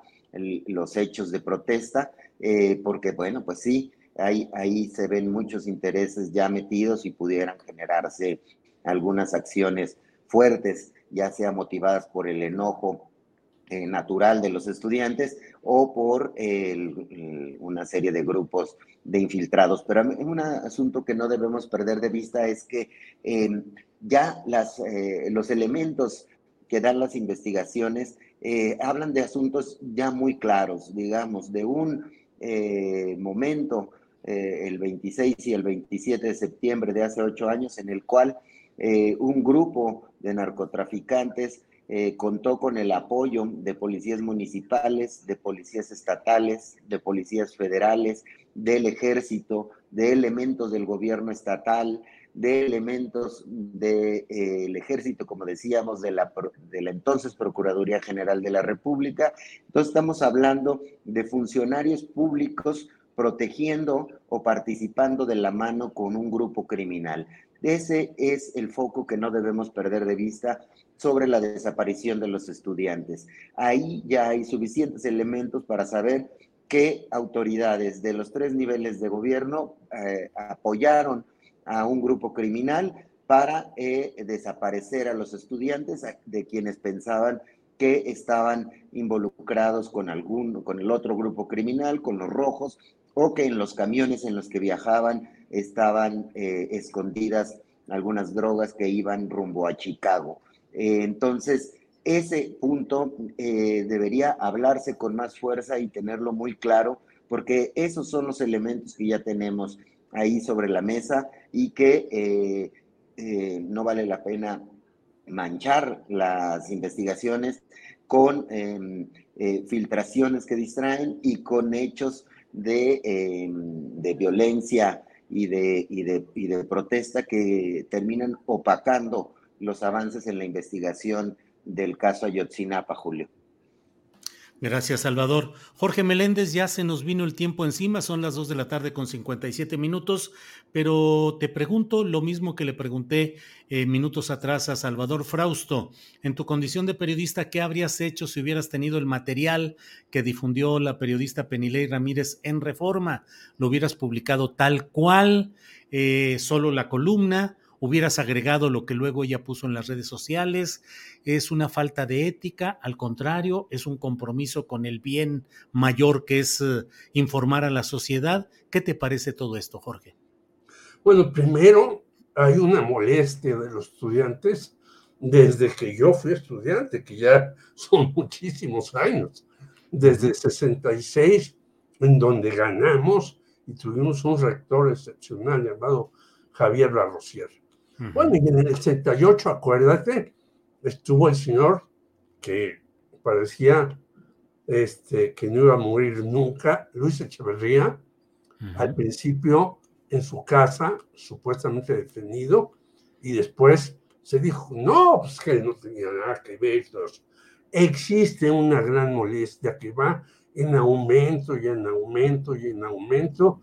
los hechos de protesta, eh, porque bueno, pues sí, ahí, ahí se ven muchos intereses ya metidos y pudieran generarse algunas acciones fuertes, ya sea motivadas por el enojo eh, natural de los estudiantes o por una serie de grupos de infiltrados. Pero un asunto que no debemos perder de vista es que em, ya eh, los elementos que dan las investigaciones eh, hablan de asuntos ya muy claros, digamos, de un momento, el 26 y el 27 de septiembre de hace ocho años, en el cual un grupo de narcotraficantes eh, contó con el apoyo de policías municipales, de policías estatales, de policías federales, del ejército, de elementos del gobierno estatal, de elementos del eh, ejército, como decíamos, de la, de la entonces Procuraduría General de la República. Entonces estamos hablando de funcionarios públicos protegiendo o participando de la mano con un grupo criminal. Ese es el foco que no debemos perder de vista sobre la desaparición de los estudiantes. Ahí ya hay suficientes elementos para saber qué autoridades de los tres niveles de gobierno eh, apoyaron a un grupo criminal para eh, desaparecer a los estudiantes de quienes pensaban que estaban involucrados con algún, con el otro grupo criminal, con los rojos, o que en los camiones en los que viajaban estaban eh, escondidas algunas drogas que iban rumbo a Chicago. Eh, entonces, ese punto debería hablarse con más fuerza y tenerlo muy claro, porque esos son los elementos que ya tenemos ahí sobre la mesa y que eh, eh, no vale la pena manchar las investigaciones con em, eh, filtraciones que distraen y con hechos de, em, de violencia y de, y, de, y de protesta que terminan opacando los avances en la investigación del caso Ayotzinapa, Julio. Gracias, Salvador. Jorge Meléndez, ya se nos vino el tiempo encima, son las 2 de la tarde con 57 minutos, pero te pregunto lo mismo que le pregunté eh, minutos atrás a Salvador Frausto. En tu condición de periodista, ¿qué habrías hecho si hubieras tenido el material que difundió la periodista Penilei Ramírez en Reforma? ¿Lo hubieras publicado tal cual? Eh, ¿Solo la columna? Hubieras agregado lo que luego ella puso en las redes sociales. Es una falta de ética, al contrario, es un compromiso con el bien mayor que es eh, informar a la sociedad. ¿Qué te parece todo esto, Jorge? Bueno, primero hay una molestia de los estudiantes desde que yo fui estudiante, que ya son muchísimos años, desde 66, en donde ganamos y tuvimos un rector excepcional llamado Javier Bueno, y en el 68, acuérdate, estuvo el señor que parecía este, que no iba a morir nunca, Luis Echeverría, al principio en su casa, supuestamente detenido, y después se dijo, no, pues que no tenía nada que ver. Existe una gran molestia que va en aumento y en aumento y en aumento,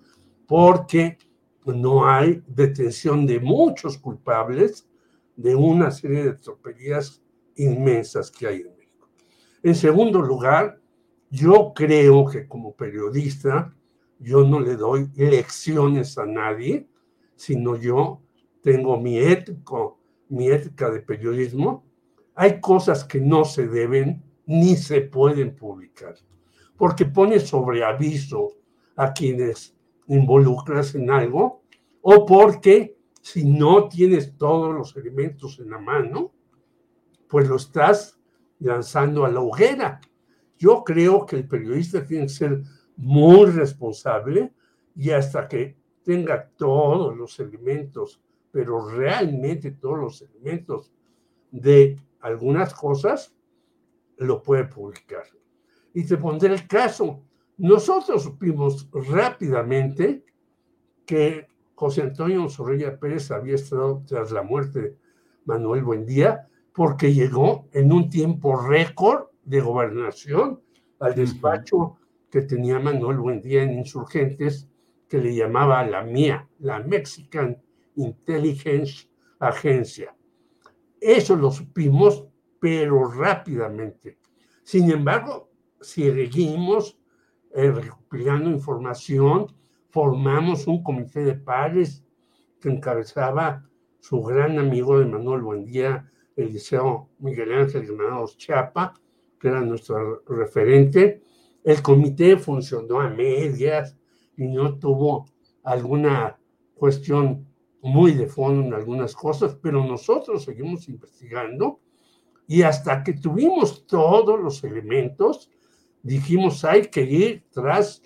porque no hay detención de muchos culpables de una serie de tropelías inmensas que hay en México. En segundo lugar, yo creo que como periodista, yo no le doy lecciones a nadie, sino yo tengo mi ético, mi ética de periodismo. Hay cosas que no se deben ni se pueden publicar, porque pone sobre aviso a quienes involucras en algo, o porque si no tienes todos los elementos en la mano, pues lo estás lanzando a la hoguera. Yo creo que el periodista tiene que ser muy responsable y hasta que tenga todos los elementos, pero realmente todos los elementos de algunas cosas, lo puede publicar. Y te pondré el caso. Nosotros supimos rápidamente que José Antonio Zorrilla Pérez había estado tras la muerte de Manuel Buendía porque llegó en un tiempo récord de gobernación al despacho que tenía Manuel Buendía en Insurgentes, que le llamaba la mía, la Mexican Intelligence Agencia. Eso lo supimos, pero rápidamente. Sin embargo, seguimos eh, recopilando información, formamos un comité de pares que encabezaba su gran amigo de Manuel Buendía, Eliseo Miguel Ángel Granados Chapa, que era nuestro referente. El comité funcionó a medias y no tuvo alguna cuestión muy de fondo en algunas cosas, pero nosotros seguimos investigando y hasta que tuvimos todos los elementos, dijimos hay que ir tras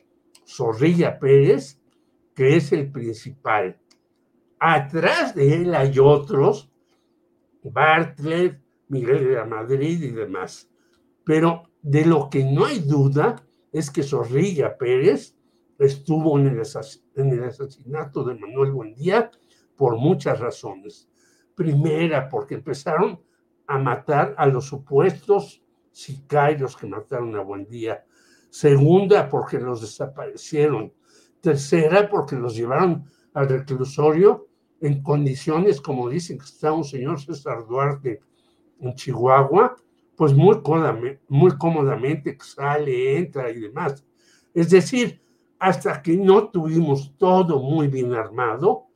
Zorrilla Pérez, que es el principal. Atrás de él hay otros Bartlett, Miguel de la Madrid y demás. Pero de lo que no hay duda es que Zorrilla Pérez estuvo en el, asesinato de Manuel Buendía por muchas razones. Primera, porque empezaron a matar a los supuestos sicarios que mataron a Buendía. Segunda, porque los desaparecieron. Tercera, porque los llevaron al reclusorio en condiciones, como dicen que está un señor César Duarte en Chihuahua, pues muy cómodamente, muy cómodamente sale, entra y demás. Es decir, hasta que no tuvimos todo muy bien armado,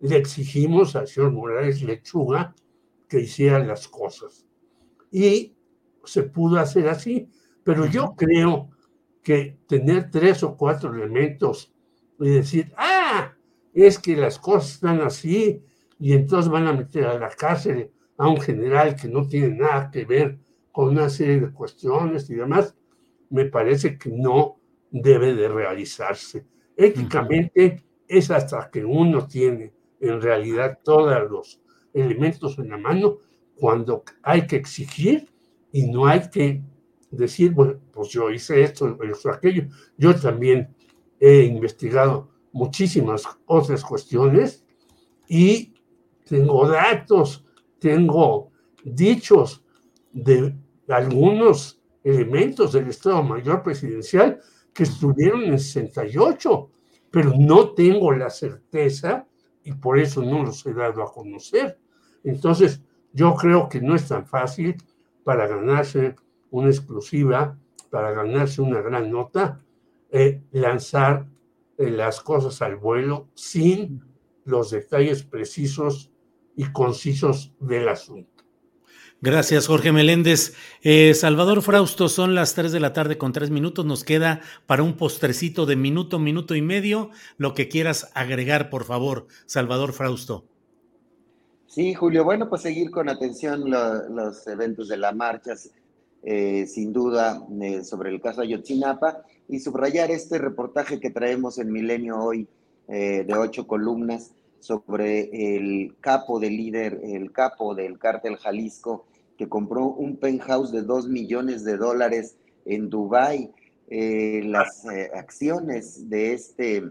le exigimos al señor Morales Lechuga que hiciera las cosas. Y se pudo hacer así, pero yo creo que tener tres o cuatro elementos y decir, ah, es que las cosas están así y entonces van a meter a la cárcel a un general que no tiene nada que ver con una serie de cuestiones y demás, me parece que no debe de realizarse. Éticamente es hasta que uno tiene en realidad todos los elementos en la mano cuando hay que exigir y no hay que decir, bueno, pues yo hice esto, esto, aquello. Yo también he investigado muchísimas otras cuestiones y tengo datos, tengo dichos de algunos elementos del Estado Mayor Presidencial que estuvieron en 68, pero no tengo la certeza y por eso no los he dado a conocer. Entonces, yo creo que no es tan fácil para ganarse una exclusiva, para ganarse una gran nota, eh, lanzar las cosas al vuelo sin los detalles precisos y concisos del asunto. Gracias, Jorge Meléndez. Eh, Salvador Frausto, son las 3 de la tarde con 3 minutos. Nos queda para un postrecito de minuto, minuto y medio. Lo que quieras agregar, por favor, Salvador Frausto. Sí, Julio. Bueno, pues seguir con atención los eventos de la marcha, eh, sin duda, eh, sobre el caso Ayotzinapa y subrayar este reportaje que traemos en Milenio hoy eh, de ocho columnas sobre el capo del líder, el capo del cártel Jalisco, que compró un penthouse de dos millones de dólares en Dubái. Las acciones de este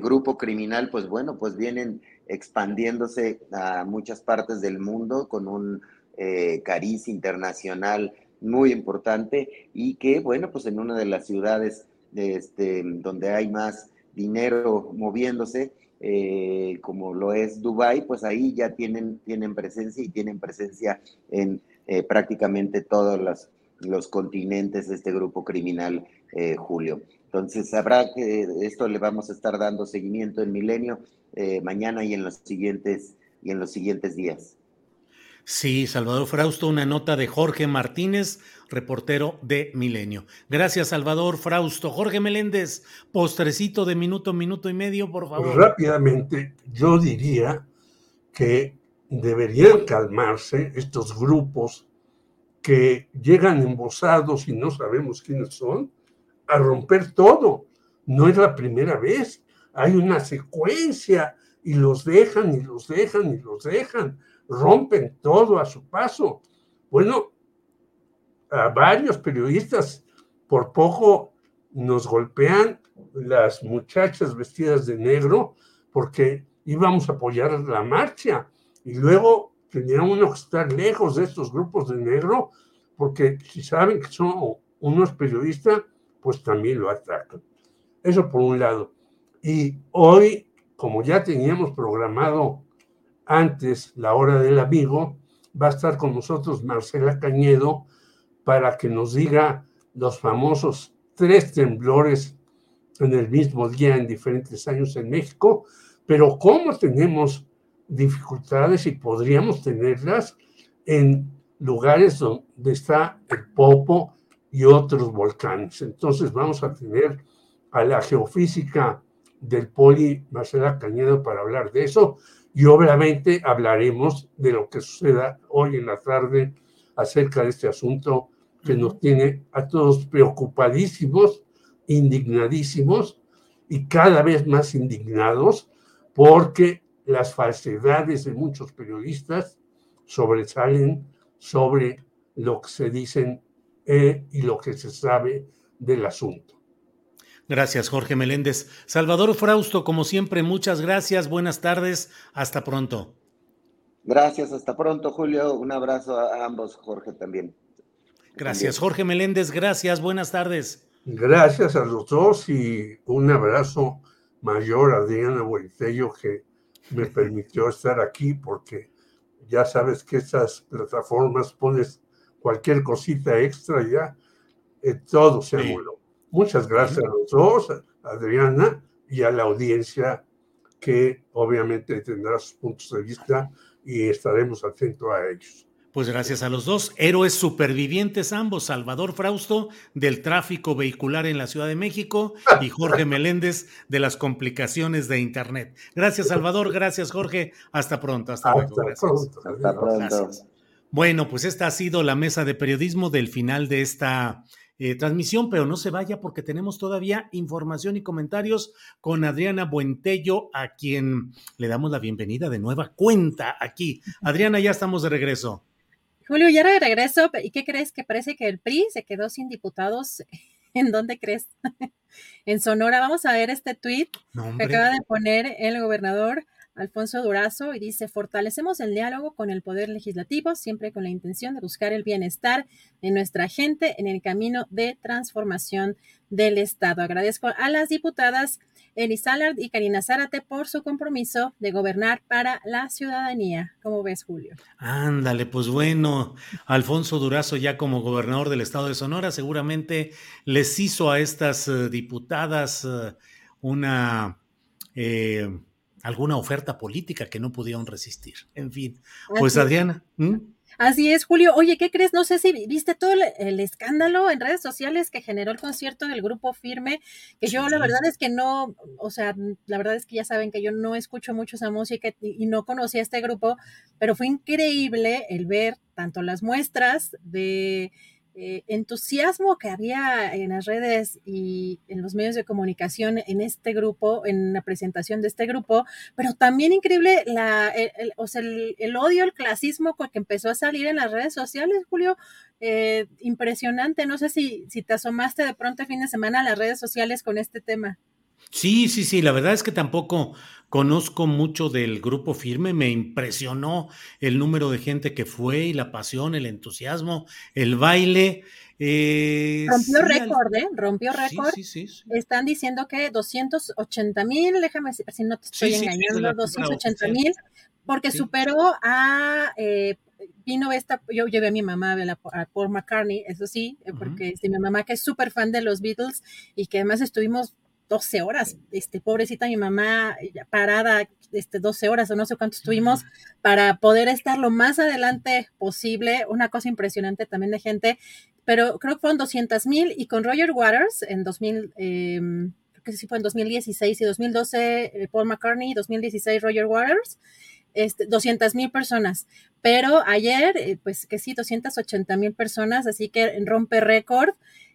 grupo criminal, pues bueno, pues vienen expandiéndose a muchas partes del mundo con un cariz internacional muy importante y que, bueno, pues en una de las ciudades este, donde hay más dinero moviéndose, eh, como lo es Dubai, pues ahí ya tienen, tienen presencia y tienen presencia en eh, prácticamente todos los, los, continentes de este grupo criminal, eh, Julio. Entonces, habrá que esto le vamos a estar dando seguimiento en Milenio mañana y en los siguientes y en los siguientes días. Sí, Salvador Frausto, una nota de Jorge Martínez, reportero de Milenio. Gracias, Salvador Frausto. Jorge Meléndez, postrecito de minuto, minuto y medio, por favor. Rápidamente, yo diría que deberían calmarse estos grupos que llegan embosados y no sabemos quiénes son, a romper todo. No es la primera vez. Hay una secuencia y los dejan y los dejan y los dejan rompen todo a su paso. Bueno, a varios periodistas por poco nos golpean las muchachas vestidas de negro porque íbamos a apoyar la marcha y luego tenía uno que estar lejos de estos grupos de negro porque si saben que son unos periodistas, pues también lo atacan. Eso por un lado. Y hoy, como ya teníamos programado antes la hora del amigo, va a estar con nosotros Marcela Cañedo para que nos diga los famosos tres temblores en el mismo día en diferentes años en México, pero cómo tenemos dificultades y podríamos tenerlas en lugares donde está el Popo y otros volcanes. Entonces vamos a tener a la geofísica del Poli Marcela Cañedo para hablar de eso y obviamente hablaremos de lo que suceda hoy en la tarde acerca de este asunto que nos tiene a todos preocupadísimos, indignadísimos y cada vez más indignados porque las falsedades de muchos periodistas sobresalen sobre lo que se dicen eh, y lo que se sabe del asunto. Gracias, Jorge Meléndez. Salvador Frausto, como siempre, muchas gracias. Buenas tardes. Hasta pronto. Gracias, hasta pronto, Julio. Un abrazo a ambos, Jorge también. Gracias, Jorge Meléndez. Gracias, buenas tardes. Gracias a los dos y un abrazo mayor a Adriana Buentello que me permitió estar aquí porque ya sabes que estas plataformas pones cualquier cosita extra ya, eh, todo se sí. Muchas gracias a los dos, a Adriana y a la audiencia que obviamente tendrá sus puntos de vista y estaremos atentos a ellos. Pues gracias a los dos, héroes supervivientes ambos, Salvador Frausto del tráfico vehicular en la Ciudad de México y Jorge Meléndez de las complicaciones de Internet. Gracias Salvador, gracias Jorge, hasta pronto, hasta, hasta luego. Gracias. Pronto. Hasta pronto. Gracias. Bueno, pues esta ha sido la mesa de periodismo del final de esta eh, transmisión, pero no se vaya porque tenemos todavía información y comentarios con Adriana Buentello, a quien le damos la bienvenida de nueva cuenta aquí. Adriana, ya estamos de regreso. Julio, ya de regreso, ¿y qué crees? Que parece que el PRI se quedó sin diputados. ¿En dónde crees? en Sonora. Vamos a ver este tuit no, que acaba de poner el gobernador Alfonso Durazo y dice, fortalecemos el diálogo con el Poder Legislativo, siempre con la intención de buscar el bienestar de nuestra gente en el camino de transformación del Estado. Agradezco a las diputadas Eli Salard y Karina Zárate por su compromiso de gobernar para la ciudadanía. ¿Cómo ves, Julio? Ándale, pues bueno, Alfonso Durazo ya como gobernador del Estado de Sonora seguramente les hizo a estas uh, diputadas uh, una... Eh, alguna oferta política que no pudieron resistir. En fin, pues Adriana. ¿hmm? Así es, Julio. Oye, ¿qué crees? No sé si viste todo el, el, escándalo en redes sociales que generó el concierto del grupo Firme, que sí. yo la verdad es que no, o sea, la verdad es que ya saben que yo no escucho mucho esa música y, y no conocía este grupo, pero fue increíble el ver tanto las muestras de eh, entusiasmo que había en las redes y en los medios de comunicación en este grupo, en la presentación de este grupo, pero también increíble la, el, o sea, el, el, odio, el clasismo que empezó a salir en las redes sociales, Julio, eh, impresionante. No sé si, si te asomaste de pronto el fin de semana a las redes sociales con este tema. Sí, sí, sí, la verdad es que tampoco conozco mucho del grupo firme, me impresionó el número de gente que fue y la pasión, el entusiasmo, el baile. Eh, rompió sí, récord, ¿eh? Rompió récord. Sí, sí, Están diciendo que 280 mil, déjame si no te estoy engañando, 280 mil, porque superó a... Eh, vino esta, yo llevé a mi mamá a, la, a Paul McCartney, eso sí, uh -huh. porque este, mi mamá que es súper fan de los Beatles y que además estuvimos 12 horas, este, pobrecita mi mamá parada, este, 12 horas o no sé cuánto estuvimos para poder estar lo más adelante posible, una cosa impresionante también de gente, pero creo que fueron 200 mil y con Roger Waters en 2000, eh, creo que sí fue en 2016 y 2012 eh, Paul McCartney, 2016 Roger Waters, este, 200 mil personas, pero ayer, eh, pues que sí, 280 mil personas, así que rompe récord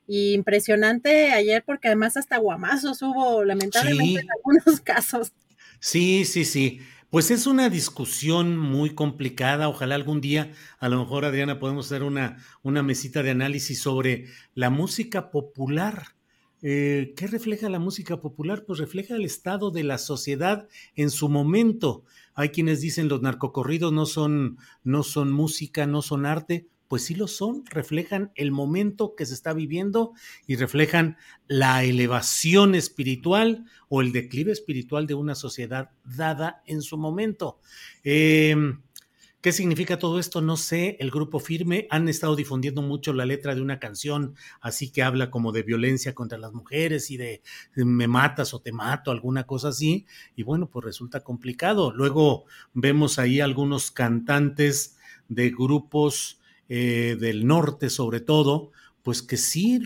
y impresionante ayer porque además hasta guamazos hubo lamentablemente sí. en algunos casos. Sí, sí, sí. Pues es una discusión muy complicada. Ojalá algún día, a lo mejor, Adriana, podemos hacer una, una mesita de análisis sobre la música popular. Eh, ¿Qué refleja la música popular? Pues refleja el estado de la sociedad en su momento. Hay quienes dicen los narcocorridos no son, no son música, no son arte pues sí lo son, reflejan el momento que se está viviendo y reflejan la elevación espiritual o el declive espiritual de una sociedad dada en su momento. Eh, ¿Qué significa todo esto? No sé, el grupo firme han estado difundiendo mucho la letra de una canción, así que habla como de violencia contra las mujeres y de me matas o te mato, alguna cosa así, y bueno, pues resulta complicado. Luego vemos ahí algunos cantantes de grupos eh, del norte sobre todo, pues que sí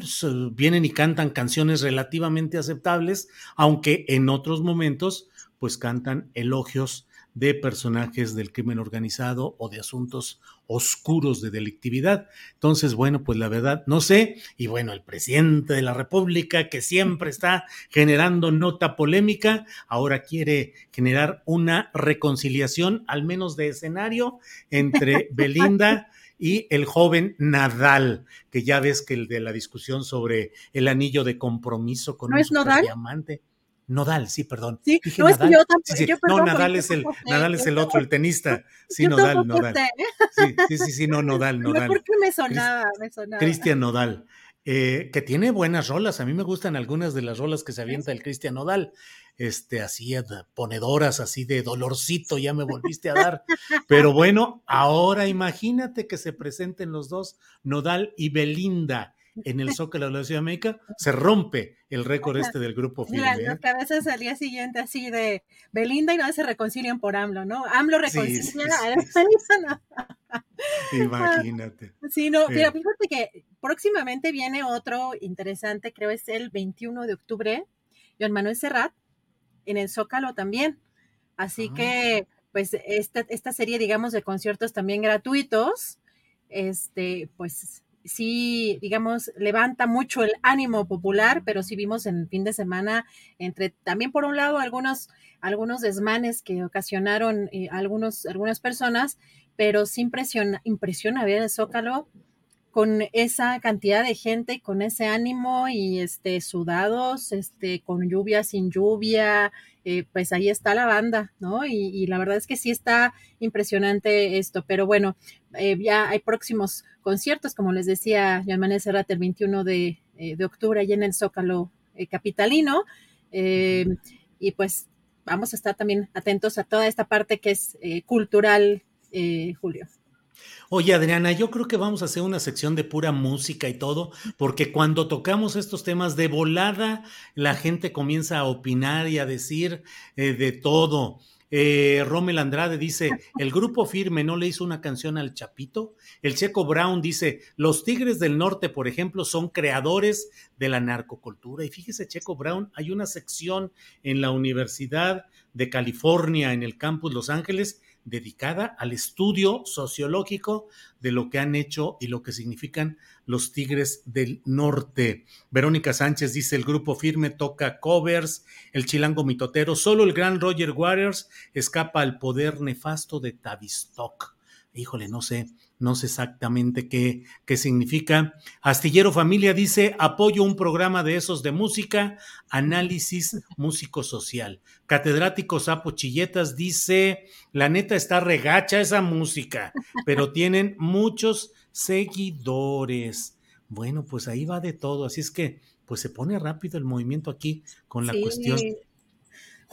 vienen y cantan canciones relativamente aceptables, aunque en otros momentos pues cantan elogios de personajes del crimen organizado o de asuntos oscuros de delictividad. Entonces, bueno, pues la verdad, no sé. Y bueno, el presidente de la República, que siempre está generando nota polémica, ahora quiere generar una reconciliación, al menos de escenario, entre Belinda y el joven Nadal, que ya ves que el de la discusión sobre el anillo de compromiso con ¿No un es Nodal? diamante. Nodal, sí, perdón. Sí, Dije no, es que Nadal. yo tampoco- Sí, sí. yo No, perdón, Nadal es el, sé, Nadal es yo el otro, el tenista. Sí, yo Nodal, Nodal. sé. Sí, sí, sí, sí, no, Nodal, Nodal. ¿Por qué me sonaba? Me sonaba. Cristian Nodal, eh, que tiene buenas rolas. A mí me gustan algunas de las rolas que se avienta el Cristian Nodal. Este, así, eh, ponedoras, así de dolorcito, ya me volviste a dar. Pero bueno, ahora imagínate que se presenten los dos, Nodal y Belinda, en el Zócalo de la Ciudad de México. Se rompe el récord este del grupo firme. las ¿eh? cabezas al día siguiente así de Belinda y no se reconcilian por AMLO, ¿no? AMLO Sí, reconcilia sí, a sí, Belinda, no. Imagínate. Sí, no, mira, Eh. fíjate que próximamente viene otro interesante, creo es el 21 de octubre, Joan Manuel Serrat, en el Zócalo también. Así Ah. que, pues, esta, esta serie, digamos, de conciertos también gratuitos, este, pues, sí, digamos, levanta mucho el ánimo popular, pero sí vimos en el fin de semana, entre también por un lado algunos, algunos desmanes que ocasionaron eh, algunos, algunas personas, pero sí impresiona, impresiona ver el Zócalo con esa cantidad de gente y con ese ánimo y este sudados, este con lluvia, sin lluvia, eh, pues ahí está la banda, ¿no? Y, y la verdad es que sí está impresionante esto, pero bueno, eh, ya hay próximos conciertos, como les decía Joan Manuel Serrat el 21 de, eh, de octubre allá en el Zócalo Capitalino, eh, y pues vamos a estar también atentos a toda esta parte que es cultural, eh, Julio. Oye, Adriana, yo creo que vamos a hacer una sección de pura música y todo, porque cuando tocamos estos temas de volada, la gente comienza a opinar y a decir eh, de todo. Eh, Rommel Andrade dice, el grupo firme no le hizo una canción al Chapito. El Checo Brown dice, los Tigres del Norte, por ejemplo, son creadores de la narcocultura. Y fíjese, Checo Brown, hay una sección en la Universidad de California, en el campus Los Ángeles, dedicada al estudio sociológico de lo que han hecho y lo que significan los Tigres del Norte. Verónica Sánchez dice, el grupo firme toca covers, el chilango mitotero, solo el gran Roger Waters escapa al poder nefasto de Tavistock. Híjole, no sé, no sé exactamente qué, qué significa. Astillero Familia dice, apoyo un programa de esos de música, análisis músico-social. Catedrático Sapo Chilletas dice, la neta está regacha esa música, pero tienen muchos seguidores. Bueno, pues ahí va de todo, así es que pues se pone rápido el movimiento aquí con la Sí. cuestión.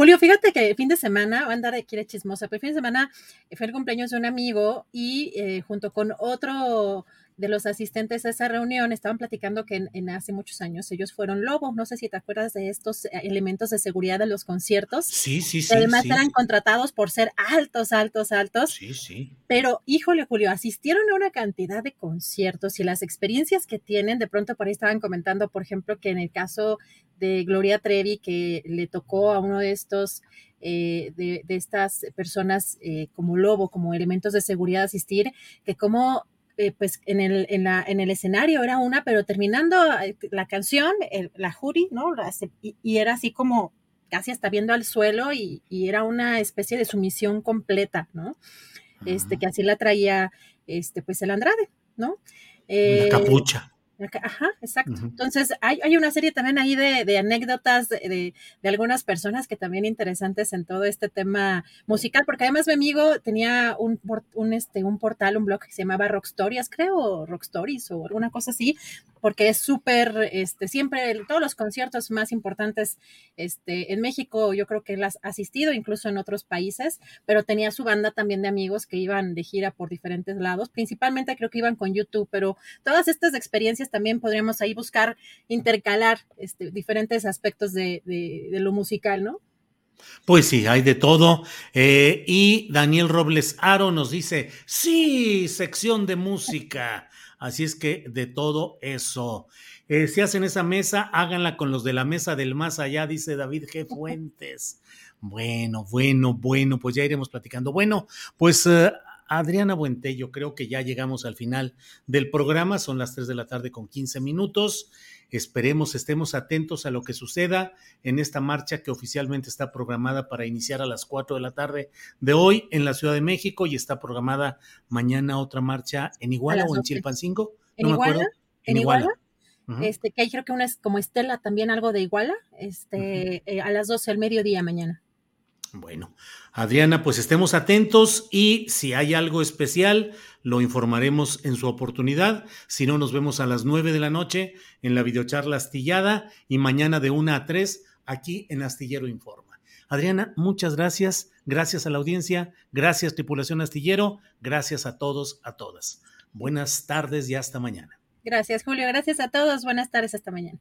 Julio, fíjate que el fin de semana, voy a andar aquí de chismosa, pero el fin de semana fue el cumpleaños de un amigo y eh, junto con otro de los asistentes a esa reunión estaban platicando que en, en hace muchos años ellos fueron lobos. No sé si te acuerdas de estos eh, elementos de seguridad de los conciertos. Sí, sí, sí. además sí, eran contratados por ser altos, altos, altos. Sí, sí. Pero, híjole, Julio, asistieron a una cantidad de conciertos y las experiencias que tienen, de pronto por ahí estaban comentando, por ejemplo, que en el caso de Gloria Trevi, que le tocó a uno de estos, eh, de, de estas personas eh, como lobo, como elementos de seguridad asistir, que como eh, pues en el, en, la, en el escenario era una, pero terminando eh, la canción, el- la jury, ¿no? Y, y era así como casi hasta viendo al suelo y, y era una especie de sumisión completa, ¿no? Este, que así la traía, este, pues el Andrade, ¿no? La Eh, capucha. Ajá, exacto. Entonces, hay, hay una serie también ahí de, de anécdotas de, de- de algunas personas que también interesantes en todo este tema musical, porque además mi amigo tenía un, un, este, un portal, un blog que se llamaba Rockstorias, creo, o Rock Stories o alguna cosa así, porque es súper, este, siempre, todos los conciertos más importantes este, en México, yo creo que él ha asistido, incluso en otros países, pero tenía su banda también de amigos que iban de gira por diferentes lados, principalmente creo que iban con YouTube, pero todas estas experiencias también podríamos ahí buscar intercalar este, diferentes aspectos de, de- de lo musical, ¿no? Pues sí, hay de todo. Eh, y Daniel Robles Aro nos dice, sí, sección de música. Así es que de todo eso. Eh, si hacen esa mesa, háganla con los de la mesa del más allá, dice David G. Fuentes. Bueno, bueno, bueno, pues ya iremos platicando. Bueno, pues uh, Adriana Buentello, creo que ya llegamos al final del programa, son las 3 de la tarde con 15 minutos. Esperemos, estemos atentos a lo que suceda en esta marcha que oficialmente está programada para iniciar a las 4 de la tarde de hoy en la Ciudad de México y está programada mañana otra marcha en Iguala o en Chilpancingo. ¿En Iguala? ¿En Iguala? Este, que hay creo que una es como Estela también algo de Iguala, este, eh, a las 12 del mediodía mañana. Bueno, Adriana, pues estemos atentos y si hay algo especial, lo informaremos en su oportunidad. Si no, nos vemos a las nueve de la noche en la videocharla astillada y mañana de una a tres aquí en Astillero Informa. Adriana, muchas gracias. Gracias a la audiencia. Gracias, tripulación astillero. Gracias a todos, a todas. Buenas tardes y hasta mañana. Gracias, Julio. Gracias a todos. Buenas tardes, hasta mañana.